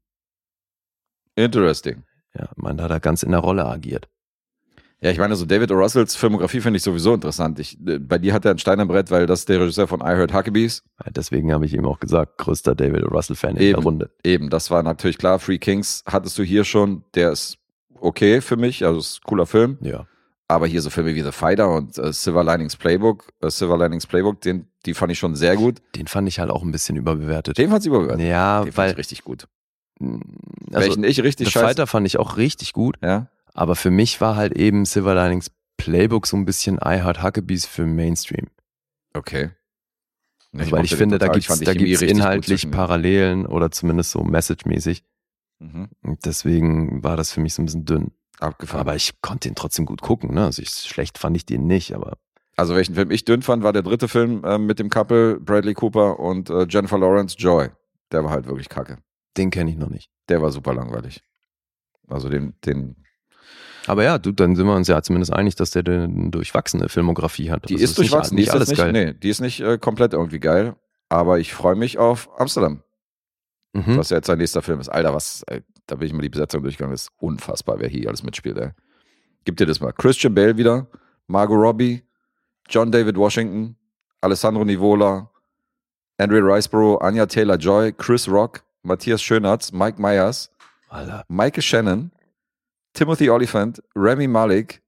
B: Interesting.
C: Ja, man hat da ganz in der Rolle agiert.
B: Ja, ich meine, so David O. Russells Filmografie finde ich sowieso interessant. Ich, äh, bei dir hat er ein Stein am Brett, weil das der Regisseur von I Heard Huckabees.
C: Deswegen habe ich ihm auch gesagt, größter David O. Russell-Fan in
B: Eben.
C: der Runde.
B: Eben, das war natürlich klar. Free Kings hattest du hier schon. Der ist okay für mich, also ist ein cooler Film.
C: Ja.
B: Aber hier so Filme wie The Fighter und äh, Silver Linings Playbook, äh, Silver Linings Playbook, den, die fand ich schon sehr gut.
C: Den fand ich halt auch ein bisschen überbewertet.
B: Den fand ich überbewertet.
C: ja,
B: den fand
C: weil
B: ich richtig gut.
C: Also,
B: Welchen ich richtig
C: The
B: scheiße.
C: Fighter fand ich auch richtig gut,
B: Ja.
C: Aber für mich war halt eben Silver Linings Playbook so ein bisschen I Heart Huckabees für Mainstream.
B: Okay. Ja,
C: Also, weil ich
B: mochte den
C: finde, da
B: total. Ich
C: gibt's
B: richtig gut
C: inhaltlich. Parallelen oder zumindest so message-mäßig.
B: Mhm.
C: Und deswegen war das für mich so ein bisschen dünn.
B: Abgefahren.
C: Aber ich konnte den trotzdem gut gucken. Ne? Also ich, schlecht fand ich den nicht, aber
B: Also welchen Film ich dünn fand, war der dritte Film äh, mit dem Couple Bradley Cooper und äh, Jennifer Lawrence Joy. Der war halt wirklich kacke.
C: den kenne ich noch nicht.
B: Der war super langweilig. Also den, den,
C: Aber ja, du, dann sind wir uns ja zumindest einig, dass der eine durchwachsene Filmografie hat.
B: die
C: Also
B: ist durchwachsen,
C: Nicht,
B: die ist
C: alles
B: jetzt nicht,
C: geil.
B: nee, die ist nicht äh, komplett irgendwie geil. Aber ich freue mich auf Amsterdam,
C: Mhm.
B: was ja jetzt sein nächster Film ist. Alter, was, ey, da bin ich mal die Besetzung durchgegangen. Das ist unfassbar, wer hier alles mitspielt, ey. Gib dir das mal. Christian Bale wieder, Margot Robbie, John David Washington, Alessandro Nivola, Andrea Riceborough, Anya Taylor-Joy, Chris Rock, Matthias Schönertz, Mike Myers,
C: Alter.
B: Michael Shannon, Timothy Oliphant, Remy Malik,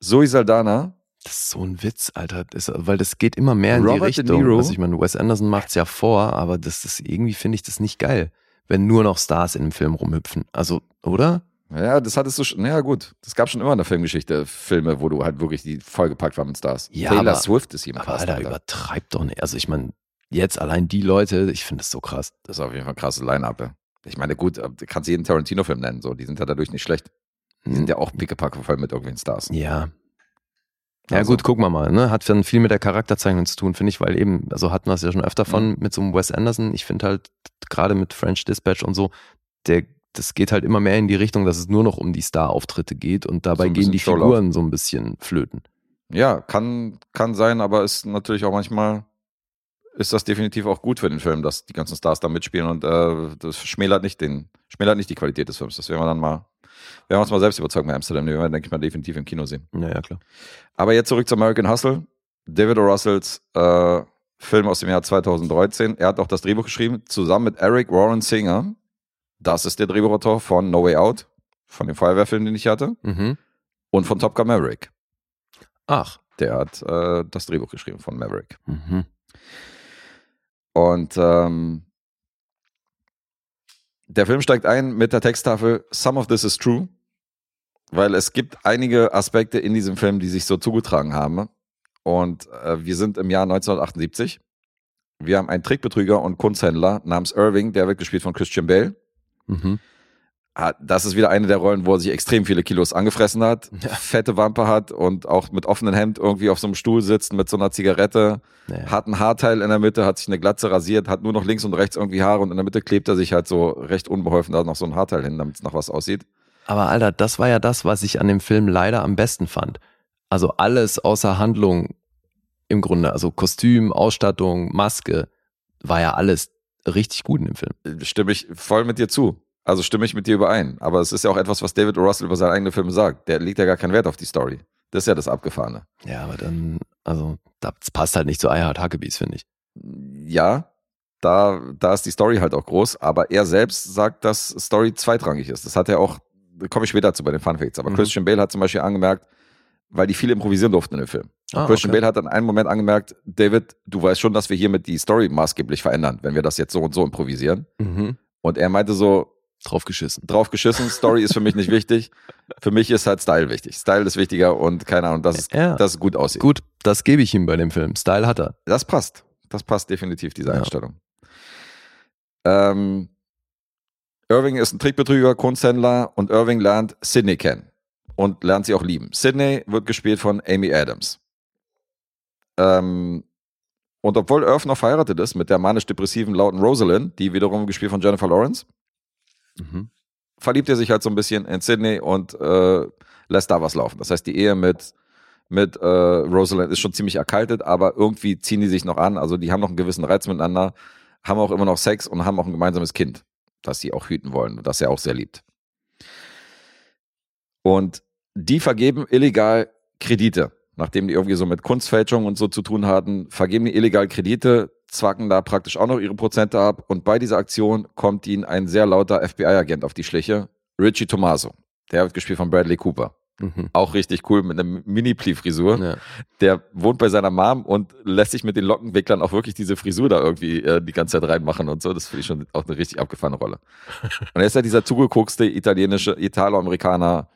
B: Zoe Saldana,
C: Das ist so ein Witz, Alter. Das, weil das geht immer mehr in
B: Robert
C: die Richtung. Also ich meine, Wes Anderson macht's ja vor, aber das ist irgendwie finde ich das nicht geil, wenn nur noch Stars in einem Film rumhüpfen. Also, oder?
B: Ja, das hattest du schon. Ja, gut. Das gab schon immer in der Filmgeschichte Filme, wo du halt wirklich die vollgepackt war mit Stars.
C: Ja,
B: Taylor
C: aber-
B: Swift ist im
C: Aber Alter,
B: Alter.
C: übertreibt doch nicht. Also ich meine, jetzt allein die Leute, ich finde das so krass.
B: Das ist auf jeden Fall ein krasses Line-Up. ja. Ich meine, gut, äh, du kannst jeden Tarantino-Film nennen, so. Die sind ja dadurch nicht schlecht. Die sind ja auch pickepacke voll mit irgendwelchen Stars.
C: Ja. Ja
B: Also-
C: gut, gucken wir mal. Ne? Hat dann viel mit der Charakterzeichnung zu tun, finde ich, weil eben, also hatten wir es ja schon öfter
B: Mhm.
C: von mit so einem Wes Anderson. Ich finde halt gerade mit French Dispatch und so, der, das geht halt immer mehr in die Richtung, dass es nur noch um die Star-Auftritte geht und dabei
B: So
C: gehen die
B: Showlauf.
C: Figuren so ein bisschen flöten.
B: Ja, kann, kann sein, aber ist natürlich auch manchmal, ist das definitiv auch gut für den Film, dass die ganzen Stars da mitspielen und äh, das schmälert nicht den, schmälert nicht die Qualität des Films. Das werden wir dann mal, wir uns mal selbst überzeugen bei Amsterdam. Den werden wir, denke ich mal, definitiv im Kino sehen.
C: Naja, klar.
B: Aber jetzt zurück zu American Hustle. David O. Russells äh, Film aus dem Jahr 2013. Er hat auch das Drehbuch geschrieben, zusammen mit Eric Warren Singer. Das ist der Drehbuchautor von No Way Out, von dem Feuerwehrfilm, den ich hatte,
C: Mhm.
B: und von Top Gun Maverick.
C: Ach.
B: Der hat äh, das Drehbuch geschrieben von Maverick.
C: Mhm.
B: Und ähm, der Film steigt ein mit der Texttafel Some of this is true, weil es gibt einige Aspekte in diesem Film, die sich so zugetragen haben. Und äh, wir sind im Jahr 1978. Wir haben einen Trickbetrüger und Kunsthändler namens Irving, der wird gespielt von Christian Bale.
C: Mhm.
B: Ah, Das ist wieder eine der Rollen, wo er sich extrem viele Kilos angefressen hat,
C: Ja.
B: fette Wampe hat und auch mit offenem Hemd irgendwie auf so einem Stuhl sitzt mit so einer Zigarette
C: Naja.
B: hat ein Haarteil in der Mitte, hat sich eine Glatze rasiert, hat nur noch links und rechts irgendwie Haare und in der Mitte klebt er sich halt so recht unbeholfen da noch so ein Haarteil hin, damit es noch was aussieht.
C: Aber Alter, das war ja das, was ich an dem Film leider am besten fand. Also alles außer Handlung im Grunde, also Kostüm, Ausstattung, Maske, war ja alles richtig gut in dem Film.
B: Stimme ich voll mit dir zu. Also stimme ich mit dir überein. Aber es ist ja auch etwas, was David O. Russell über seine eigenen Filme sagt. Der legt ja gar keinen Wert auf die Story. Das ist ja das Abgefahrene.
C: Ja, aber dann, also, das passt halt nicht zu Eihard Hackebees, finde ich.
B: Ja, da, da ist die Story halt auch groß, aber er selbst sagt, dass Story zweitrangig ist. Das hat er auch, da komme ich später zu bei den Fun Facts, aber
C: Mhm.
B: Christian Bale hat zum Beispiel angemerkt, weil die viel improvisieren durften in dem Film.
C: Ah,
B: Christian
C: okay.
B: Bale hat an einem Moment angemerkt, David, du weißt schon, dass wir hiermit die Story maßgeblich verändern, wenn wir das jetzt so und so improvisieren.
C: Mhm.
B: Und er meinte so,
C: Drauf geschissen.
B: drauf geschissen, Story ist für mich nicht wichtig. Für mich ist halt Style wichtig. Style ist wichtiger und keine Ahnung, dass es,
C: Ja.
B: dass es gut aussieht.
C: Gut, das gebe ich ihm bei dem Film. Style hat er.
B: Das passt. Das passt definitiv, diese
C: Ja.
B: Einstellung. Ähm, Irving ist ein Trickbetrüger, Kunsthändler und Irving lernt Sydney kennen und lernt sie auch lieben. Sydney wird gespielt von Amy Adams. Ähm, und obwohl Irv noch verheiratet ist mit der manisch-depressiven lauten Rosalind, die wiederum gespielt von Jennifer Lawrence,
C: Mhm.
B: verliebt er sich halt so ein bisschen in Sydney und äh, lässt da was laufen. Das heißt, die Ehe mit, mit äh, Rosalind ist schon ziemlich erkaltet, aber irgendwie ziehen die sich noch an. Also die haben noch einen gewissen Reiz miteinander, haben auch immer noch Sex und haben auch ein gemeinsames Kind, das sie auch hüten wollen und das er auch sehr liebt. Und die vergeben illegal Kredite. Nachdem die irgendwie so mit Kunstfälschung und so zu tun hatten, vergeben die illegal Kredite, zwacken da praktisch auch noch ihre Prozente ab. Und bei dieser Aktion kommt ihnen ein sehr lauter FBI-Agent auf die Schliche, Richie Tomaso. Der wird gespielt von Bradley Cooper.
C: Mhm.
B: Auch richtig cool mit einer Mini-Pli-Frisur.
C: Ja.
B: Der wohnt bei seiner Mom und lässt sich mit den Lockenwicklern auch wirklich diese Frisur da irgendwie äh, die ganze Zeit reinmachen und so. Das finde ich schon auch eine richtig abgefahrene Rolle. Und er ist ja dieser zugeguckste italienische, Italo-Amerikaner,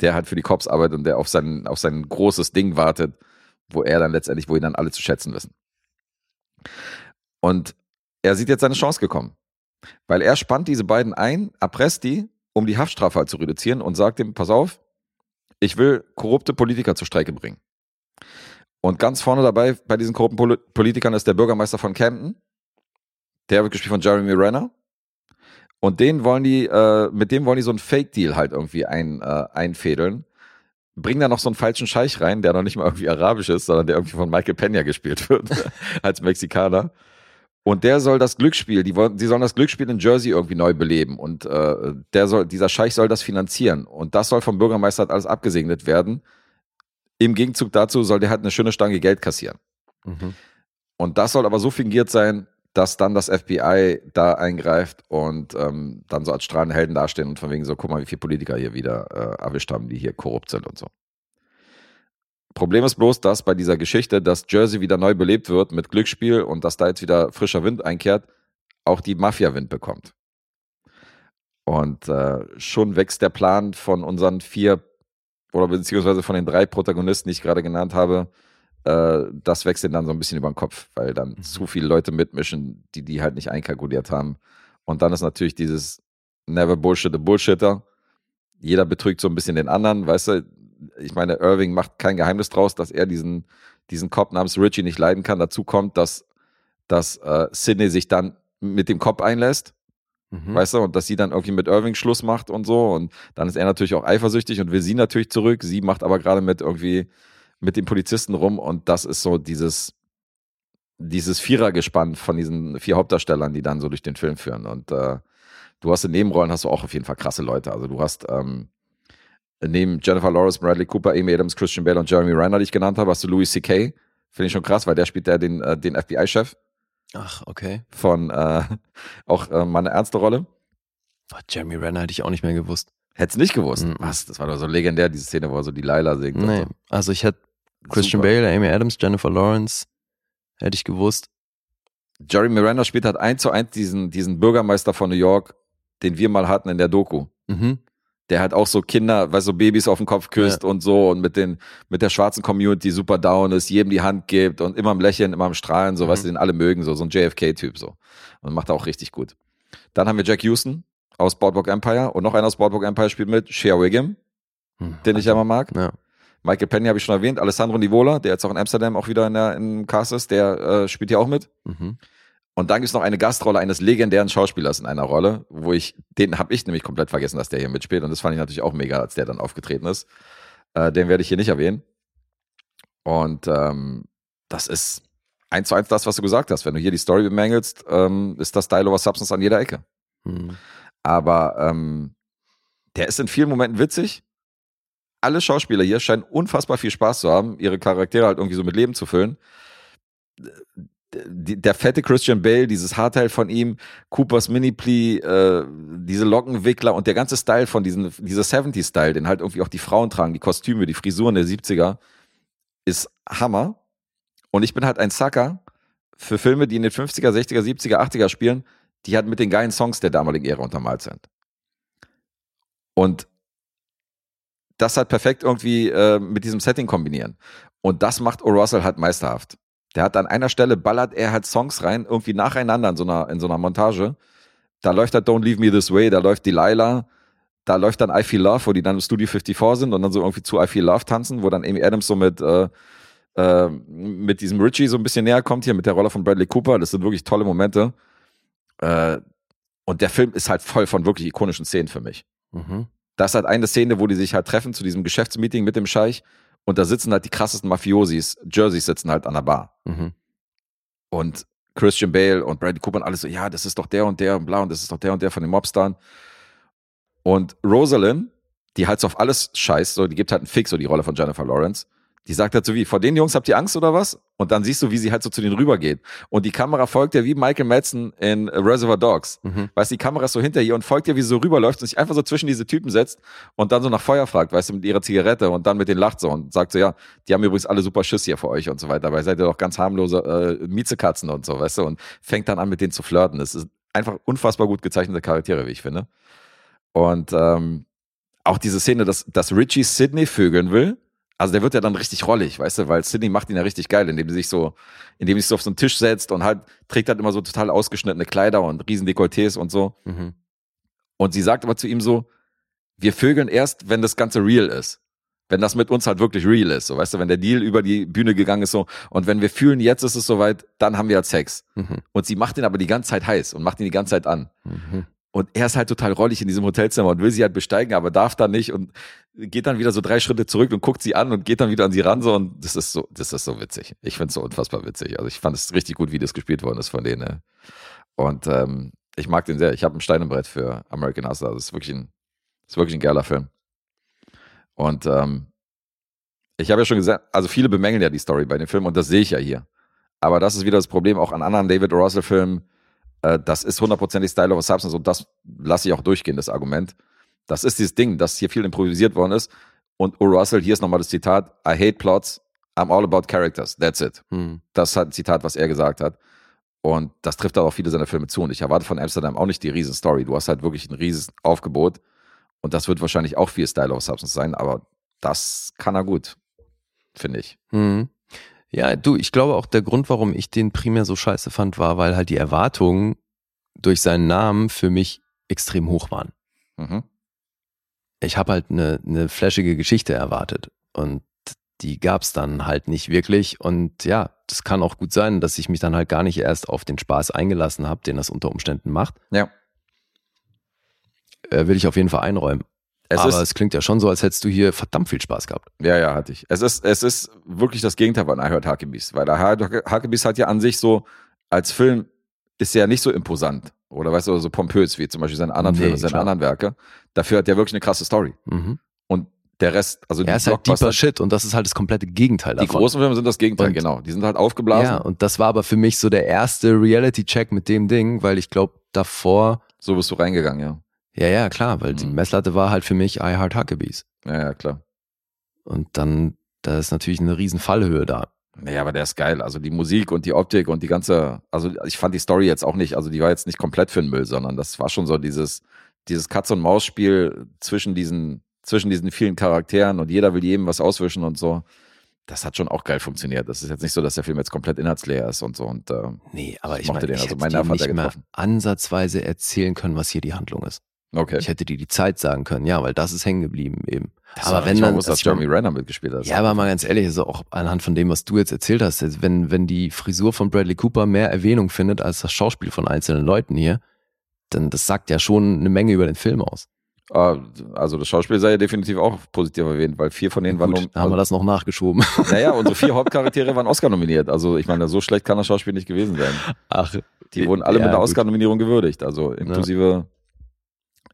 B: der halt für die Cops arbeitet und der auf sein, auf sein großes Ding wartet, wo er dann letztendlich, wo ihn dann alle zu schätzen wissen. Und er sieht jetzt seine Chance gekommen. Weil er spannt diese beiden ein, erpresst die, um die Haftstrafe halt zu reduzieren und sagt ihm, pass auf, ich will korrupte Politiker zur Strecke bringen. Und ganz vorne dabei bei diesen korrupten Poli Politikern ist der Bürgermeister von Camden. Der wird gespielt von Jeremy Renner. Und den wollen die, äh, mit dem wollen die so einen Fake-Deal halt irgendwie ein, äh, einfädeln. Bringen da noch so einen falschen Scheich rein, der noch nicht mal irgendwie arabisch ist, sondern der irgendwie von Michael Pena gespielt wird, als Mexikaner. Und der soll das Glücksspiel, die die sollen das Glücksspiel in Jersey irgendwie neu beleben. Und äh, der soll, dieser Scheich soll das finanzieren. Und das soll vom Bürgermeister halt alles abgesegnet werden. Im Gegenzug dazu soll der halt eine schöne Stange Geld kassieren.
C: Mhm.
B: Und das soll aber so fingiert sein, dass dann das FBI da eingreift und ähm, dann so als strahlende Helden dastehen und von wegen so, guck mal, wie viele Politiker hier wieder äh, erwischt haben, die hier korrupt sind und so. Problem ist bloß, dass bei dieser Geschichte, dass Jersey wieder neu belebt wird mit Glücksspiel und dass da jetzt wieder frischer Wind einkehrt, auch die Mafia Wind bekommt. Und äh, schon wächst der Plan von unseren vier oder beziehungsweise von den drei Protagonisten, die ich gerade genannt habe, äh, das wächst ihnen dann so ein bisschen über den Kopf, weil dann
C: Mhm.
B: zu viele Leute mitmischen, die die halt nicht einkalkuliert haben. Und dann ist natürlich dieses Never Bullshit a Bullshitter. Jeder betrügt so ein bisschen den anderen, weißt du? Ich meine, Irving macht kein Geheimnis draus, dass er diesen, diesen Cop namens Richie nicht leiden kann. Dazu kommt, dass, dass äh, Sidney sich dann mit dem Cop einlässt
C: Mhm.
B: weißt du, und dass sie dann irgendwie mit Irving Schluss macht und so. Und dann ist er natürlich auch eifersüchtig und will sie natürlich zurück. Sie macht aber gerade mit irgendwie mit den Polizisten rum und das ist so dieses, dieses Vierergespann von diesen vier Hauptdarstellern, die dann so durch den Film führen. Und äh, du hast in Nebenrollen hast du auch auf jeden Fall krasse Leute. Also du hast ähm, neben Jennifer Lawrence, Bradley Cooper, Amy Adams, Christian Bale und Jeremy Renner, die ich genannt habe, hast du Louis C.K. Finde ich schon krass, weil der spielt ja den, äh, den FBI-Chef
C: Ach, okay.
B: von äh, auch äh, mal eine ernste Rolle.
C: Boah, Jeremy Renner hätte ich auch nicht mehr gewusst.
B: Hätt's nicht gewusst.
C: Mhm.
B: Was? Das war doch so legendär, diese Szene, wo er so die Laila singt.
C: Nee.
B: So.
C: Also ich hätte Christian
B: Super.
C: Bale, Amy Adams, Jennifer Lawrence, hätte ich gewusst.
B: Jerry Miranda spielt halt eins zu eins diesen, diesen Bürgermeister von New York, den wir mal hatten in der Doku.
C: Mhm.
B: Der halt auch so Kinder, du, so Babys auf den Kopf küsst und so und mit den, mit der schwarzen Community super down ist, jedem die Hand gibt und immer am Lächeln, immer am Strahlen, so,
C: Mhm.
B: du, den alle mögen, so, so ein JFK-Typ, so. Und macht auch richtig gut. Dann haben wir Jack Houston aus Boardwalk Empire und noch einer aus Boardwalk Empire spielt mit, Shea Wiggum,
C: Hm.
B: den ich ja mal mag.
C: Ja.
B: Michael Penny habe ich schon erwähnt, Alessandro Nivola, der jetzt auch in Amsterdam auch wieder in der, im Cast ist, der äh, spielt hier auch mit.
C: Mhm.
B: Und dann gibt's noch eine Gastrolle eines legendären Schauspielers in einer Rolle, wo ich, den habe ich nämlich komplett vergessen, dass der hier mitspielt. Und das fand ich natürlich auch mega, als der dann aufgetreten ist. Äh, den werde ich hier nicht erwähnen. Und ähm, das ist eins zu eins das, was du gesagt hast. Wenn du hier die Story bemängelst, ähm, ist das Style over Substance an jeder Ecke.
C: Mhm.
B: Aber ähm, der ist in vielen Momenten witzig. Alle Schauspieler hier scheinen unfassbar viel Spaß zu haben, ihre Charaktere halt irgendwie so mit Leben zu füllen. Der fette Christian Bale, dieses Haarteil von ihm, Coopers Mini-Plea, äh, diese Lockenwickler und der ganze Style von diesen, dieser 70s-Style, den halt irgendwie auch die Frauen tragen, die Kostüme, die Frisuren der 70er, ist Hammer. Und ich bin halt ein Sucker für Filme, die in den 50er, 60er, 70er, 80er spielen, die halt mit den geilen Songs der damaligen Ära untermalt sind. Und das halt perfekt irgendwie äh, mit diesem Setting kombinieren. Und das macht O. Russell halt meisterhaft. Der hat an einer Stelle ballert er halt Songs rein, irgendwie nacheinander in so einer, in so einer Montage. Da läuft halt Don't Leave Me This Way, da läuft Delilah, da läuft dann I Feel Love, wo die dann im Studio 54 sind und dann so irgendwie zu I Feel Love tanzen, wo dann Amy Adams so mit, äh, äh, mit diesem Richie so ein bisschen näher kommt hier mit der Rolle von Bradley Cooper. Das sind wirklich tolle Momente. Äh, und der Film ist halt voll von wirklich ikonischen Szenen für mich.
C: Mhm.
B: Das ist halt eine Szene, wo die sich halt treffen zu diesem Geschäftsmeeting mit dem Scheich und da sitzen halt die krassesten Mafiosis, Jerseys sitzen halt an der Bar.
C: Mhm.
B: Und Christian Bale und Bradley Cooper und alles so, ja, das ist doch der und der und bla und das ist doch der und der von den Mobstern. Und Rosalind, die halt so auf alles scheißt, so, die gibt halt einen Fix, so die Rolle von Jennifer Lawrence. Die sagt halt so wie, vor den Jungs habt ihr Angst oder was? Und dann siehst du, wie sie halt so zu denen rübergeht. Und die Kamera folgt ja wie Michael Madsen in Reservoir Dogs.
C: Mhm.
B: Weißt du, die Kamera ist so hinter ihr und folgt ihr, wie sie so rüberläuft und sich einfach so zwischen diese Typen setzt und dann so nach Feuer fragt, weißt du, mit ihrer Zigarette und dann mit denen lacht so und sagt so, ja, die haben übrigens alle super Schiss hier für euch und so weiter, weil ihr seid ja doch ganz harmlose äh, Miezekatzen und so, weißt du, und fängt dann an, mit denen zu flirten. Das ist einfach unfassbar gut gezeichnete Charaktere, wie ich finde. Und ähm, auch diese Szene, dass, dass Richie Sidney vögeln will, also der wird ja dann richtig rollig, weißt du, weil Sidney macht ihn ja richtig geil, indem er sich so, indem er sich so auf so einen Tisch setzt und halt trägt halt immer so total ausgeschnittene Kleider und riesen Dekolletés und so.
C: Mhm.
B: Und sie sagt aber zu ihm so, wir vögeln erst, wenn das Ganze real ist. Wenn das mit uns halt wirklich real ist, so weißt du, wenn der Deal über die Bühne gegangen ist so und wenn wir fühlen, jetzt ist es soweit, dann haben wir halt Sex.
C: Mhm.
B: Und sie macht ihn aber die ganze Zeit heiß und macht ihn die ganze Zeit an.
C: Mhm.
B: Und er ist halt total rollig in diesem Hotelzimmer und will sie halt besteigen, aber darf dann nicht und geht dann wieder so drei Schritte zurück und guckt sie an und geht dann wieder an sie ran so und das ist so, das ist so witzig. Ich finde es so unfassbar witzig. Also ich fand es richtig gut, wie das gespielt worden ist von denen. ne? Und ähm, ich mag den sehr. Ich habe ein Stein im Brett für American Hustler. Das ist wirklich ein, ist wirklich ein geiler Film. Und ähm, ich habe ja schon gesagt, also viele bemängeln ja die Story bei dem Film und das sehe ich ja hier. Aber das ist wieder das Problem auch an anderen David. Russell Filmen. Äh, das ist hundertprozentig Style of a Substance und das lasse ich auch durchgehen, das Argument. Das ist dieses Ding, dass hier viel improvisiert worden ist. Und O. Russell, hier ist nochmal das Zitat, I hate plots, I'm all about characters, that's it.
C: Mhm.
B: Das ist halt ein Zitat, was er gesagt hat. Und das trifft auch auf viele seiner Filme zu. Und ich erwarte von Amsterdam auch nicht die riesen Story. Du hast halt wirklich ein riesen Aufgebot. Und das wird wahrscheinlich auch viel Style of Substance sein, aber das kann er gut, finde ich.
C: Mhm. Ja, du, ich glaube auch der Grund, warum ich den primär so scheiße fand, war, weil halt die Erwartungen durch seinen Namen für mich extrem hoch waren.
B: Mhm.
C: Ich habe halt eine, eine flashige Geschichte erwartet und die gab's dann halt nicht wirklich. Und ja, das kann auch gut sein, dass ich mich dann halt gar nicht erst auf den Spaß eingelassen habe, den das unter Umständen macht.
B: Ja.
C: Äh, will ich auf jeden Fall einräumen.
B: Es
C: Aber
B: ist,
C: es klingt ja schon so, als hättest du hier verdammt viel Spaß gehabt.
B: Ja, ja, hatte ich. Es ist, es ist wirklich das Gegenteil von I Heard Huckabees, weil I Huckabees hat ja an sich so, als Film ist er ja nicht so imposant oder weißt du, so pompös wie zum Beispiel seine anderen
C: Nee,
B: Filme, seine
C: klar.
B: anderen Werke. Dafür hat er wirklich eine krasse Story.
C: Mhm.
B: Und der Rest, also die
C: Er ist halt deeper Shit und das ist halt das komplette Gegenteil
B: die
C: davon.
B: großen Filme sind das Gegenteil,
C: Und-
B: genau. Die sind halt aufgeblasen,
C: ja, und das war aber für mich so der erste Reality-Check mit dem Ding, weil ich glaube, davor,
B: so bist du reingegangen, ja.
C: Ja, ja, klar, weil die
B: Mhm.
C: Messlatte war halt für mich I Heart Huckabees.
B: Ja, ja, klar.
C: Und dann, da ist natürlich eine riesen Fallhöhe da.
B: Naja, aber der ist geil. Also die Musik und die Optik und die ganze, also ich fand die Story jetzt auch nicht, also die war jetzt nicht komplett für den Müll, sondern das war schon so dieses, dieses Katz- und Maus-Spiel zwischen diesen, zwischen diesen vielen Charakteren und jeder will jedem was auswischen und so. Das hat schon auch geil funktioniert. Das ist jetzt nicht so, dass der Film jetzt komplett inhaltsleer ist und so. Und äh,
C: Nee, aber
B: Ich
C: ich,
B: mochte
C: meine,
B: den,
C: ich
B: also
C: hätte
B: mein Nerv hat
C: nicht mehr
B: getroffen.
C: ansatzweise erzählen können, was hier die Handlung ist.
B: Okay.
C: Ich hätte dir die Zeit sagen können, ja, weil das ist hängen geblieben eben.
B: Das
C: aber wenn dann, also
B: dass Jeremy Renner mitgespielt hat.
C: Ja, aber mal ganz ehrlich, also auch anhand von dem, was du jetzt erzählt hast, wenn, wenn die Frisur von Bradley Cooper mehr Erwähnung findet als das Schauspiel von einzelnen Leuten hier, dann das sagt ja schon eine Menge über den Film aus.
B: Ah, Also das Schauspiel sei ja definitiv auch positiv erwähnt, weil vier von denen waren
C: Gut,
B: nom-
C: da haben wir das noch nachgeschoben.
B: Naja, unsere vier Hauptcharaktere waren Oscar nominiert. Also ich meine, so schlecht kann das Schauspiel nicht gewesen sein.
C: Ach,
B: Die wurden alle
C: ja,
B: mit einer
C: gut.
B: Oscar-Nominierung gewürdigt, also inklusive,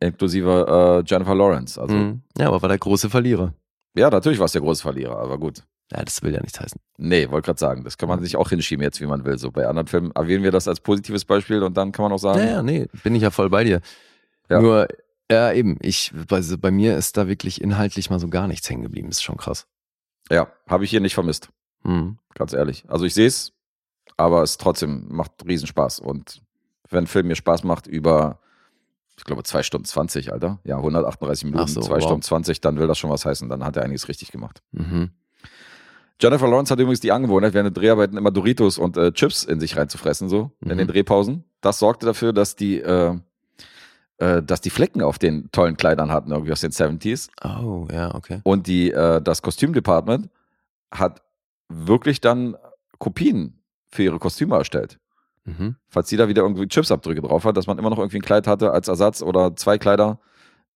B: inklusive äh, Jennifer Lawrence. Also
C: Mhm. Ja, aber war der große Verlierer.
B: ja, natürlich war es der große Verlierer, aber gut.
C: Ja, das will ja nichts heißen.
B: Nee, wollte gerade sagen, das kann man sich auch hinschieben jetzt, wie man will. So bei anderen Filmen erwähnen wir das als positives Beispiel und dann kann man auch sagen,
C: Ja, ja, nee, bin ich ja voll bei dir.
B: Ja.
C: Nur, ja, eben, ich, also bei mir ist da wirklich inhaltlich mal so gar nichts hängen geblieben. Ist schon krass.
B: ja, habe ich hier nicht vermisst,
C: Mhm.
B: ganz ehrlich. Also ich sehe es, aber es trotzdem macht Riesenspaß. Und wenn ein Film mir Spaß macht über, ich glaube, zwei Stunden 20, Alter, ja, 138 Minuten,
C: so,
B: zwei
C: wow.
B: Stunden 20, dann will das schon was heißen. Dann hat er einiges richtig gemacht.
C: Mhm.
B: Jennifer Lawrence hat übrigens die Angewohnheit, während den Dreharbeiten immer Doritos und äh, Chips in sich reinzufressen, so in
C: Mhm.
B: den Drehpausen. Das sorgte dafür, dass die, äh, äh, dass die Flecken auf den tollen Kleidern hatten, irgendwie aus den 70s.
C: Oh, ja, okay.
B: Und die, äh, das Kostümdepartment hat wirklich dann Kopien für ihre Kostüme erstellt.
C: Mhm.
B: Falls da wieder irgendwie Chipsabdrücke drauf hat, dass man immer noch irgendwie ein Kleid hatte als Ersatz oder zwei Kleider,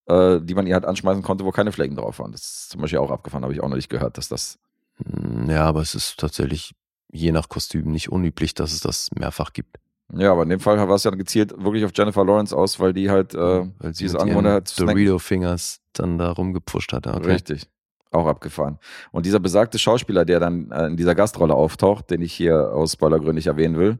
B: äh, die man ihr halt anschmeißen konnte, wo keine Flecken drauf waren. Das ist zum Beispiel auch abgefahren, habe ich auch noch nicht gehört, dass das
C: Mm, Ja, aber es ist tatsächlich je nach Kostüm nicht unüblich, dass es das mehrfach gibt.
B: Ja, aber in dem Fall war es ja gezielt wirklich auf Jennifer Lawrence aus, weil die halt äh,
C: Weil sie
B: diese
C: mit
B: Angewohnheit hat, zu snacken.
C: Dorito-Fingers dann da rumgepusht hat. Okay.
B: Richtig. Auch abgefahren. Und dieser besagte Schauspieler, der dann äh, in dieser Gastrolle auftaucht, den ich hier aus Spoilergründen nicht erwähnen will,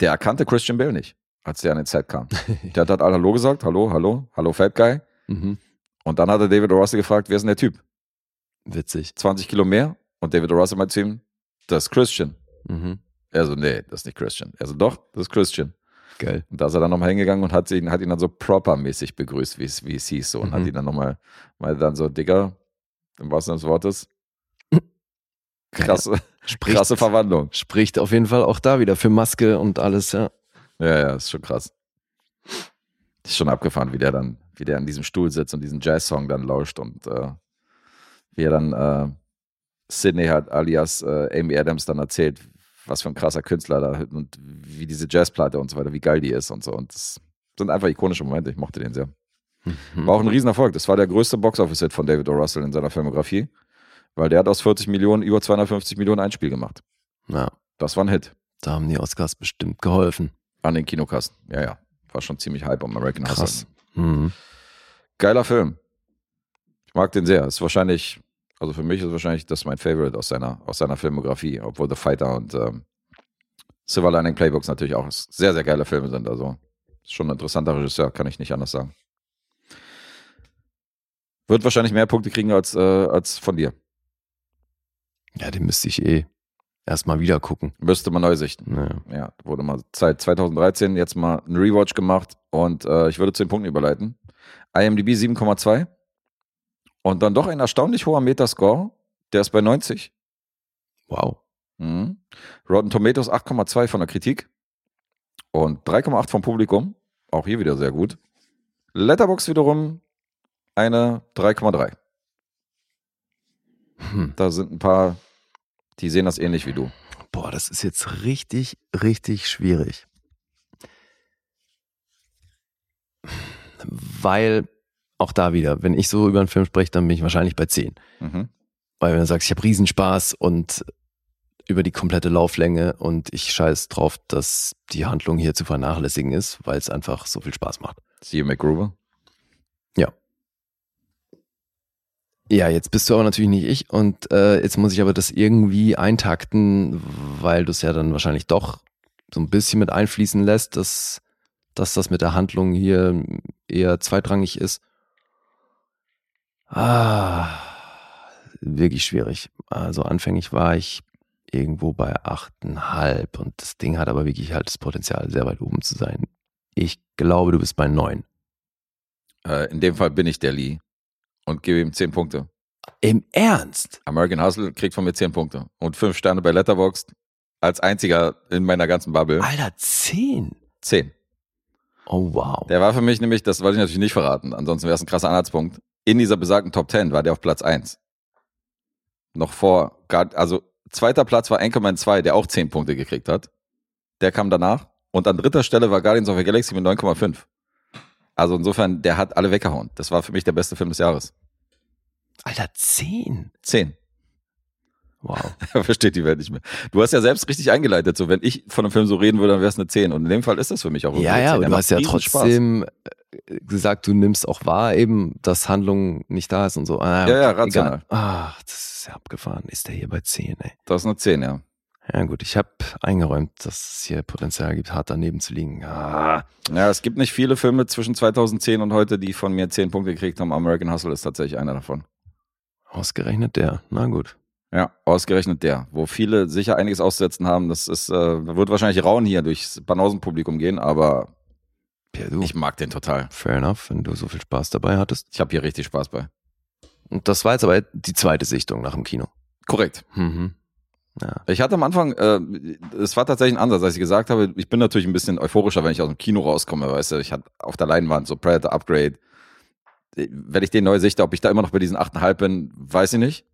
B: der erkannte Christian Bale nicht, als der an den Set kam. Der hat halt Hallo gesagt, Hallo, Hallo, Hallo Fat Guy.
C: Mhm.
B: Und dann hat er David O. Russell gefragt, wer ist denn der Typ?
C: Witzig.
B: 20 Kilo mehr? Und David O. Russell meinte zu ihm, das ist Christian.
C: Mhm.
B: Er so, nee, das ist nicht Christian. Er so, doch, das ist Christian.
C: Geil.
B: Und da ist er dann nochmal hingegangen und hat ihn, hat ihn dann so proper-mäßig begrüßt, wie es, wie es hieß. So. Und
C: Mhm.
B: hat ihn dann nochmal, meinte dann so, Digga, im wahrsten Sinne des Wortes, krasse,
C: Spricht,
B: krasse Verwandlung.
C: spricht auf jeden Fall auch da wieder für Maske und alles, ja.
B: Ja, ja, ist schon krass. Ist schon abgefahren, wie der dann, wie der in diesem Stuhl sitzt und diesen Jazz-Song dann lauscht und äh, wie er dann äh, Sydney hat alias äh, Amy Adams dann erzählt, was für ein krasser Künstler da und wie diese Jazzplatte und so weiter, wie geil die ist und so. Und das sind einfach ikonische Momente. Ich mochte den sehr.
C: Mhm.
B: War auch ein Riesenerfolg. Das war der größte Box-Office-Hit von David O. Russell in seiner Filmografie, weil der hat aus 40 Millionen über 250 Millionen Einspiel gemacht.
C: Ja,
B: Das war ein Hit
C: da haben die Oscars bestimmt geholfen.
B: an den Kinokassen. Ja, ja. War schon ziemlich hype um American Hustle.
C: Krass. Mhm.
B: Geiler Film. Ich mag den sehr. Ist wahrscheinlich, also für mich ist wahrscheinlich das mein Favorite aus seiner, aus seiner Filmografie, obwohl The Fighter und ähm, Silver Lining Playbooks natürlich auch sehr, sehr geile Filme sind. Also ist schon ein interessanter Regisseur, kann ich nicht anders sagen. Wird wahrscheinlich mehr Punkte kriegen als, äh, als von dir.
C: Ja, den müsste ich eh erstmal wieder gucken.
B: Müsste man neu sichten.
C: Naja.
B: Ja, wurde mal seit 2013 jetzt mal ein Rewatch gemacht und äh, ich würde zu den Punkten überleiten. IMDb 7,2 und dann doch ein erstaunlich hoher Metascore, der ist bei 90.
C: Wow.
B: Mhm. Rotten Tomatoes 8,2 von der Kritik und 3,8 vom Publikum, auch hier wieder sehr gut. Letterbox wiederum eine 3,3.
C: Hm.
B: Da sind ein paar, die sehen das ähnlich wie du.
C: Boah, das ist jetzt richtig, richtig schwierig. weil auch da wieder, wenn ich so über einen Film spreche, dann bin ich wahrscheinlich bei 10.
B: Mhm.
C: Weil wenn du sagst, ich habe Riesenspaß und über die komplette Lauflänge und ich scheiß drauf, dass die Handlung hier zu vernachlässigen ist, weil es einfach so viel Spaß macht.
B: See you, McGruber.
C: Ja, jetzt bist du aber natürlich nicht ich und äh, jetzt muss ich aber das irgendwie eintakten, weil du es ja dann wahrscheinlich doch so ein bisschen mit einfließen lässt, dass, dass das mit der Handlung hier eher zweitrangig ist. Ah, wirklich schwierig. Also anfänglich war ich irgendwo bei 8,5 und das Ding hat aber wirklich halt das Potenzial, sehr weit oben zu sein. Ich glaube, du bist bei 9.
B: Äh, in dem Fall bin ich der Lee und gebe ihm 10 Punkte.
C: Im Ernst?
B: American Hustle kriegt von mir 10 Punkte und 5 Sterne bei Letterboxd als einziger in meiner ganzen Bubble.
C: Alter, 10.
B: 10.
C: Oh wow.
B: Der war für mich nämlich, das wollte ich natürlich nicht verraten, ansonsten wäre es ein krasser Anhaltspunkt. In dieser besagten Top 10 war der auf Platz 1. Noch vor, also zweiter Platz war Anchorman 2, der auch 10 Punkte gekriegt hat. Der kam danach. Und an dritter Stelle war Guardians of the Galaxy mit 9,5. Also insofern, der hat alle weggehauen. Das war für mich der beste Film des Jahres.
C: Alter, 10.
B: 10.
C: Wow.
B: Er versteht die Welt nicht mehr. Du hast ja selbst richtig eingeleitet, so wenn ich von einem Film so reden würde, dann wäre es eine 10. Und in dem Fall ist das für mich auch
C: Ja, ja,
B: 10.
C: aber du hast ja
B: riesen Spaß.
C: trotzdem äh, gesagt, du nimmst auch wahr eben, dass Handlung nicht da ist und so. Ah,
B: Ja, ja, rational.
C: egal. Ach, das ist ja abgefahren. Ist der hier bei 10, ey.
B: Das ist eine 10, ja.
C: Ja gut, ich habe eingeräumt, dass es hier Potenzial gibt, hart daneben zu liegen. Ah.
B: Ja, es gibt nicht viele Filme zwischen 2010 und heute, die von mir 10 Punkte gekriegt haben. American Hustle ist tatsächlich einer davon.
C: Ausgerechnet der. Na gut.
B: Ja, ausgerechnet der, wo viele sicher einiges auszusetzen haben. Das ist, äh, wird wahrscheinlich rauen hier durchs Banausenpublikum gehen, aber
C: Ja,
B: ich mag den total.
C: Fair enough, wenn du so viel Spaß dabei hattest.
B: Ich habe hier richtig Spaß bei.
C: Und das war jetzt aber die zweite Sichtung nach dem Kino.
B: Korrekt.
C: Mhm. Ja.
B: Ich hatte am Anfang, äh, es war tatsächlich ein Ansatz, als ich gesagt habe, ich bin natürlich ein bisschen euphorischer, wenn ich aus dem Kino rauskomme, weißt du, ich hatte auf der Leinwand so Predator Upgrade. Wenn ich den neu sichte, ob ich da immer noch bei diesen 8,5 bin, weiß ich nicht.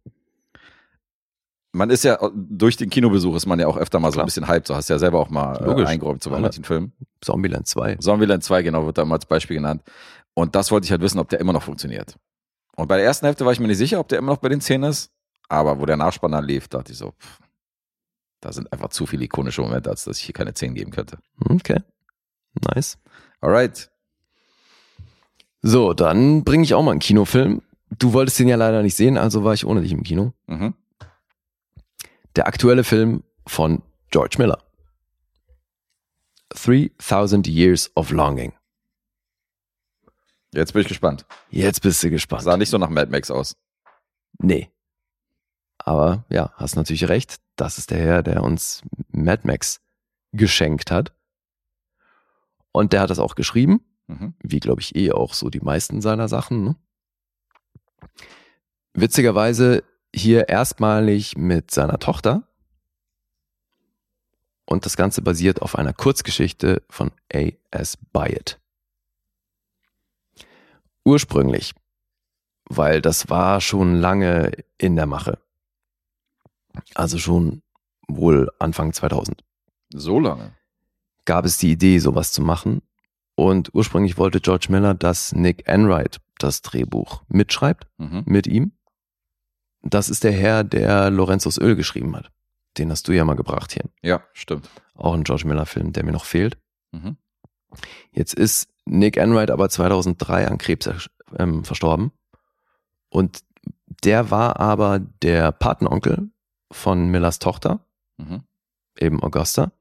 B: Man ist ja, durch den Kinobesuch ist man ja auch öfter mal so
C: Klar.
B: ein bisschen hyped, so hast du ja selber auch mal äh, eingeräumt zu
C: Alle.
B: manchen Filmen.
C: Zombieland 2.
B: Zombieland 2, genau, wird da mal als Beispiel genannt. Und das wollte ich halt wissen, ob der immer noch funktioniert. Und bei der ersten Hälfte war ich mir nicht sicher, ob der immer noch bei den 10 ist. Aber wo der Nachspann dann lief, dachte ich so, pff, da sind einfach zu viele ikonische Momente, als dass ich hier keine 10 geben könnte.
C: Okay. Nice.
B: Alright.
C: So, dann bringe ich auch mal einen Kinofilm. Du wolltest den ja leider nicht sehen, also war ich ohne dich im Kino.
B: Mhm.
C: Der aktuelle Film von George Miller. 3000 Years of Longing.
B: Jetzt bin ich gespannt.
C: Jetzt bist du gespannt.
B: Sah nicht so nach Mad Max aus.
C: Nee. Aber ja, hast natürlich recht. Das ist der Herr, der uns Mad Max geschenkt hat. Und der hat das auch geschrieben.
B: Mhm.
C: wie glaube ich eh auch so die meisten seiner Sachen. Ne? Witzigerweise hier erstmalig mit seiner Tochter. Und das Ganze basiert auf einer Kurzgeschichte von A.S. Byatt. Ursprünglich, weil das war schon lange in der Mache. Also schon wohl Anfang 2000
B: So lange.
C: gab es die Idee, sowas zu machen. Und ursprünglich wollte George Miller, dass Nick Enright das Drehbuch mitschreibt
B: Mhm.
C: mit ihm. Das ist der Herr, der Lorenzos Öl geschrieben hat. Den hast du ja mal gebracht hier.
B: Ja, stimmt.
C: Auch ein George Miller-Film, der mir noch fehlt.
B: Mhm.
C: Jetzt ist Nick Enright aber 2003 an Krebs ähm, verstorben. Und der war aber der Patenonkel von Millers Tochter,
B: Mhm.
C: eben Augusta.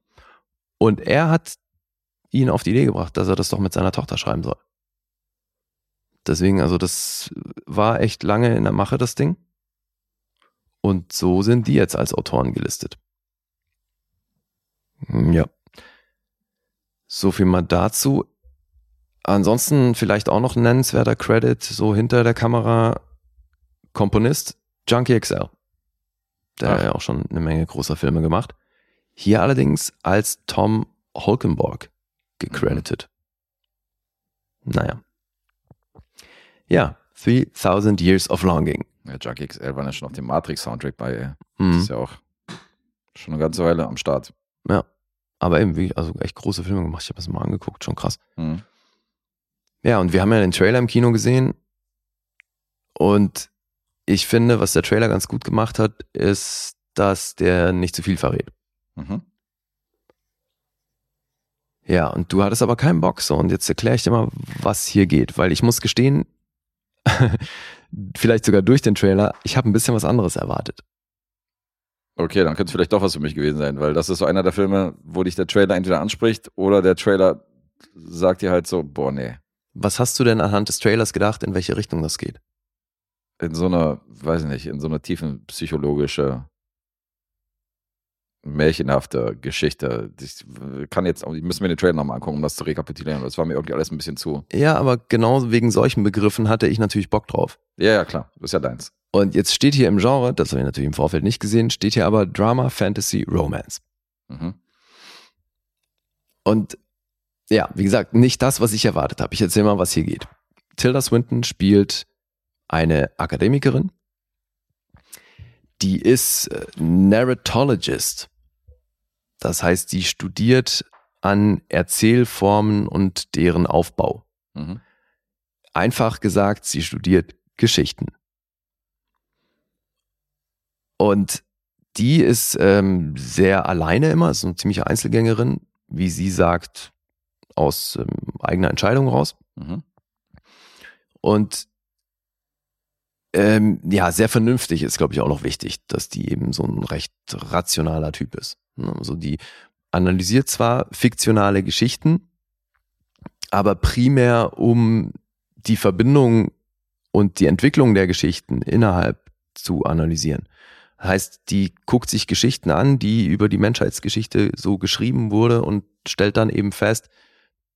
C: Und er hat ihn auf die Idee gebracht, dass er das doch mit seiner Tochter schreiben soll. Deswegen, also das war echt lange in der Mache, das Ding. Und so sind die jetzt als Autoren gelistet. Hm, Ja. So viel mal dazu. Ansonsten vielleicht auch noch ein nennenswerter Credit, so hinter der Kamera, Komponist Junkie XL. Der
B: Ach.
C: hat ja auch schon eine Menge großer Filme gemacht. Hier allerdings als Tom Holkenborg gecredited. Naja. Ja, 3000 Years of Longing.
B: Ja, Junkie XL war ja schon auf dem Matrix-Soundtrack bei. Das
C: Mhm.
B: ist ja auch schon eine ganze Weile am Start.
C: Ja. Aber eben, wie, also echt große Filme gemacht. Ich habe das mal angeguckt, schon krass.
B: Mhm.
C: Ja, und wir haben ja den Trailer im Kino gesehen. Und ich finde, was der Trailer ganz gut gemacht hat, ist, dass der nicht zu viel verrät.
B: Mhm.
C: Ja, und du hattest aber keinen Bock so. Und jetzt erkläre ich dir mal, was hier geht. Weil ich muss gestehen, vielleicht sogar durch den Trailer, ich habe ein bisschen was anderes erwartet.
B: Okay, dann könnte es vielleicht doch was für mich gewesen sein, weil das ist so einer der Filme, wo dich der Trailer entweder anspricht oder der Trailer sagt dir halt so, boah, nee.
C: Was hast du denn anhand des Trailers gedacht, in welche Richtung das geht?
B: In so einer, weiß ich nicht, in so einer tiefen psychologische, märchenhafte Geschichte. Ich kann jetzt, ich müssen mir den Trailer nochmal angucken, um das zu rekapitulieren. Das war mir irgendwie alles ein bisschen zu.
C: Ja, aber genau wegen solchen Begriffen hatte ich natürlich Bock drauf.
B: Ja, ja, klar. Das ist ja deins.
C: Und jetzt steht hier im Genre, das habe ich natürlich im Vorfeld nicht gesehen, steht hier aber Drama, Fantasy, Romance.
B: Mhm.
C: Und ja, wie gesagt, nicht das, was ich erwartet habe. Ich erzähle mal, was hier geht. Tilda Swinton spielt eine Akademikerin, die ist äh, Narratologist. Das heißt, die studiert an Erzählformen und deren Aufbau.
B: Mhm.
C: Einfach gesagt, sie studiert Geschichten. Und die ist ähm, sehr alleine immer, ist eine ziemliche Einzelgängerin, wie sie sagt, aus ähm, eigener Entscheidung raus.
B: Mhm.
C: Und ähm, ja, sehr vernünftig ist, glaube ich, auch noch wichtig, dass die eben so ein recht rationaler Typ ist. Also die analysiert zwar fiktionale Geschichten, aber primär um die Verbindung und die Entwicklung der Geschichten innerhalb zu analysieren. Heißt, die guckt sich Geschichten an, die über die Menschheitsgeschichte so geschrieben wurde und stellt dann eben fest,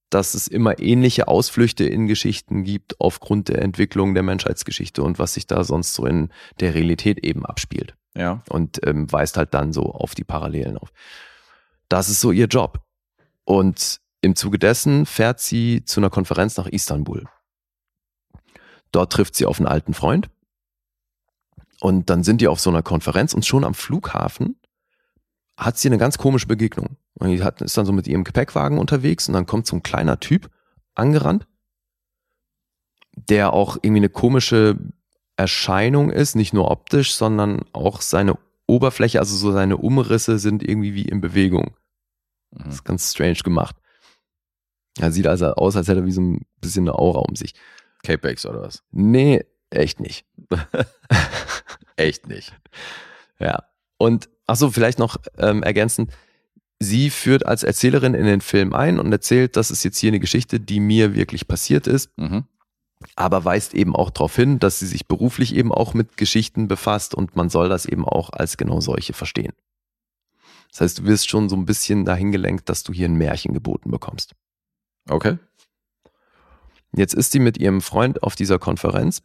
C: dass es immer ähnliche Ausflüchte in Geschichten gibt aufgrund der Entwicklung der Menschheitsgeschichte und was sich da sonst so in der Realität eben abspielt.
B: Ja.
C: Und ähm, weist halt dann so auf die Parallelen auf. Das ist so ihr Job. Und im Zuge dessen fährt sie zu einer Konferenz nach Istanbul. Dort trifft sie auf einen alten Freund. Und dann sind die auf so einer Konferenz und schon am Flughafen hat sie eine ganz komische Begegnung. Und die hat, ist dann so mit ihrem Gepäckwagen unterwegs und dann kommt so ein kleiner Typ angerannt, der auch irgendwie eine komische Erscheinung ist, nicht nur optisch, sondern auch seine Oberfläche, also so seine Umrisse sind irgendwie wie in Bewegung. Das
B: Mhm.
C: ist ganz strange gemacht. Er sieht also aus, als hätte er wie so ein bisschen eine Aura um sich.
B: Capex oder was?
C: Nee, echt nicht.
B: Echt nicht.
C: Ja. Und ach so, vielleicht noch ähm, ergänzend. Sie führt als Erzählerin in den Film ein und erzählt, das ist jetzt hier eine Geschichte, die mir wirklich passiert ist,
B: Mhm.
C: aber weist eben auch darauf hin, dass sie sich beruflich eben auch mit Geschichten befasst und man soll das eben auch als genau solche verstehen. Das heißt, du wirst schon so ein bisschen dahin gelenkt, dass du hier ein Märchen geboten bekommst.
B: Okay.
C: Jetzt ist sie mit ihrem Freund auf dieser Konferenz,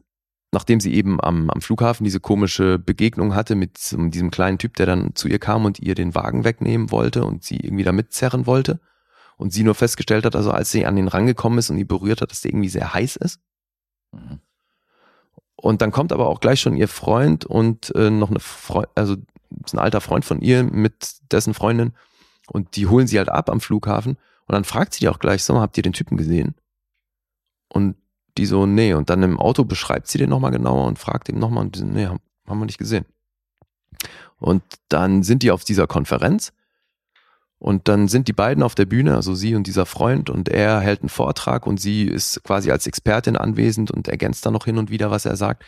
C: nachdem sie eben am, am Flughafen diese komische Begegnung hatte mit so diesem kleinen Typ, der dann zu ihr kam und ihr den Wagen wegnehmen wollte und sie irgendwie da mitzerren wollte. Und sie nur festgestellt hat, also als sie an den rangekommen ist und ihn berührt hat, dass der irgendwie sehr heiß ist.
B: Mhm.
C: Und dann kommt aber auch gleich schon ihr Freund und äh, noch eine Freund, also ist ein alter Freund von ihr mit dessen Freundin und die holen sie halt ab am Flughafen und dann fragt sie die auch gleich, mal, habt ihr den Typen gesehen? Und die so, nee. Und dann im Auto beschreibt sie den nochmal genauer und fragt ihn nochmal und die so, nee, haben, haben wir nicht gesehen. Und dann sind die auf dieser Konferenz und dann sind die beiden auf der Bühne, also sie und dieser Freund und er hält einen Vortrag und sie ist quasi als Expertin anwesend und ergänzt dann noch hin und wieder, was er sagt.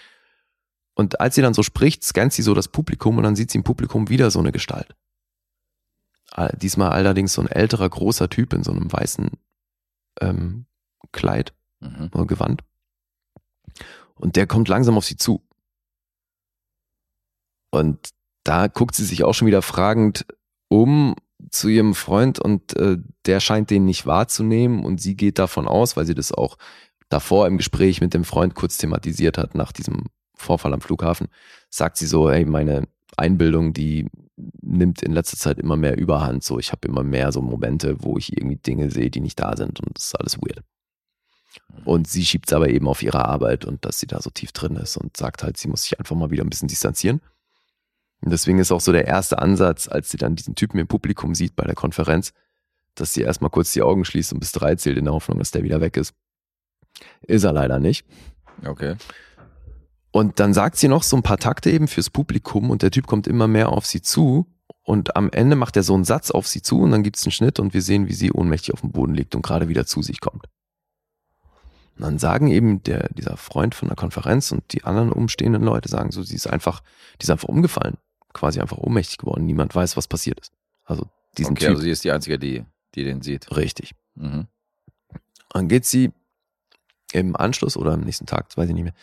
C: Und als sie dann so spricht, scannt sie so das Publikum und dann sieht sie im Publikum wieder so eine Gestalt. Diesmal allerdings so ein älterer, großer Typ in so einem weißen ähm, Kleid
B: Mhm.
C: oder Gewand. Und der kommt langsam auf sie zu. Und da guckt sie sich auch schon wieder fragend um zu ihrem Freund und äh, der scheint den nicht wahrzunehmen und sie geht davon aus, weil sie das auch davor im Gespräch mit dem Freund kurz thematisiert hat nach diesem Vorfall am Flughafen, sagt sie so, hey, meine Einbildung, die nimmt in letzter Zeit immer mehr Überhand, so ich habe immer mehr so Momente, wo ich irgendwie Dinge sehe, die nicht da sind und das ist alles weird. Und sie schiebt es aber eben auf ihre Arbeit und dass sie da so tief drin ist und sagt halt, sie muss sich einfach mal wieder ein bisschen distanzieren. Und deswegen ist auch so der erste Ansatz, als sie dann diesen Typen im Publikum sieht bei der Konferenz, dass sie erstmal kurz die Augen schließt und bis drei zählt in der Hoffnung, dass der wieder weg ist. Ist er leider nicht.
B: Okay.
C: Und dann sagt sie noch so ein paar Takte eben fürs Publikum und der Typ kommt immer mehr auf sie zu und am Ende macht er so einen Satz auf sie zu und dann gibt's einen Schnitt und wir sehen, wie sie ohnmächtig auf dem Boden liegt und gerade wieder zu sich kommt. Und dann sagen eben der, dieser Freund von der Konferenz und die anderen umstehenden Leute sagen so, sie ist einfach, die ist einfach umgefallen, quasi einfach ohnmächtig geworden. Niemand weiß, was passiert ist. Also diesen
B: okay,
C: Typ.
B: also sie ist die Einzige, die, die den sieht.
C: Richtig.
B: Mhm.
C: Dann geht sie im Anschluss oder am nächsten Tag, das weiß ich nicht mehr,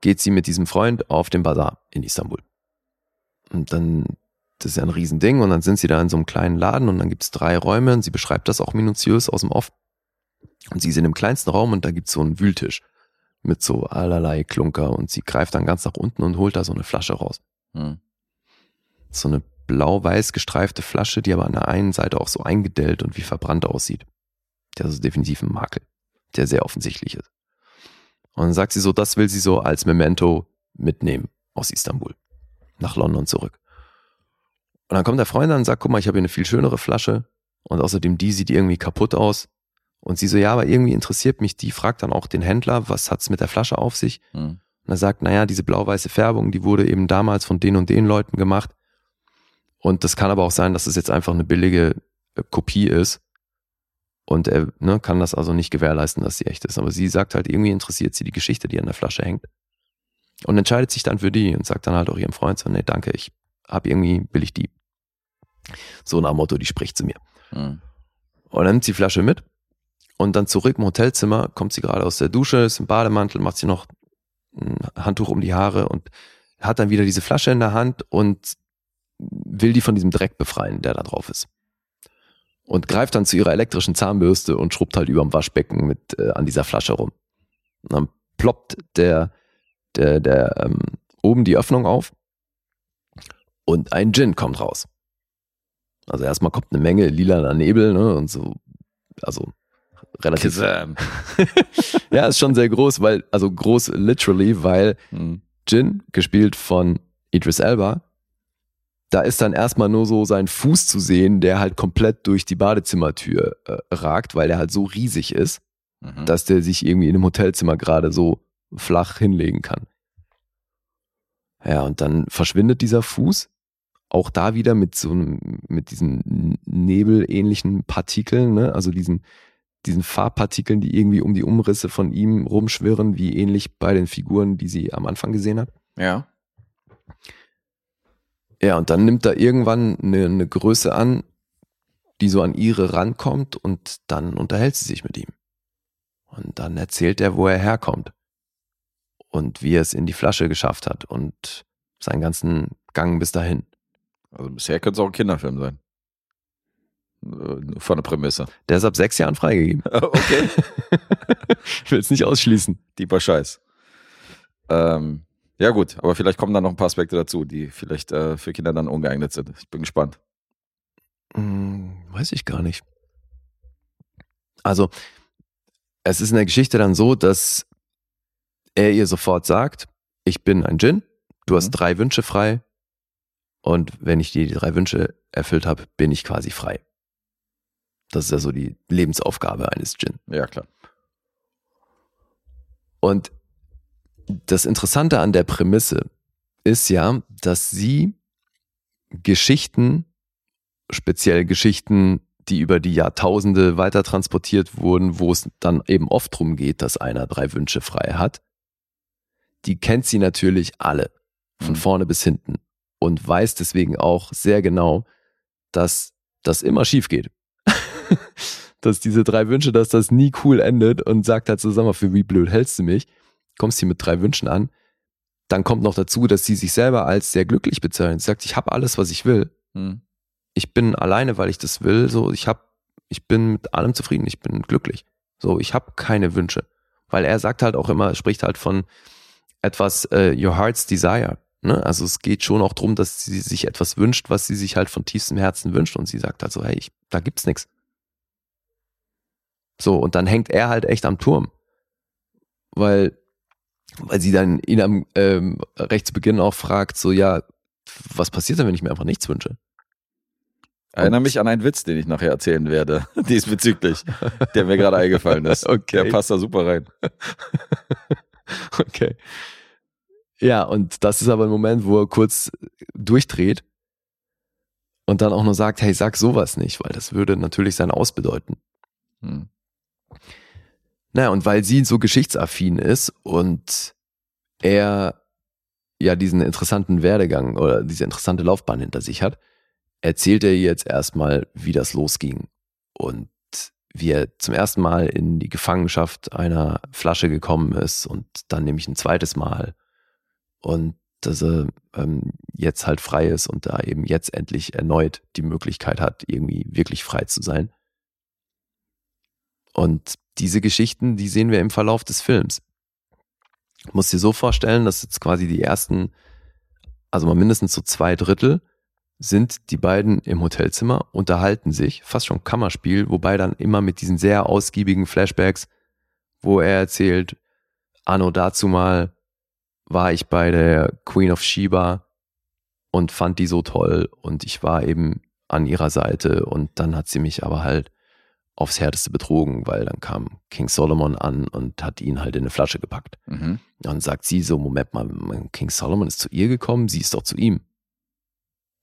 C: geht sie mit diesem Freund auf den Bazar in Istanbul. Und dann, das ist ja ein Riesending, und dann sind sie da in so einem kleinen Laden und dann gibt's drei Räume und sie beschreibt das auch minutiös aus dem Off. Und sie ist in dem kleinsten Raum und da gibt's so einen Wühltisch mit so allerlei Klunker und sie greift dann ganz nach unten und holt da so eine Flasche raus.
B: Mhm.
C: So eine blau-weiß gestreifte Flasche, die aber an der einen Seite auch so eingedellt und wie verbrannt aussieht. Das ist definitiv ein Makel, der sehr offensichtlich ist. Und dann sagt sie so, das will sie so als Memento mitnehmen aus Istanbul nach London zurück. Und dann kommt der Freund an und sagt, guck mal, ich habe hier eine viel schönere Flasche und außerdem die sieht irgendwie kaputt aus. Und sie so, ja, aber irgendwie interessiert mich die, fragt dann auch den Händler, was hat's mit der Flasche auf sich?
B: Mhm.
C: Und er sagt, naja, diese blau-weiße Färbung, die wurde eben damals von den und den Leuten gemacht. Und das kann aber auch sein, dass es jetzt einfach eine billige äh, Kopie ist. Und er ne, kann das also nicht gewährleisten, dass sie echt ist. Aber sie sagt halt, irgendwie interessiert sie die Geschichte, die an der Flasche hängt. Und entscheidet sich dann für die und sagt dann halt auch ihrem Freund so, nee, danke, ich hab irgendwie, will ich die. So nach Motto, die spricht zu mir.
B: Mhm.
C: Und dann nimmt sie die Flasche mit und dann zurück im Hotelzimmer, kommt sie gerade aus der Dusche, ist im Bademantel, macht sie noch ein Handtuch um die Haare und hat dann wieder diese Flasche in der Hand und will die von diesem Dreck befreien, der da drauf ist. Und greift dann zu ihrer elektrischen Zahnbürste und schrubbt halt überm Waschbecken mit äh, an dieser Flasche rum. Und dann ploppt der, der, der ähm, oben die Öffnung auf und ein Gin kommt raus. Also erstmal kommt eine Menge lilaner Nebel, ne, und so, also relativ.
B: Kazam.
C: Ja, ist schon sehr groß, weil, also groß literally, weil
B: Mhm.
C: Jin, gespielt von Idris Elba, da ist dann erstmal nur so sein Fuß zu sehen, der halt komplett durch die Badezimmertür äh, ragt, weil der halt so riesig ist,
B: Mhm.
C: dass der sich irgendwie in einem Hotelzimmer gerade so flach hinlegen kann. Ja, und dann verschwindet dieser Fuß. Auch da wieder mit so einem, mit diesen nebelähnlichen Partikeln, ne? also diesen, diesen Farbpartikeln, die irgendwie um die Umrisse von ihm rumschwirren, wie ähnlich bei den Figuren, die sie am Anfang gesehen hat.
B: Ja.
C: Ja, und dann nimmt er irgendwann eine, eine Größe an, die so an ihre rankommt und dann unterhält sie sich mit ihm. Und dann erzählt er, wo er herkommt und wie er es in die Flasche geschafft hat und seinen ganzen Gang bis dahin.
B: Also bisher könnte es auch ein Kinderfilm sein. Äh, Von der Prämisse.
C: Der ist ab sechs Jahren freigegeben.
B: Okay.
C: Ich will es nicht ausschließen.
B: Deeper Scheiß. Ähm, ja gut, aber vielleicht kommen da noch ein paar Aspekte dazu, die vielleicht äh, für Kinder dann ungeeignet sind. Ich bin gespannt.
C: Hm, weiß ich gar nicht. Also, es ist in der Geschichte dann so, dass er ihr sofort sagt, ich bin ein Djinn, du hast
B: Mhm.
C: drei Wünsche frei und wenn ich dir die drei Wünsche erfüllt habe, bin ich quasi frei. Das ist ja so die Lebensaufgabe eines Djinn.
B: Ja, klar.
C: Und das Interessante an der Prämisse ist ja, dass sie Geschichten, speziell Geschichten, die über die Jahrtausende weiter transportiert wurden, wo es dann eben oft drum geht, dass einer drei Wünsche frei hat, die kennt sie natürlich alle, von
B: Mhm.
C: vorne bis hinten und weiß deswegen auch sehr genau, dass das immer schief geht. dass diese drei Wünsche, dass das nie cool endet und sagt halt mal, für wie blöd hältst du mich? Kommst hier mit drei Wünschen an. Dann kommt noch dazu, dass sie sich selber als sehr glücklich bezeichnet. Sie sagt, ich habe alles, was ich will.
B: Hm.
C: Ich bin alleine, weil ich das will. So, ich habe, ich bin mit allem zufrieden. Ich bin glücklich. So, ich habe keine Wünsche, weil er sagt halt auch immer, spricht halt von etwas äh, your heart's desire. Ne? Also es geht schon auch drum, dass sie sich etwas wünscht, was sie sich halt von tiefstem Herzen wünscht. Und sie sagt halt so, hey, ich, da gibt's nichts. So, und dann hängt er halt echt am Turm. Weil, weil sie dann ihn am ähm, recht zu Beginn auch fragt, so, ja, was passiert denn, wenn ich mir einfach nichts wünsche?
B: Erinnere mich an einen Witz, den ich nachher erzählen werde, diesbezüglich, der mir gerade eingefallen ist.
C: Okay.
B: Der passt da super rein.
C: Okay. Ja, und das ist aber ein Moment, wo er kurz durchdreht und dann auch nur sagt, hey, sag sowas nicht, weil das würde natürlich sein Aus bedeuten.
B: Hm.
C: Naja, und weil sie so geschichtsaffin ist und er ja diesen interessanten Werdegang oder diese interessante Laufbahn hinter sich hat, erzählt er ihr jetzt erstmal, wie das losging und wie er zum ersten Mal in die Gefangenschaft einer Flasche gekommen ist und dann nämlich ein zweites Mal und dass er ähm, jetzt halt frei ist und da eben jetzt endlich erneut die Möglichkeit hat, irgendwie wirklich frei zu sein. Und diese Geschichten, die sehen wir im Verlauf des Films. Du musst dir so vorstellen, dass jetzt quasi die ersten, also mal mindestens so zwei Drittel, sind die beiden im Hotelzimmer, unterhalten sich, fast schon Kammerspiel, wobei dann immer mit diesen sehr ausgiebigen Flashbacks, wo er erzählt, Anno dazu mal war ich bei der Queen of Sheba und fand die so toll und ich war eben an ihrer Seite und dann hat sie mich aber halt aufs Härteste betrogen, weil dann kam King Solomon an und hat ihn halt in eine Flasche gepackt.
B: Mhm.
C: Dann sagt sie so, Moment mal, King Solomon ist zu ihr gekommen, sie ist doch zu ihm.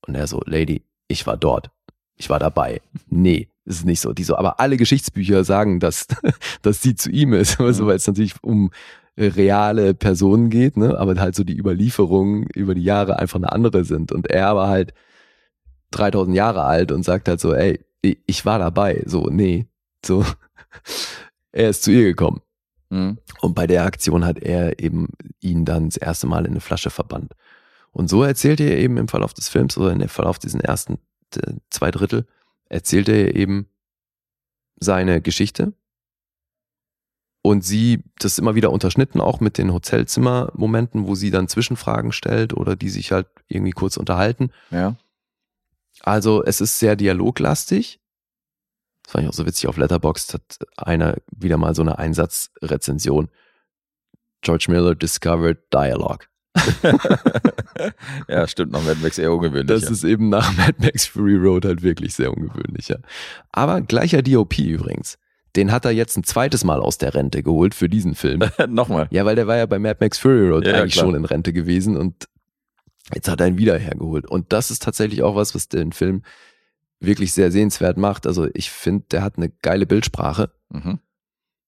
C: Und er so, Lady, ich war dort. Ich war dabei. Nee, ist nicht so. Die so, aber alle Geschichtsbücher sagen, dass, dass sie zu ihm ist. Also,
B: Mhm.
C: weil es natürlich um reale Personen geht, ne? aber halt so die Überlieferungen über die Jahre einfach eine andere sind. Und er war halt 3000 Jahre alt und sagt halt so, ey, ich war dabei. So, nee, so. Er ist zu ihr gekommen.
B: Mhm.
C: Und bei der Aktion hat er eben ihn dann das erste Mal in eine Flasche verbannt. Und so erzählt er eben im Verlauf des Films oder im Verlauf diesen ersten zwei Drittel, erzählt er eben seine Geschichte. Und sie, das ist immer wieder unterschnitten, auch mit den Hotelzimmer-Momenten, wo sie dann Zwischenfragen stellt oder die sich halt irgendwie kurz unterhalten.
B: Ja.
C: Also es ist sehr dialoglastig. Das fand ich auch so witzig. Auf Letterboxd hat einer wieder mal so eine Einsatzrezension. George Miller discovered Dialogue.
B: ja, stimmt, noch Mad Max eher ungewöhnlich.
C: Das ist eben nach Mad Max Fury Road halt wirklich sehr ungewöhnlich. Ja. Aber gleicher DOP übrigens. Den hat er jetzt ein zweites Mal aus der Rente geholt für diesen Film.
B: Nochmal.
C: Ja, weil der war ja bei Mad Max Fury Road
B: ja,
C: eigentlich
B: klar.
C: schon in Rente gewesen und jetzt hat er ihn wieder hergeholt. Und das ist tatsächlich auch was, was den Film wirklich sehr sehenswert macht. Also ich finde, der hat eine geile Bildsprache.
B: Mhm.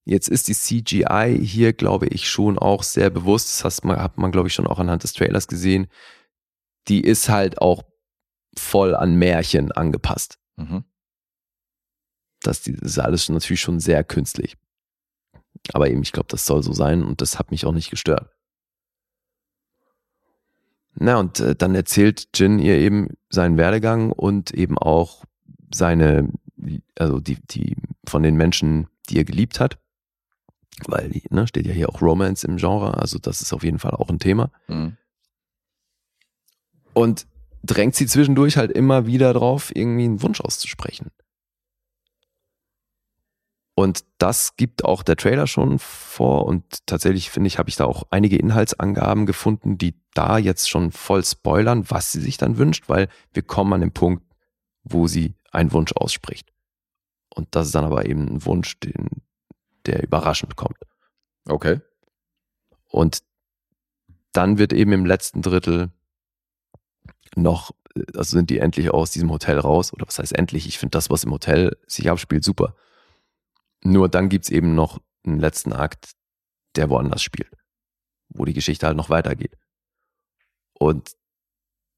C: Jetzt ist die CGI hier, glaube ich, schon auch sehr bewusst. Das hast man, hat man, glaube ich, schon auch anhand des Trailers gesehen. Die ist halt auch voll an Märchen angepasst.
B: Mhm.
C: Das, das ist alles natürlich schon sehr künstlich. Aber eben, ich glaube, das soll so sein und das hat mich auch nicht gestört. Na, und äh, dann erzählt Jin ihr eben seinen Werdegang und eben auch seine, also die, die von den Menschen, die er geliebt hat. Weil, ne, steht ja hier auch Romance im Genre, also das ist auf jeden Fall auch ein Thema.
B: Mhm.
C: Und drängt sie zwischendurch halt immer wieder drauf, irgendwie einen Wunsch auszusprechen. Und das gibt auch der Trailer schon vor und tatsächlich finde ich, habe ich da auch einige Inhaltsangaben gefunden, die da jetzt schon voll spoilern, was sie sich dann wünscht, weil wir kommen an den Punkt, wo sie einen Wunsch ausspricht. Und das ist dann aber eben ein Wunsch, den, der überraschend kommt.
B: Okay.
C: Und dann wird eben im letzten Drittel noch, also sind die endlich aus diesem Hotel raus. Oder was heißt endlich? Ich finde das, was im Hotel sich abspielt, super. Nur dann gibt's eben noch einen letzten Akt, der woanders spielt. Wo die Geschichte halt noch weitergeht. Und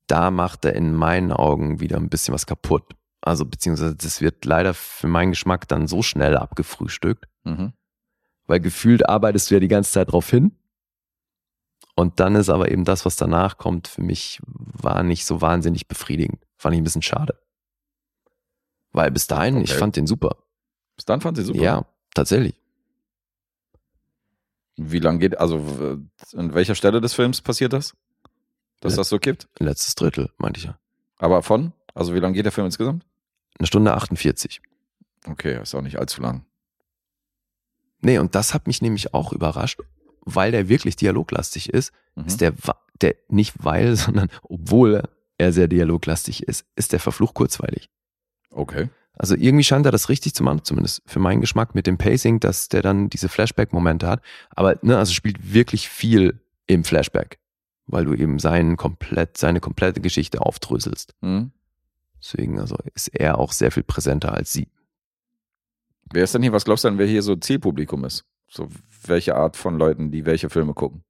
C: da macht er in meinen Augen wieder ein bisschen was kaputt. Also beziehungsweise das wird leider für meinen Geschmack dann so schnell abgefrühstückt,
B: Mhm.
C: weil gefühlt arbeitest du ja die ganze Zeit drauf hin. Und dann ist aber eben das, was danach kommt, für mich war nicht so wahnsinnig befriedigend. Fand ich ein bisschen schade. Weil bis dahin, ich
B: Okay.
C: fand den super.
B: Bis dann fand sie super.
C: Ja, tatsächlich.
B: Wie lang geht, also an welcher Stelle des Films passiert das? Dass
C: Ja.
B: das so kippt?
C: Letztes Drittel, meinte ich ja.
B: Aber von? Also wie lang geht der Film insgesamt?
C: Eine Stunde 48.
B: Okay, ist auch nicht allzu lang.
C: Nee, und das hat mich nämlich auch überrascht, weil der wirklich dialoglastig ist.
B: Mhm.
C: Ist der, der nicht weil, sondern obwohl er sehr dialoglastig ist, ist der verflucht kurzweilig.
B: Okay.
C: Also irgendwie scheint er das richtig zu machen, zumindest für meinen Geschmack mit dem Pacing, dass der dann diese Flashback-Momente hat. Aber ne, also spielt wirklich viel im Flashback, weil du eben seinen komplett, seine komplette Geschichte aufdröselst.
B: Mhm.
C: Deswegen also ist er auch sehr viel präsenter als sie.
B: Wer ist denn hier, was glaubst du denn, wer hier so Zielpublikum ist? So welche Art von Leuten, die welche Filme gucken?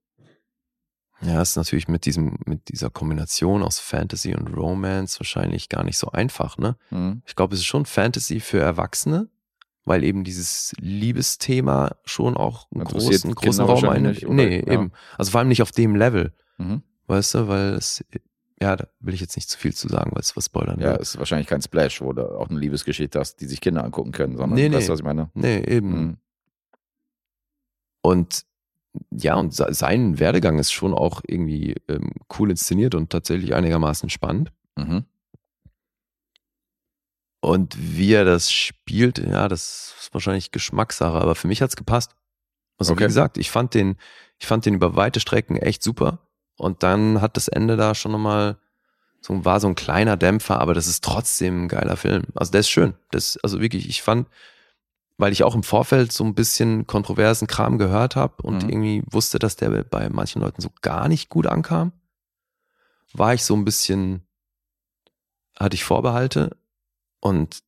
C: Ja, ist natürlich mit diesem, mit dieser Kombination aus Fantasy und Romance wahrscheinlich gar nicht so einfach, ne?
B: Mhm.
C: Ich glaube, es ist schon Fantasy für Erwachsene, weil eben dieses Liebesthema schon auch einen großen, großen Raum einnimmt. Nee,
B: Ja.
C: eben. Also vor allem nicht auf dem Level,
B: Mhm.
C: weißt du, weil es, ja, da will ich jetzt nicht zu viel zu sagen, weil es was spoilern
B: Ja,
C: will.
B: ist wahrscheinlich kein Splash, wo du auch eine Liebesgeschichte hast, die sich Kinder angucken können, sondern
C: Nee,
B: weißt
C: nee.
B: du, was ich meine?
C: Nee, eben.
B: Mhm.
C: Und ja, und se- sein Werdegang ist schon auch irgendwie ähm, cool inszeniert und tatsächlich einigermaßen spannend.
B: Mhm.
C: Und wie er das spielt, ja, das ist wahrscheinlich Geschmackssache, aber für mich hat's gepasst. Also
B: Okay.
C: wie gesagt, ich fand den, ich fand den über weite Strecken echt super. Und dann hat das Ende da schon nochmal so, war so ein kleiner Dämpfer, aber das ist trotzdem ein geiler Film. Also der ist schön. Das, also wirklich, ich fand, weil ich auch im Vorfeld so ein bisschen kontroversen Kram gehört habe und
B: Mhm.
C: irgendwie wusste, dass der bei manchen Leuten so gar nicht gut ankam, war ich so ein bisschen, hatte ich Vorbehalte und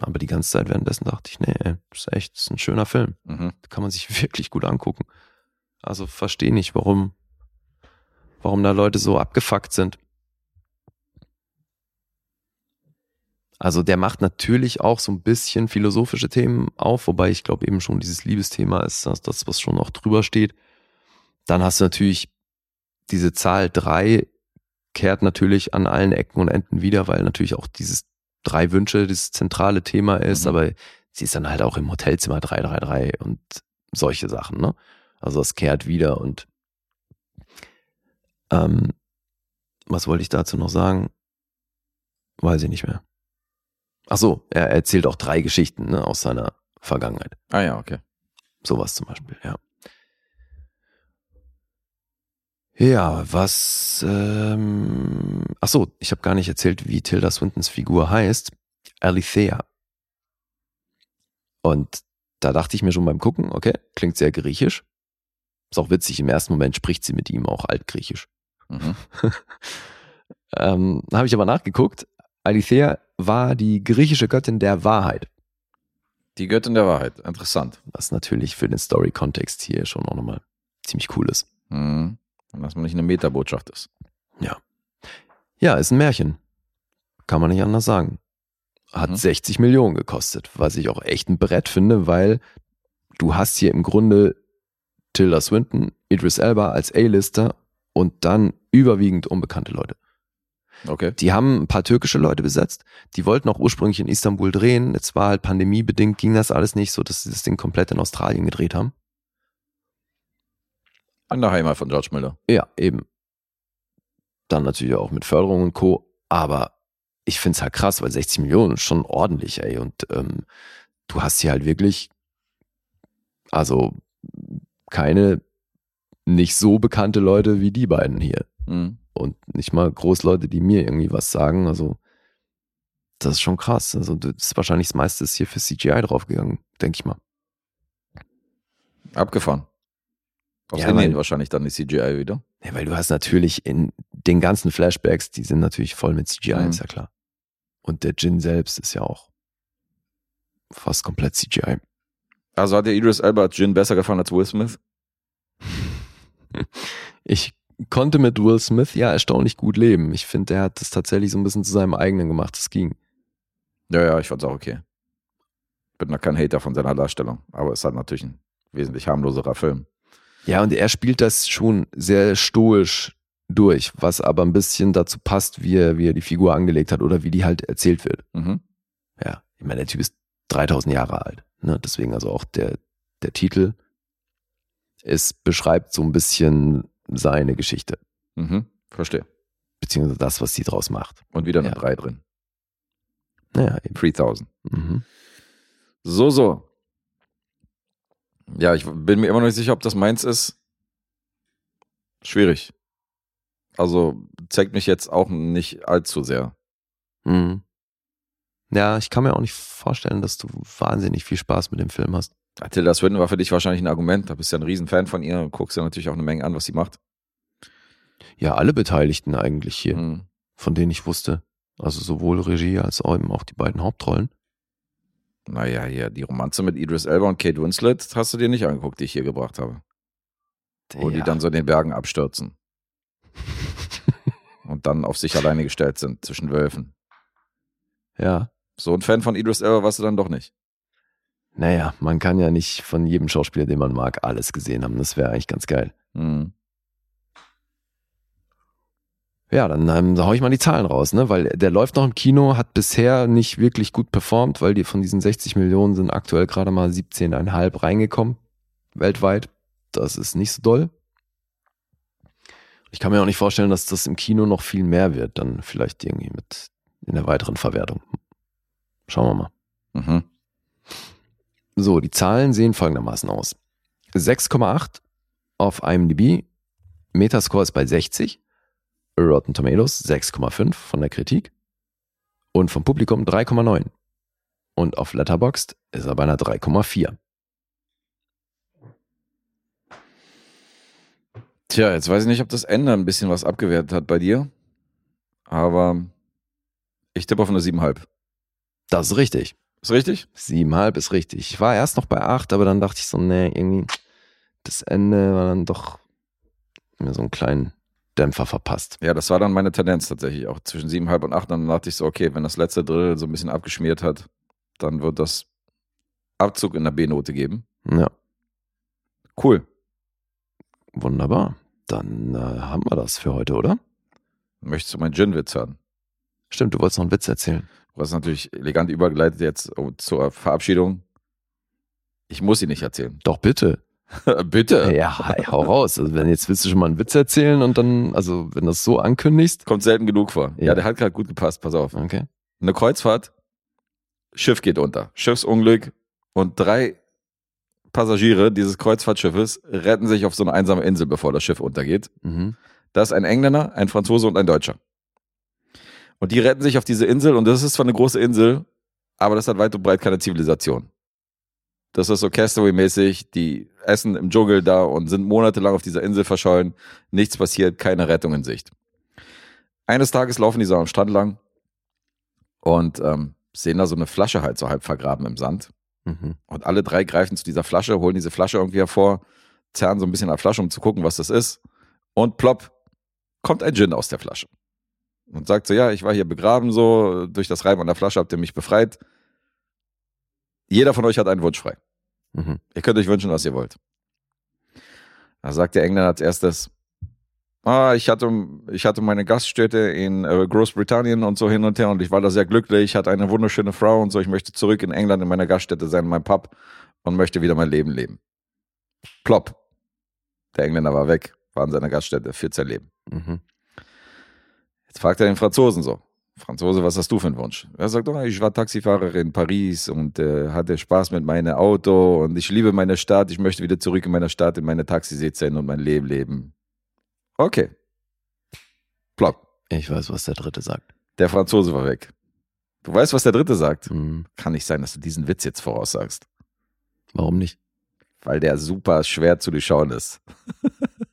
C: aber die ganze Zeit währenddessen dachte ich, nee, das ist echt, das ist ein schöner Film.
B: Mhm.
C: Kann man sich wirklich gut angucken. Also verstehe nicht, warum, warum da Leute so abgefuckt sind. Also der macht natürlich auch so ein bisschen philosophische Themen auf, wobei ich glaube eben schon dieses Liebesthema ist das, das, was schon noch drüber steht. Dann hast du natürlich diese Zahl drei kehrt natürlich an allen Ecken und Enden wieder, weil natürlich auch dieses drei Wünsche das zentrale Thema ist,
B: Mhm.
C: aber sie ist dann halt auch im Hotelzimmer 333 und solche Sachen, ne? Also es kehrt wieder und ähm, was wollte ich dazu noch sagen? Weiß ich nicht mehr. Ach so, er erzählt auch drei Geschichten ne, aus seiner Vergangenheit.
B: Ah ja, okay.
C: Sowas zum Beispiel, ja. Ja, was, ähm, ach so, ich habe gar nicht erzählt, wie Tilda Swintons Figur heißt. Alithea. Und da dachte ich mir schon beim Gucken, okay, klingt sehr griechisch. Ist auch witzig, im ersten Moment spricht sie mit ihm auch altgriechisch.
B: Mhm.
C: Ähm, habe ich aber nachgeguckt. Alithea war die griechische Göttin der Wahrheit.
B: Die Göttin der Wahrheit. Interessant.
C: Was natürlich für den Story-Kontext hier schon auch nochmal ziemlich cool ist.
B: Mhm. Und dass man nicht eine Metabotschaft ist.
C: Ja, ist ein Märchen. Kann man nicht anders sagen. Hat
B: Mhm.
C: 60 Millionen gekostet, was ich auch echt ein Brett finde, weil du hast hier im Grunde Tilda Swinton, Idris Elba als A-Lister und dann überwiegend unbekannte Leute.
B: Okay.
C: Die haben ein paar türkische Leute besetzt. Die wollten auch ursprünglich in Istanbul drehen. Jetzt war halt pandemiebedingt, ging das alles nicht so, dass sie das Ding komplett in Australien gedreht haben.
B: An der Heimat von George Miller.
C: Ja, eben. Dann natürlich auch mit Förderung und Co. Aber ich find's halt krass, weil 60 Millionen ist schon ordentlich, ey. Und ähm, du hast hier halt wirklich, also keine nicht so bekannte Leute wie die beiden hier.
B: Mhm.
C: Und nicht mal Großleute, die mir irgendwie was sagen. Also, das ist schon krass. Also, das ist wahrscheinlich das meiste ist hier für CGI draufgegangen, denke ich mal.
B: Abgefahren. Aus
C: Ja,
B: Indien
C: weil-
B: wahrscheinlich dann die CGI wieder.
C: Ja, weil du hast natürlich in den ganzen Flashbacks, die sind natürlich voll mit CGI,
B: Mhm.
C: ist ja klar. Und der Jin selbst ist ja auch fast komplett CGI.
B: Also hat dir Idris Elba Jin besser gefallen als Will Smith?
C: Ich konnte mit Will Smith ja erstaunlich gut leben. Ich finde, der hat das tatsächlich so ein bisschen zu seinem eigenen gemacht. Das ging.
B: Ja, ja, ich fand's auch okay. Bin da kein Hater von seiner Darstellung, aber es ist halt natürlich ein wesentlich harmloserer Film.
C: Ja, und er spielt das schon sehr stoisch durch, was aber ein bisschen dazu passt, wie er, wie er die Figur angelegt hat oder wie die halt erzählt wird.
B: Mhm.
C: Ja, ich meine, der Typ ist 3000 Jahre alt. Ne? Deswegen also auch der, der Titel. Es beschreibt so ein bisschen seine Geschichte,
B: Mhm. Verstehe.
C: beziehungsweise das, was sie draus macht.
B: Und wieder eine
C: Ja.
B: 3 drin.
C: Naja, eben.
B: 3000.
C: Mhm.
B: So, so. Ja, ich bin mir immer noch nicht sicher, ob das meins ist. Schwierig. Also zeigt mich jetzt auch nicht allzu sehr.
C: Mhm. Ja, ich kann mir auch nicht vorstellen, dass du wahnsinnig viel Spaß mit dem Film hast.
B: Tilda Swinton war für dich wahrscheinlich ein Argument. Da bist du ja ein Riesenfan von ihr und guckst ja natürlich auch eine Menge an, was sie macht.
C: Ja, alle Beteiligten eigentlich hier,
B: Mhm.
C: von denen ich wusste. Also sowohl Regie als auch eben auch die beiden Hauptrollen.
B: Naja, hier, die Romanze mit Idris Elba und Kate Winslet hast du dir nicht angeguckt, die ich hier gebracht habe. Wo die
C: Ja.
B: dann so in den Bergen abstürzen. und dann auf sich alleine gestellt sind zwischen Wölfen.
C: Ja.
B: So ein Fan von Idris Elba warst du dann doch nicht.
C: Naja, man kann ja nicht von jedem Schauspieler, den man mag, alles gesehen haben. Das wäre eigentlich ganz geil.
B: Mhm.
C: Ja, dann ähm, hau ich mal die Zahlen raus, ne? Weil der läuft noch im Kino, hat bisher nicht wirklich gut performt, weil die von diesen 60 Millionen sind aktuell gerade mal 17,5 reingekommen. Weltweit. Das ist nicht so doll. Ich kann mir auch nicht vorstellen, dass das im Kino noch viel mehr wird, dann vielleicht irgendwie mit in der weiteren Verwertung. Schauen wir mal.
B: Mhm.
C: So, die Zahlen sehen folgendermaßen aus. 6,8 auf IMDb, Metascore ist bei 60, Rotten Tomatoes 6,5 von der Kritik und vom Publikum 3,9. Und auf Letterboxd ist er bei einer 3,4.
B: Tja, jetzt weiß ich nicht, ob das Ende ein bisschen was abgewertet hat bei dir. Aber ich tippe auf eine 7,5.
C: Das ist richtig.
B: Ist richtig?
C: 7,5 ist richtig. Ich war erst noch bei 8, aber dann dachte ich so, nee, irgendwie das Ende war dann doch mir so einen kleinen Dämpfer verpasst.
B: Ja, das war dann meine Tendenz tatsächlich auch zwischen 7,5 und 8. Dann dachte ich so, okay, wenn das letzte Drittel so ein bisschen abgeschmiert hat, dann wird das Abzug in der B-Note geben.
C: Ja,
B: Cool.
C: wunderbar. Dann äh, haben wir das für heute, oder?
B: Möchtest du meinen Gin-Witz hören?
C: Stimmt, du wolltest noch einen Witz erzählen.
B: Hast natürlich elegant übergeleitet jetzt zur Verabschiedung. Ich muss sie nicht erzählen.
C: Doch, bitte.
B: Bitte.
C: Ja, hey, hau raus. Also wenn jetzt willst du schon mal einen Witz erzählen und dann, also wenn du das so ankündigst.
B: Kommt selten genug vor. Ja,
C: Ja.
B: der hat gerade gut gepasst. Pass auf.
C: Okay.
B: Eine Kreuzfahrt, Schiff geht unter, Schiffsunglück und drei Passagiere dieses Kreuzfahrtschiffes retten sich auf so eine einsame Insel, bevor das Schiff untergeht.
C: Mhm.
B: Da ist ein Engländer, ein Franzose und ein Deutscher. Und die retten sich auf diese Insel und das ist zwar eine große Insel, aber das hat weit und breit keine Zivilisation. Das ist so Castaway-mäßig, die essen im Dschungel da und sind monatelang auf dieser Insel verschollen. Nichts passiert, keine Rettung in Sicht. Eines Tages laufen die so am Strand lang und ähm, sehen da so eine Flasche halt so halb vergraben im Sand.
C: Mhm.
B: Und alle drei greifen zu dieser Flasche, holen diese Flasche irgendwie hervor, zerren so ein bisschen an der Flasche, um zu gucken, was das ist. Und plopp, kommt ein Djinn aus der Flasche. Und sagt so, ja, ich war hier begraben, so, durch das Reiben an der Flasche habt ihr mich befreit. Jeder von euch hat einen Wunsch frei.
C: Mhm.
B: Ihr könnt euch wünschen, was ihr wollt. Da sagt der Engländer als erstes, ah, ich hatte, ich hatte meine Gaststätte in äh, Großbritannien und so hin und her und ich war da sehr glücklich, hatte eine wunderschöne Frau und so. Ich möchte zurück in England in meiner Gaststätte sein, in meinem Pub und möchte wieder mein Leben leben. Plopp. Der Engländer war weg, war in seiner Gaststätte, führt sein Leben.
C: Mhm.
B: Jetzt fragt er den Franzosen so. Franzose, was hast du für einen Wunsch? Er sagt, oh, ich war Taxifahrer in Paris und äh, hatte Spaß mit meinem Auto und ich liebe meine Stadt. Ich möchte wieder zurück in meine Stadt, in meine hin und mein Leben leben. Okay. Plopp.
C: Ich weiß, was der dritte sagt.
B: Der Franzose war weg. Du weißt, was der Dritte sagt?
C: Mhm.
B: Kann nicht sein, dass du diesen Witz jetzt voraussagst,
C: Warum nicht?
B: weil der super schwer zu durchschauen ist.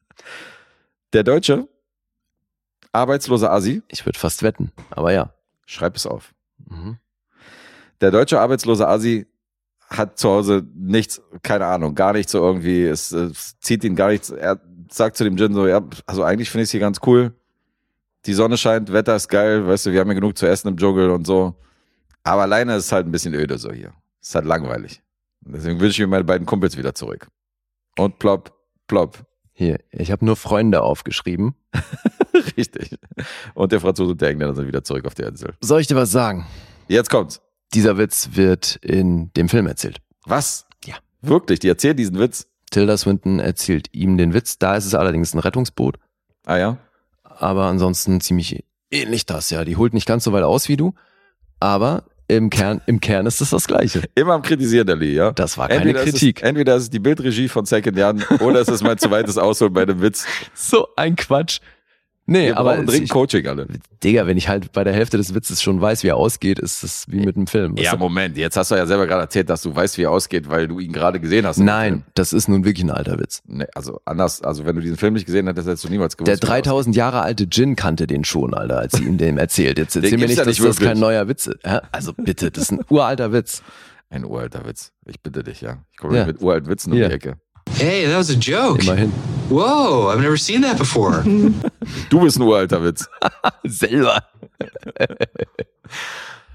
B: der Deutsche, arbeitsloser Asi,
C: Ich würde fast wetten, aber ja.
B: schreib es auf.
C: Mhm.
B: Der deutsche arbeitslose Asi hat zu Hause nichts, keine Ahnung, gar nichts so irgendwie, es, es zieht ihn gar nichts. Er sagt zu dem Gin so, ja, also eigentlich finde ich es hier ganz cool. Die Sonne scheint, Wetter ist geil, weißt du, wir haben ja genug zu essen im Dschungel und so. Aber alleine ist es halt ein bisschen öde so hier. Ist halt langweilig. Deswegen wünsche ich mir meine beiden Kumpels wieder zurück. Und plopp, plopp.
C: Hier, ich habe nur Freunde aufgeschrieben.
B: Richtig. Und der Franzose und der Engländer sind wieder zurück auf der Insel.
C: Soll ich dir was sagen?
B: Jetzt kommt's.
C: Dieser Witz wird in dem Film erzählt.
B: Was?
C: Ja.
B: Wirklich, die erzählen diesen Witz.
C: Tilda Swinton erzählt ihm den Witz. Da ist es allerdings ein Rettungsboot.
B: Ah ja?
C: aber ansonsten ziemlich ähnlich das, ja. Die holt nicht ganz so weit aus wie du, aber im Kern, im Kern ist es das Gleiche.
B: Immer am Kritisieren, Lee, ja?
C: Das war keine
B: Entweder ist,
C: Kritik.
B: es, entweder ist es die Bildregie von Second Jan oder es ist mein zu weites Ausholen bei dem Witz.
C: So ein Quatsch. Nee,
B: Wir
C: aber
B: dringend Coaching alle.
C: Digga, wenn ich halt bei der Hälfte des Witzes schon weiß, wie er ausgeht, ist das wie mit einem Film.
B: Ja? Moment, jetzt hast du ja selber gerade erzählt, dass du weißt, wie er ausgeht, weil du ihn gerade gesehen hast.
C: Nein, das ist nun wirklich ein alter Witz.
B: Nee, also anders, also wenn du diesen Film nicht gesehen hättest, hättest du niemals gewusst.
C: Der
B: wie er aussieht.
C: 3000 Jahre alte Gin kannte den schon, Alter, als sie ihm dem erzählt. Jetzt erzähl mir nicht,
B: ja
C: dass
B: nicht
C: das kein
B: wirklich.
C: neuer Witz ist. Ja? Also bitte, das ist ein uralter Witz.
B: Ein uralter Witz. Ich bitte dich, ja. Ich komme
C: Ja.
B: mit uralten Witzen um die Ecke.
D: Hey, that was a joke.
C: Immerhin.
D: Whoa, I've never seen that before.
B: Du bist ein uralter Witz.
C: Selber.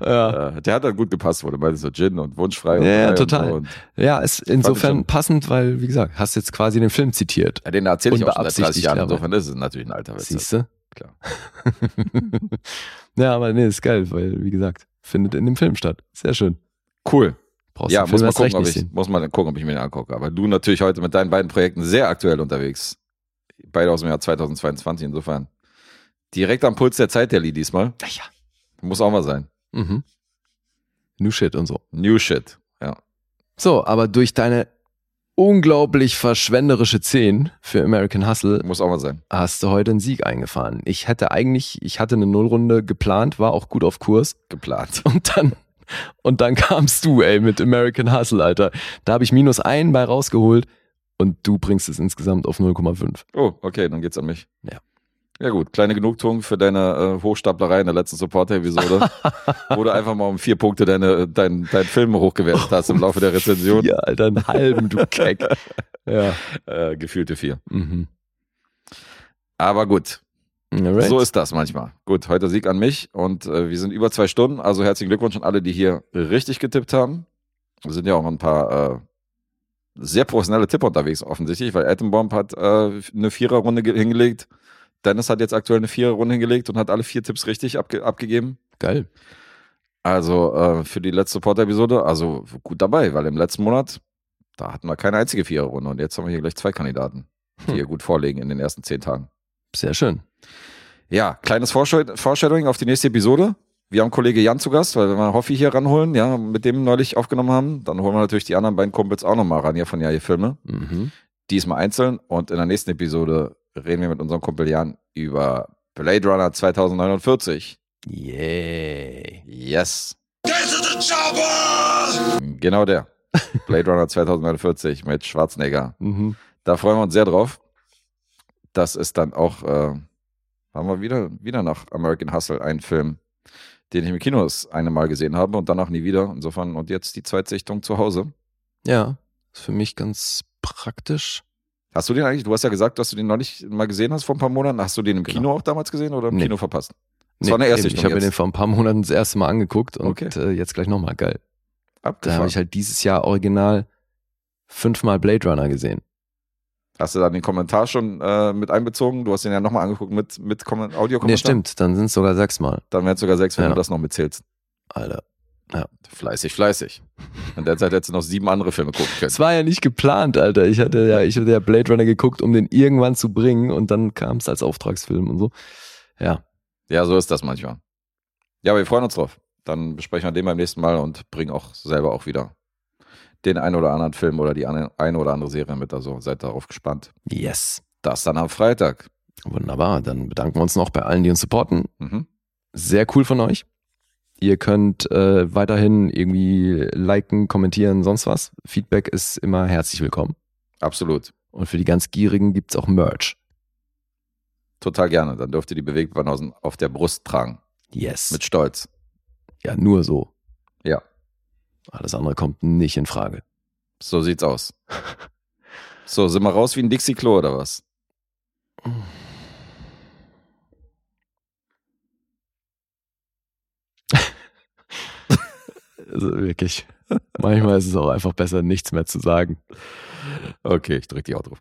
C: ja.
B: Äh, der hat dann gut gepasst, du meinst, so Gin und wunschfrei. Und
C: Ja, ja,
B: und
C: total.
B: So und,
C: ja, ist insofern passend, weil, wie gesagt, hast jetzt quasi den Film zitiert.
B: ja, den erzähle ich auch schon seit 30
C: Unbeabsichtigt
B: Jahren. Insofern ist es natürlich ein alter Witz.
C: Siehst du?
B: Klar.
C: ja, aber nee, ist geil, weil, wie gesagt, findet in dem Film statt. Sehr schön.
B: Cool.
C: Brauchst
B: ja, muss man, gucken, ob ich,
C: sehen.
B: muss man gucken, ob ich mir den angucke. Aber du natürlich heute mit deinen beiden Projekten sehr aktuell unterwegs. Beide aus dem Jahr 2022, insofern. Direkt am Puls der Zeit, der Lee diesmal.
C: Ja.
B: Muss auch mal sein.
C: Mhm. New Shit und so.
B: New Shit. Ja.
C: So, aber durch deine unglaublich verschwenderische 10 für American Hustle
B: Muss auch mal sein.
C: hast du heute einen Sieg eingefahren. Ich hätte eigentlich, ich hatte eine Nullrunde geplant, war auch gut auf Kurs
B: Geplant.
C: und dann und dann kamst du, ey, mit American Hustle, Alter. Da habe ich minus einen bei rausgeholt und du bringst es insgesamt auf 0,5.
B: Oh, okay, dann geht's an mich.
C: Ja.
B: Ja gut, kleine Genugtuung für deine äh, Hochstaplerei in der letzten Supporter-Episode, wo du einfach mal um vier Punkte deine, dein, dein Film hochgewertet hast im Laufe der Rezension.
C: Ja, Alter, einen halben, du Keck. Ja.
B: Äh, gefühlte vier.
C: Mhm.
B: Aber gut,
C: Alright.
B: so ist das manchmal. Gut, heute Sieg an mich und äh, wir sind über zwei Stunden. Also herzlichen Glückwunsch an alle, die hier richtig getippt haben. Es sind ja auch ein paar äh, sehr professionelle Tipper unterwegs offensichtlich, weil Atombomb hat äh, eine Viererrunde ge- hingelegt. Dennis hat jetzt aktuell eine Viererrunde hingelegt und hat alle vier Tipps richtig abge abgegeben.
C: Geil.
B: Also äh, für die letzte Supporter-Episode, also gut dabei, weil im letzten Monat, da hatten wir keine einzige Viererrunde und jetzt haben wir hier gleich zwei Kandidaten, die
C: Hm.
B: hier gut vorlegen in den ersten zehn Tagen.
C: Sehr schön.
B: Ja, kleines Foreshadowing auf die nächste Episode. Wir haben Kollege Jan zu Gast, weil wenn wir Hoffi hier ranholen, ja, mit dem neulich aufgenommen haben, dann holen wir natürlich die anderen beiden Kumpels auch nochmal ran hier von Ja, Filme.
C: Mhm.
B: Diesmal einzeln und in der nächsten Episode reden wir mit unserem Kumpel Jan über Blade Runner 2049.
C: Yay.
B: Yes. Genau der. Blade Runner 2049 mit Schwarzenegger.
C: Mhm.
B: Da freuen wir uns sehr drauf. Das ist dann auch, äh, haben wir wieder, wieder nach American Hustle einen Film, den ich im Kino das eine Mal gesehen habe und danach nie wieder. Insofern und jetzt die Zweitsichtung zu Hause.
C: Ja, ist für mich ganz praktisch.
B: Hast du den eigentlich, du hast ja gesagt, dass du den neulich mal gesehen hast vor ein paar Monaten. Hast du den im
C: Genau.
B: Kino auch damals gesehen oder im
C: Nee.
B: Kino verpasst? Das war eine erste
C: Ich habe mir den vor ein paar Monaten das erste Mal angeguckt und
B: Okay.
C: äh, jetzt gleich nochmal. Geil. Da
B: Abgefahren.
C: habe ich halt dieses Jahr original fünfmal Blade Runner gesehen.
B: Hast du da den Kommentar schon äh, mit einbezogen? Du hast den ja nochmal angeguckt mit, mit Komment- Audiokommentar.
C: Nee, stimmt. Dann sind es sogar sechsmal.
B: Dann wären es sogar sechs, wenn
C: Ja.
B: du das noch mitzählst.
C: Alter.
B: Fleißig, fleißig. In der Zeit hättest du noch sieben andere Filme gucken können.
C: Es war ja nicht geplant, Alter. Ich hatte ja, ich hatte ja Blade Runner geguckt, um den irgendwann zu bringen und dann kam es als Auftragsfilm und so. Ja.
B: Ja, so ist das manchmal. Ja, aber wir freuen uns drauf. Dann besprechen wir den beim nächsten Mal und bringen auch selber auch wieder den einen oder anderen Film oder die eine, oder andere Serie mit. Also seid darauf gespannt.
C: Yes.
B: Das dann am Freitag.
C: Wunderbar. Dann bedanken wir uns noch bei allen, die uns supporten.
B: Mhm.
C: Sehr cool von euch. Ihr könnt äh, weiterhin irgendwie liken, kommentieren, sonst was. Feedback ist immer herzlich willkommen.
B: Absolut.
C: Und für die ganz Gierigen gibt's auch Merch.
B: Total gerne. Dann dürft ihr die Bewegtbanausen auf der Brust tragen.
C: Yes.
B: Mit Stolz.
C: ja, nur so. Alles andere kommt nicht in Frage.
B: so sieht's aus. So, sind wir raus wie ein Dixie-Klo oder was?
C: Also wirklich. Manchmal ist es auch einfach besser, nichts mehr zu sagen.
B: Okay, ich drück die drauf.